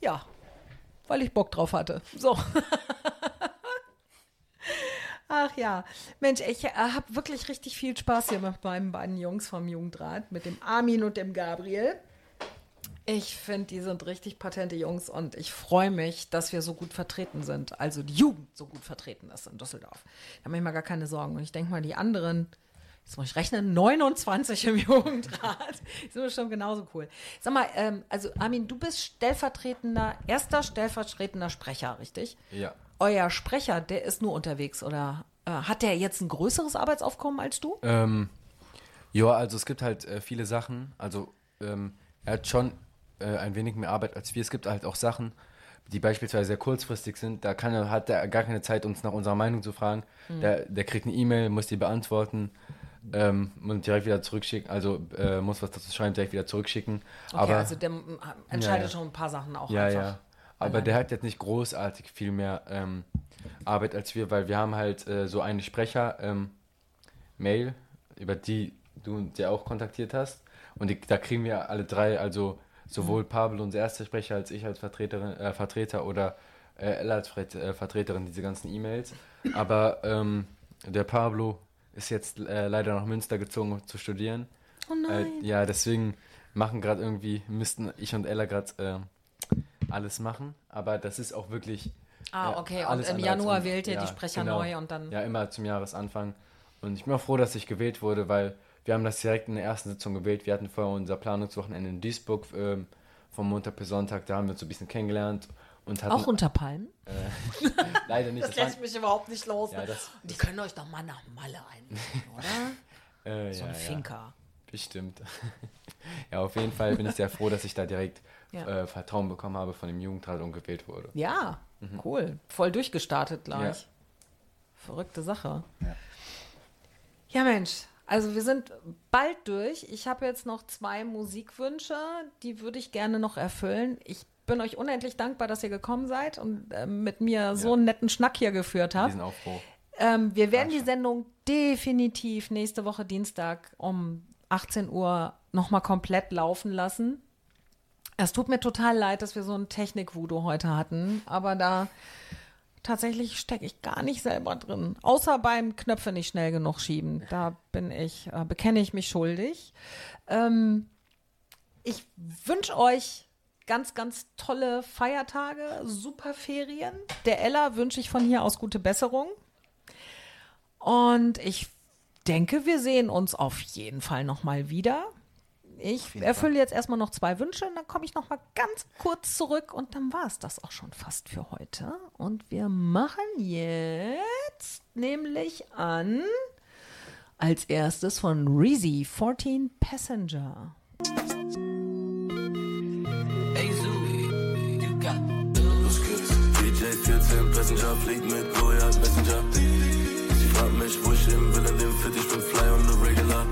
ja, weil ich Bock drauf hatte. So. Ach ja, Mensch, ich äh, habe wirklich richtig viel Spaß hier mit meinen beiden Jungs vom Jugendrat, mit dem Armin und dem Gabriel. Ich finde, die sind richtig patente Jungs und ich freue mich, dass wir so gut vertreten sind. Also die Jugend so gut vertreten ist in Düsseldorf. Da mache ich mir gar keine Sorgen. Und ich denke mal, die anderen, jetzt muss ich rechnen, 29 im Jugendrat, sind bestimmt genauso cool. Sag mal, ähm, also Armin, du bist stellvertretender, erster stellvertretender Sprecher, richtig? Ja. Euer Sprecher, der ist nur unterwegs oder äh, hat der jetzt ein größeres Arbeitsaufkommen als du? Ähm, ja, also es gibt halt äh, viele Sachen. Also ähm, er hat schon äh, ein wenig mehr Arbeit als wir. Es gibt halt auch Sachen, die beispielsweise sehr kurzfristig sind. Da kann hat er gar keine Zeit, uns nach unserer Meinung zu fragen. Mhm. Der, der kriegt eine E-Mail, muss die beantworten ähm, und direkt wieder zurückschicken. Also äh, muss was dazu schreiben, direkt wieder zurückschicken. Okay, Aber also der mm, entscheidet Ja, ja. schon ein paar Sachen auch ja, einfach. Ja, aber der hat jetzt nicht großartig viel mehr ähm, Arbeit als wir, weil wir haben halt äh, so eine Sprecher-Mail, über die du uns ja auch kontaktiert hast. Und die, da kriegen wir alle drei, also sowohl Mhm. Pablo, unser erster Sprecher, als ich als Vertreterin, äh, Vertreter oder äh, Ella als äh, Vertreterin diese ganzen E-Mails. Aber ähm, der Pablo ist jetzt äh, leider nach Münster gezogen, um zu studieren. Oh nein. Äh, ja, deswegen machen gerade irgendwie, müssten ich und Ella gerade äh, alles machen. Aber das ist auch wirklich. Ah, äh, okay. Und im Januar wählt ihr die Sprecher neu und dann- Ja, immer zum Jahresanfang. Und ich bin auch froh, dass ich gewählt wurde, weil wir haben das direkt in der ersten Sitzung gewählt. Wir hatten vorher unser Planungswochenende in Duisburg ähm, vom Montag bis Sonntag. Da haben wir uns so ein bisschen kennengelernt. Und hatten, Auch unter Palmen? Äh, leider nicht. Das, waren- lässt mich überhaupt nicht los. Ja, das- die können euch doch mal nach Malle einladen, oder? Äh, So ein Finker. Bestimmt. ja, auf jeden Fall bin ich sehr froh, dass ich da direkt Ja. äh, Vertrauen bekommen habe von dem Jugendrat und gewählt wurde. Ja, Mhm. cool. Voll durchgestartet gleich. Ja. Verrückte Sache. Ja. Ja, Mensch. Also wir sind bald durch. Ich habe jetzt noch zwei Musikwünsche, die würde ich gerne noch erfüllen. Ich bin euch unendlich dankbar, dass ihr gekommen seid und äh, mit mir so einen netten Schnack hier geführt habt. Diesen Aufbruch. Ähm, wir werden die Sendung definitiv nächste Woche Dienstag um 18 Uhr nochmal komplett laufen lassen. Es tut mir total leid, dass wir so ein Technik-Voodoo heute hatten, aber da tatsächlich stecke ich gar nicht selber drin. Außer beim Knöpfe nicht schnell genug schieben. Da bin ich, äh, bekenne ich mich schuldig. Ähm, ich wünsche euch ganz, ganz tolle Feiertage, super Ferien. Der Ella wünsche ich von hier aus gute Besserung. Und ich denke, wir sehen uns auf jeden Fall nochmal wieder. Ich erfülle jetzt erstmal noch zwei Wünsche und dann komme ich nochmal ganz kurz zurück und dann war es das auch schon fast für heute. Und wir machen jetzt nämlich an als erstes von Reezy 14 Passenger. 14 Passenger fliegt mit Goliath Messenger. Sie fragt mich, wo ich hin will, in dem Fit, ich bin fly on the regular.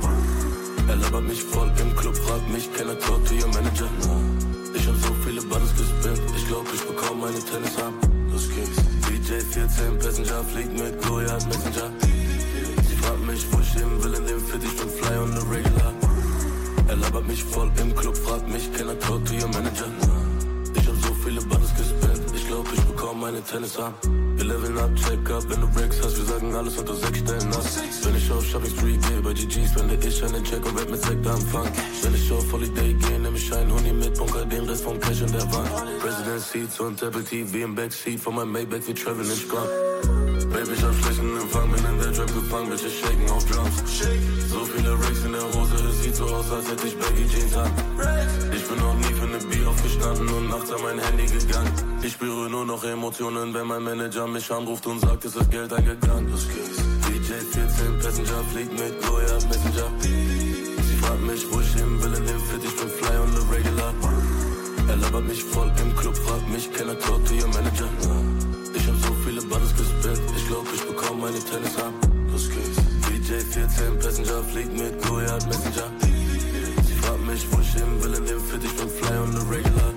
Er labert mich voll im Club, fragt mich, can I talk to your manager? Ich hab so viele Buttons gespinnt, ich glaub, ich bekomm meine Tennis ab. Los geht's. DJ 14 Passenger fliegt mit Goliath Messenger. Sie fragt mich, wo ich hin will, in dem Fit, ich bin fly on the regular. Er labert mich voll im Club, fragt mich, can I talk to your manager? Meine Tennis ab. Wir leveln up, check up, wenn du Breaks hast, wir sagen alles unter sechs Stellen ab. Wenn ich auf Shopping Street gehe, bei GG spende ich einen Check und rap mit Sekt am Fang. Wenn ich auf Holiday gehe, nehm ich einen Huni mit, bunker den Rest vom Cash in der Wand. President Seats und Apple TV im Backseat von meinem Maybach, wir traveln in Scrum. Baby, ich hab schlechten Empfang, bin in der Trap gefangen, Bitches shaken auf Drums. So viele Racks in der Hose, es sieht so aus, als hätte ich Baggy Jeans an. Ich bin noch nie für ne Bier aufgestanden und nachts an mein Handy gegangen. Ich spüre nur noch Emotionen, wenn mein Manager mich anruft und sagt, es ist Geld eingegangen. DJ 14 Passenger fliegt mit Goya Messenger. Sie fragt mich, wo ich hin will, in dem Fit, ich bin fly on the regular. Er labert mich voll im Club, fragt mich, can I talk to your manager? Meine Tennis ab. Los geht's. DJ 14 Passenger fliegt mit Goliath Messenger. Sie fragt mich, wo ich hin will, in dem Fit, ich bin fly on the regular.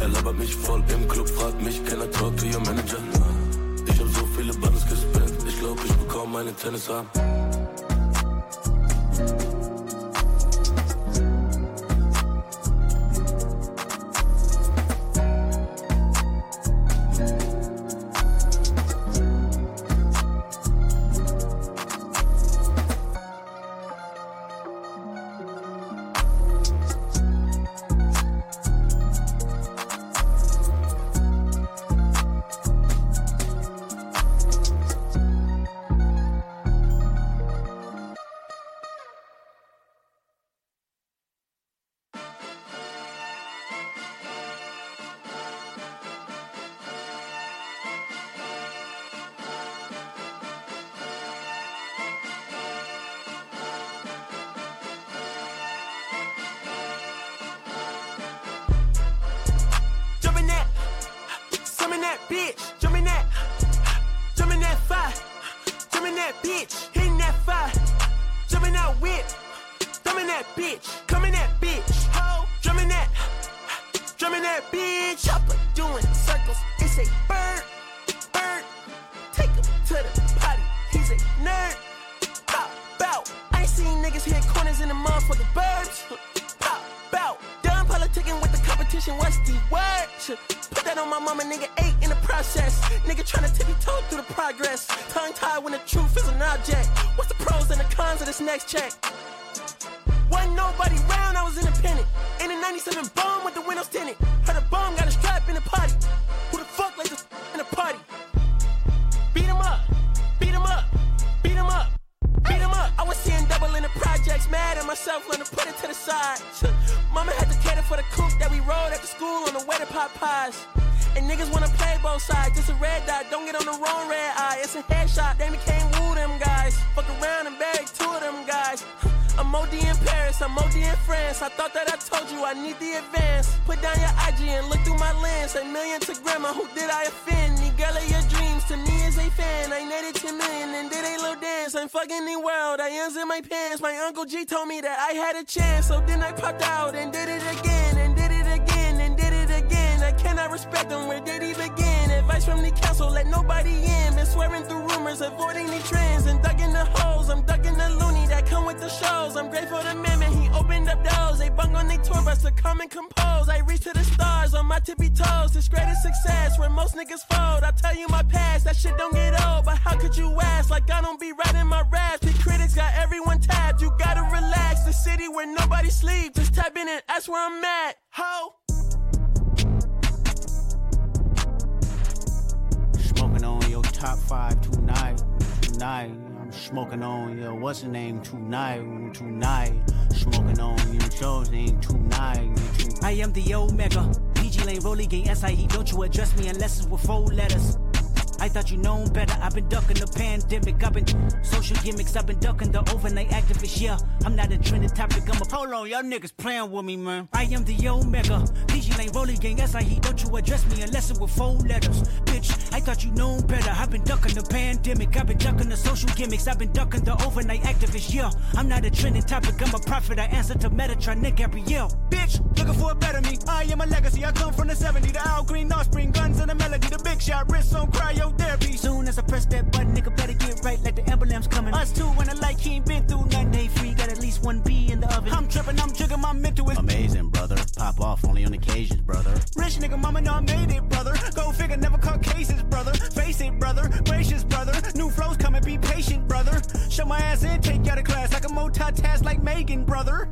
Er labert mich voll im Club, fragt mich, can I talk to your manager? Ich hab so viele Buttons gespinnt, ich glaub, ich bekomm meine Tennis ab. Bitch. Come in that bitch, ho. Drum in that, drum in that bitch. Chopper doing circles. It's a bird, bird. Take him to the potty. He's a nerd. Pop out. I ain't seen niggas hit corners in the motherfucking burbs. Pop out. Done politicking with the competition. What's the word? Put that on my mama, nigga. Eight in the process. Nigga tryna tippy toe through the progress. Tongue tied when the truth is an object. What's the pros and the cons of this next check? I've been ducking the overnight activist. Yeah, I'm not a trending topic. I'm a hold on, y'all niggas playing with me, man. I am the Omega. PG Lane Rolling Gang SIE. Don't you address me unless it's with four letters. Bitch, I thought you known better. I've been ducking the pandemic. I've been ducking the social gimmicks. I've been ducking the overnight activist. Yeah, I'm not a trending topic. I'm a prophet. I answer to Metatron, Nick Gabrielle. Bitch, looking for a better me. I am a legacy. I come from the 70s. The Al Green offspring, guns and the melody. The big shot, wrist on cryotherapy. Soon as I press that button, nigga get right like the emblem's coming. Us two when the light ain't been through nothing. They free, got at least one B in the oven. I'm tripping, I'm jigging, my mental is Amazing, brother. Pop off only on occasions, brother. Rich nigga, mama know I made it, brother. Go figure, never caught cases, brother. Face it, brother. Gracious, brother. New flows coming, be patient, brother. Show my ass in, take you out of class. like a multitask like Megan, brother.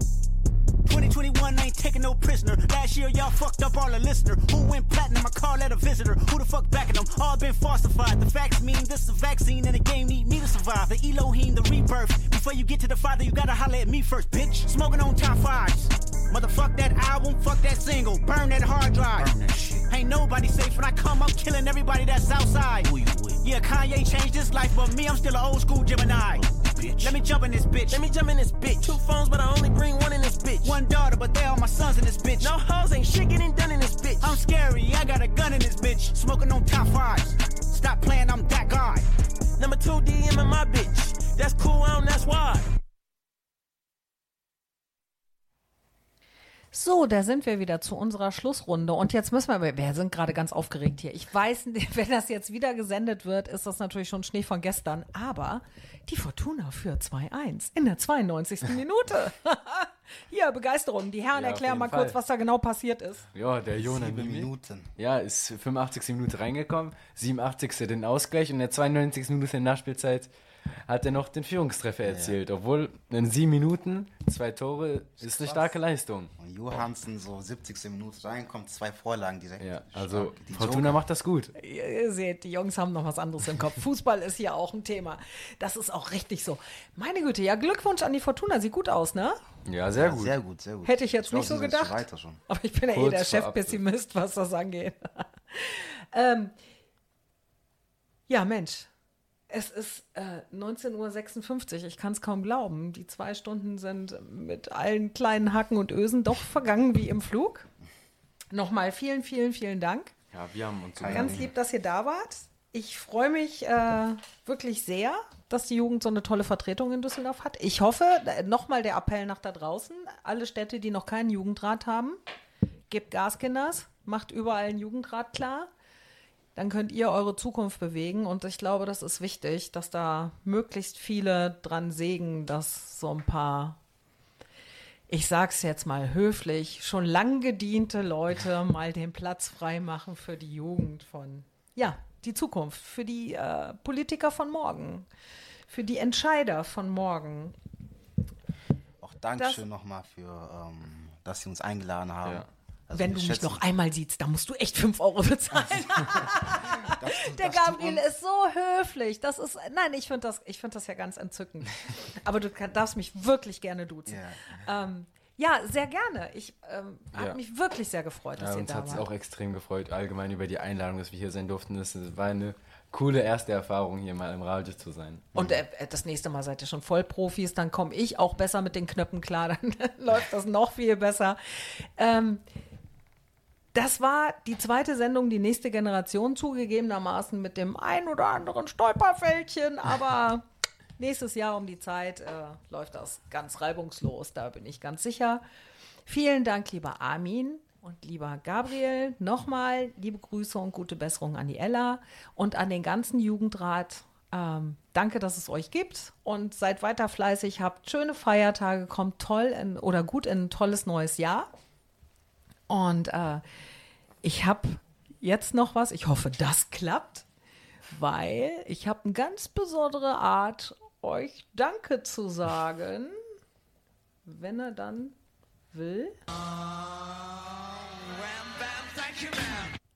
2021 ain't taking no prisoner. Last year y'all fucked up all the listener. Who went platinum? I call that a visitor. Who the fuck backing them? All been falsified. The facts mean this is a vaccine and the game need me to survive. The Elohim, the rebirth. Before you get to the father, you gotta holler at me first, bitch. Smoking on top fives. Motherfuck that album, fuck that single, burn that hard drive. Burn that shit. Ain't nobody safe when I come up killing everybody that's outside. Who you with? Yeah, Kanye changed his life, but me, I'm still an old school Gemini. Bitch. Let me jump in this bitch. Let me jump in this bitch. Two phones, but I only bring one in this bitch. One daughter, but they all my sons in this bitch. No hoes ain't shit getting done in this bitch. I'm scary, I got a gun in this bitch. Smoking on top fives. Stop playing, I'm that guy. Number two DM in my bitch. That's cool, I don't, that's why. So, da sind wir wieder zu unserer Schlussrunde. Und jetzt müssen wir, wir sind gerade ganz aufgeregt hier. Ich weiß, wenn das jetzt wieder gesendet wird, ist das natürlich schon Schnee von gestern. Aber die Fortuna führt 2-1 in der 92. Minute. hier, Begeisterung. Die Herren Ja, erklären mal Fall. kurz, was da genau passiert ist. Ja, der Jona Sieben Mimi. Minuten. Ja, ist 85. Minute reingekommen, 87. den Ausgleich und in der 92. Minute in der Nachspielzeit hat er noch den Führungstreffer erzielt. Obwohl in sieben Minuten zwei Tore ist eine starke Leistung. Und Johansen so 70. Minute reinkommt, zwei Vorlagen direkt. Ja, also Fortuna Joker. macht das gut. Ihr ihr seht, die Jungs haben noch was anderes im Kopf. Fußball ist hier auch ein Thema. Das ist auch richtig so. Meine Güte, ja, Glückwunsch an die Fortuna. Sieht gut aus, ne? Ja, sehr gut. Sehr gut, sehr gut. Hätte ich jetzt glaub, nicht so gedacht. Weiter schon. Aber ich bin ja eh Kurz der vor Chefpessimist, was das angeht. ähm, ja, Mensch. Es ist äh, 19.56 Uhr. Ich kann es kaum glauben. Die zwei Stunden sind mit allen kleinen Haken und Ösen doch vergangen wie im Flug. Nochmal vielen, vielen, vielen Dank. Ja, wir haben uns Ganz lieb, dass ihr da wart. Ich freue mich äh, wirklich sehr, dass die Jugend so eine tolle Vertretung in Düsseldorf hat. Ich hoffe, nochmal der Appell nach da draußen, alle Städte, die noch keinen Jugendrat haben, gebt Gas, Kinders, macht überall einen Jugendrat klar. Dann könnt ihr eure Zukunft bewegen. Und ich glaube, das ist wichtig, dass da möglichst viele dran sägen, dass so ein paar ich sag's jetzt mal höflich, schon lang gediente Leute mal den Platz freimachen für die Jugend von, ja, die Zukunft, für die äh, Politiker von morgen, für die Entscheider von morgen. Auch Dankeschön nochmal für, ähm, dass Sie uns eingeladen haben. Ja. Also Wenn du mich noch einmal siehst, dann musst du echt 5 Euro bezahlen. Der das Gabriel uns- ist so höflich. Das ist, nein, ich finde das, ich find das ja ganz entzückend. Aber du kann, darfst mich wirklich gerne duzen. Ähm, ja, sehr gerne. Ich ähm, habe Ja. mich wirklich sehr gefreut, dass Ja, ihr uns da hat es wart. auch extrem gefreut, allgemein über die Einladung, dass wir hier sein durften. Es war eine coole erste Erfahrung, hier mal im Radio zu sein. Und äh, äh, das nächste Mal seid ihr schon Vollprofis, dann komme ich auch besser mit den Knöpfen klar, dann läuft das noch viel besser. Ähm, das war die zweite Sendung, die nächste Generation zugegebenermaßen mit dem ein oder anderen Stolperfältchen, aber nächstes Jahr um die Zeit äh, läuft das ganz reibungslos, da bin ich ganz sicher. Vielen Dank, lieber Armin und lieber Gabriel. Nochmal liebe Grüße und gute Besserung an die Ella und an den ganzen Jugendrat. Ähm, danke, dass es euch gibt und seid weiter fleißig, habt schöne Feiertage, kommt toll in, oder gut in ein tolles neues Jahr. Und äh, ich habe jetzt noch was, ich hoffe, das klappt, weil ich habe eine ganz besondere Art, euch Danke zu sagen, wenn er dann will.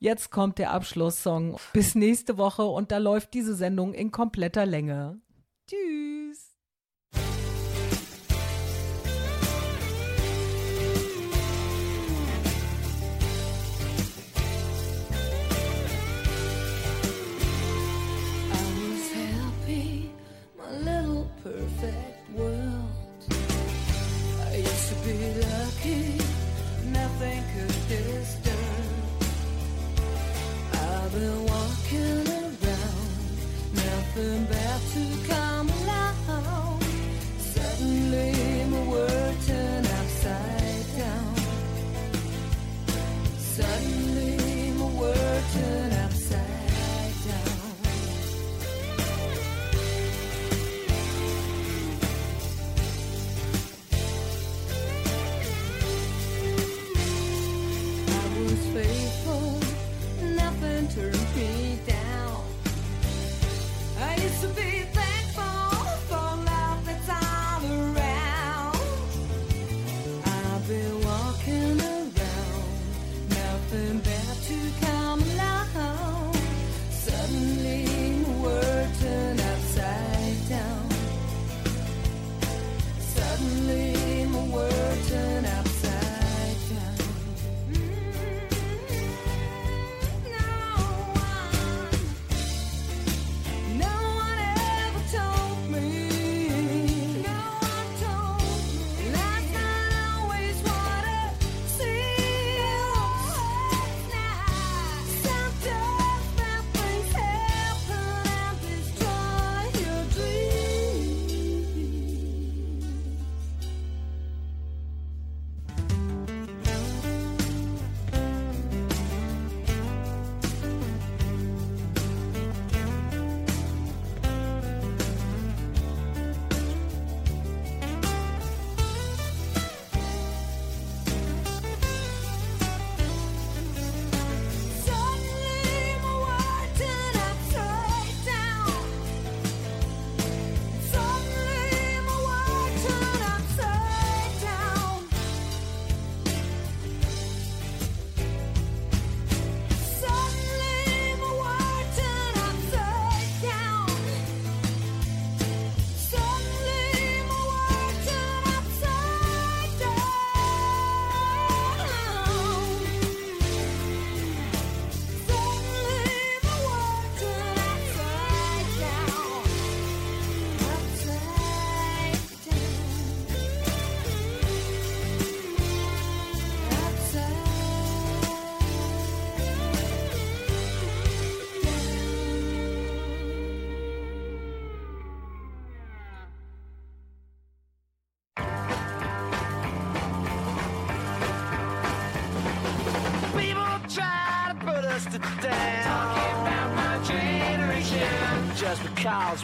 Jetzt kommt der Abschlusssong. Bis nächste Woche und da läuft diese Sendung in kompletter Länge. Tschüss.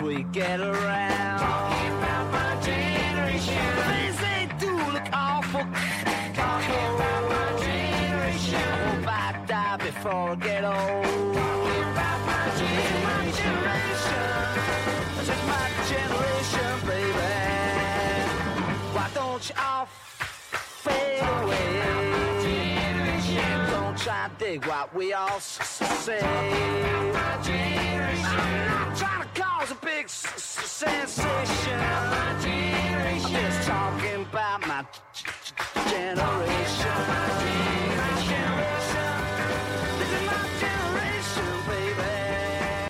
We get around.